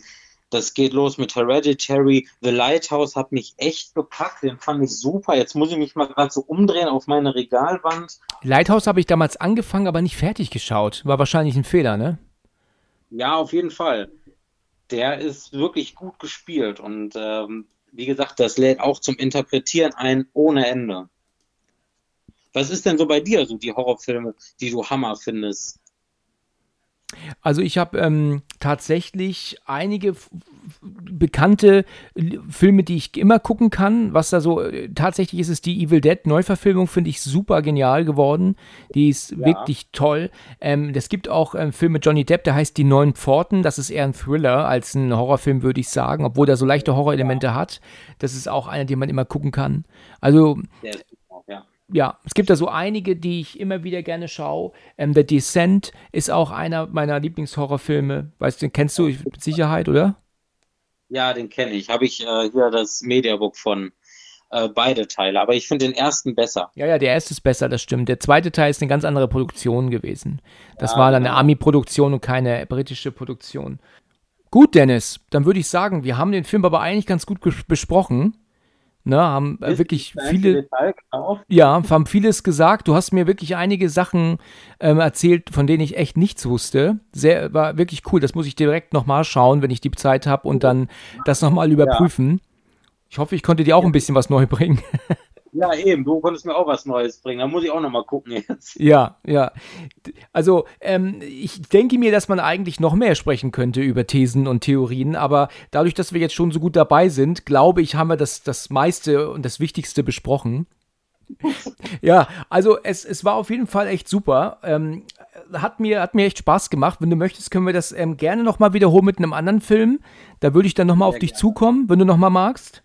das geht los mit Hereditary. The Lighthouse hat mich echt gepackt. Den fand ich super. Jetzt muss ich mich mal gerade so umdrehen auf meine Regalwand. Lighthouse habe ich damals angefangen, aber nicht fertig geschaut. War wahrscheinlich ein Fehler, ne? Ja, auf jeden Fall. Der ist wirklich gut gespielt und ähm, wie gesagt, das lädt auch zum Interpretieren ein ohne Ende. Was ist denn so bei dir, so die Horrorfilme, die du Hammer findest? Also ich habe ähm, tatsächlich einige bekannte Filme, die ich immer gucken kann. Was da so äh, tatsächlich ist, ist die Evil Dead Neuverfilmung, finde ich super genial geworden. Die ist ja. wirklich toll. Ähm, es gibt auch einen ähm, Film mit Johnny Depp, der heißt Die Neun Pforten. Das ist eher ein Thriller als ein Horrorfilm, würde ich sagen, obwohl der so leichte Horrorelemente ja. hat. Das ist auch einer, den man immer gucken kann. Also ja es gibt da so einige, die ich immer wieder gerne schaue. Ähm, The Descent ist auch einer meiner Lieblingshorrorfilme. Weißt du, den kennst du mit Sicherheit, oder? Ja, den kenne ich. Habe ich äh, hier das Mediabook von äh, beide Teile. Aber ich finde den ersten besser. Ja, ja, der erste ist besser, das stimmt. Der zweite Teil ist eine ganz andere Produktion gewesen. Das ja, war dann genau. eine Ami-Produktion und keine britische Produktion. Gut, Dennis, dann würde ich sagen, wir haben den Film aber eigentlich ganz gut besprochen. Ne, haben äh, wirklich viele, ja, haben vieles gesagt. Du hast mir wirklich einige Sachen ähm, erzählt, von denen ich echt nichts wusste. Sehr, war wirklich cool. Das muss ich direkt nochmal schauen, wenn ich die Zeit habe und dann das nochmal überprüfen. Ja. Ich hoffe, ich konnte dir auch ein bisschen was neu bringen. Ja, eben, du konntest mir auch was Neues bringen. Da muss ich auch nochmal gucken jetzt. Ja, ja. Also, ähm, ich denke mir, dass man eigentlich noch mehr sprechen könnte über Thesen und Theorien, aber dadurch, dass wir jetzt schon so gut dabei sind, glaube ich, haben wir das, das meiste und das Wichtigste besprochen. ja, also es, es war auf jeden Fall echt super. Ähm, hat, mir, hat mir echt Spaß gemacht. Wenn du möchtest, können wir das ähm, gerne nochmal wiederholen mit einem anderen Film. Da würde ich dann nochmal auf dich gerne. zukommen, wenn du nochmal magst.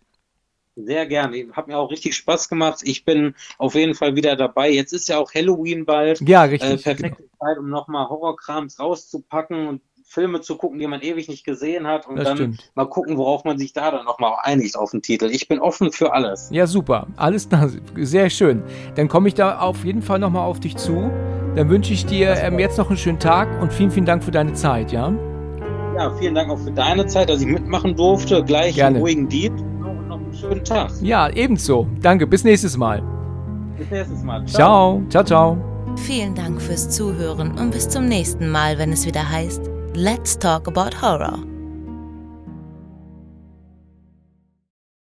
Sehr gerne. Hat mir auch richtig Spaß gemacht. Ich bin auf jeden Fall wieder dabei. Jetzt ist ja auch Halloween bald. Ja, richtig. Äh, perfekte genau. Zeit, um nochmal Horrorkrams rauszupacken und Filme zu gucken, die man ewig nicht gesehen hat und das dann stimmt. mal gucken, worauf man sich da dann nochmal einigt auf den Titel. Ich bin offen für alles. Ja, super. Alles da. Sehr schön. Dann komme ich da auf jeden Fall nochmal auf dich zu. Dann wünsche ich dir ähm, jetzt noch einen schönen Tag und vielen, vielen Dank für deine Zeit, ja? Ja, vielen Dank auch für deine Zeit, dass ich mitmachen durfte. Gleich Gerne. einen ruhigen Dienst schönen Tag. Ja, ebenso. Danke, bis nächstes Mal. Bis nächstes Mal. Ciao. Ciao, ciao. Vielen Dank fürs Zuhören und bis zum nächsten Mal, wenn es wieder heißt Let's Talk About Horror.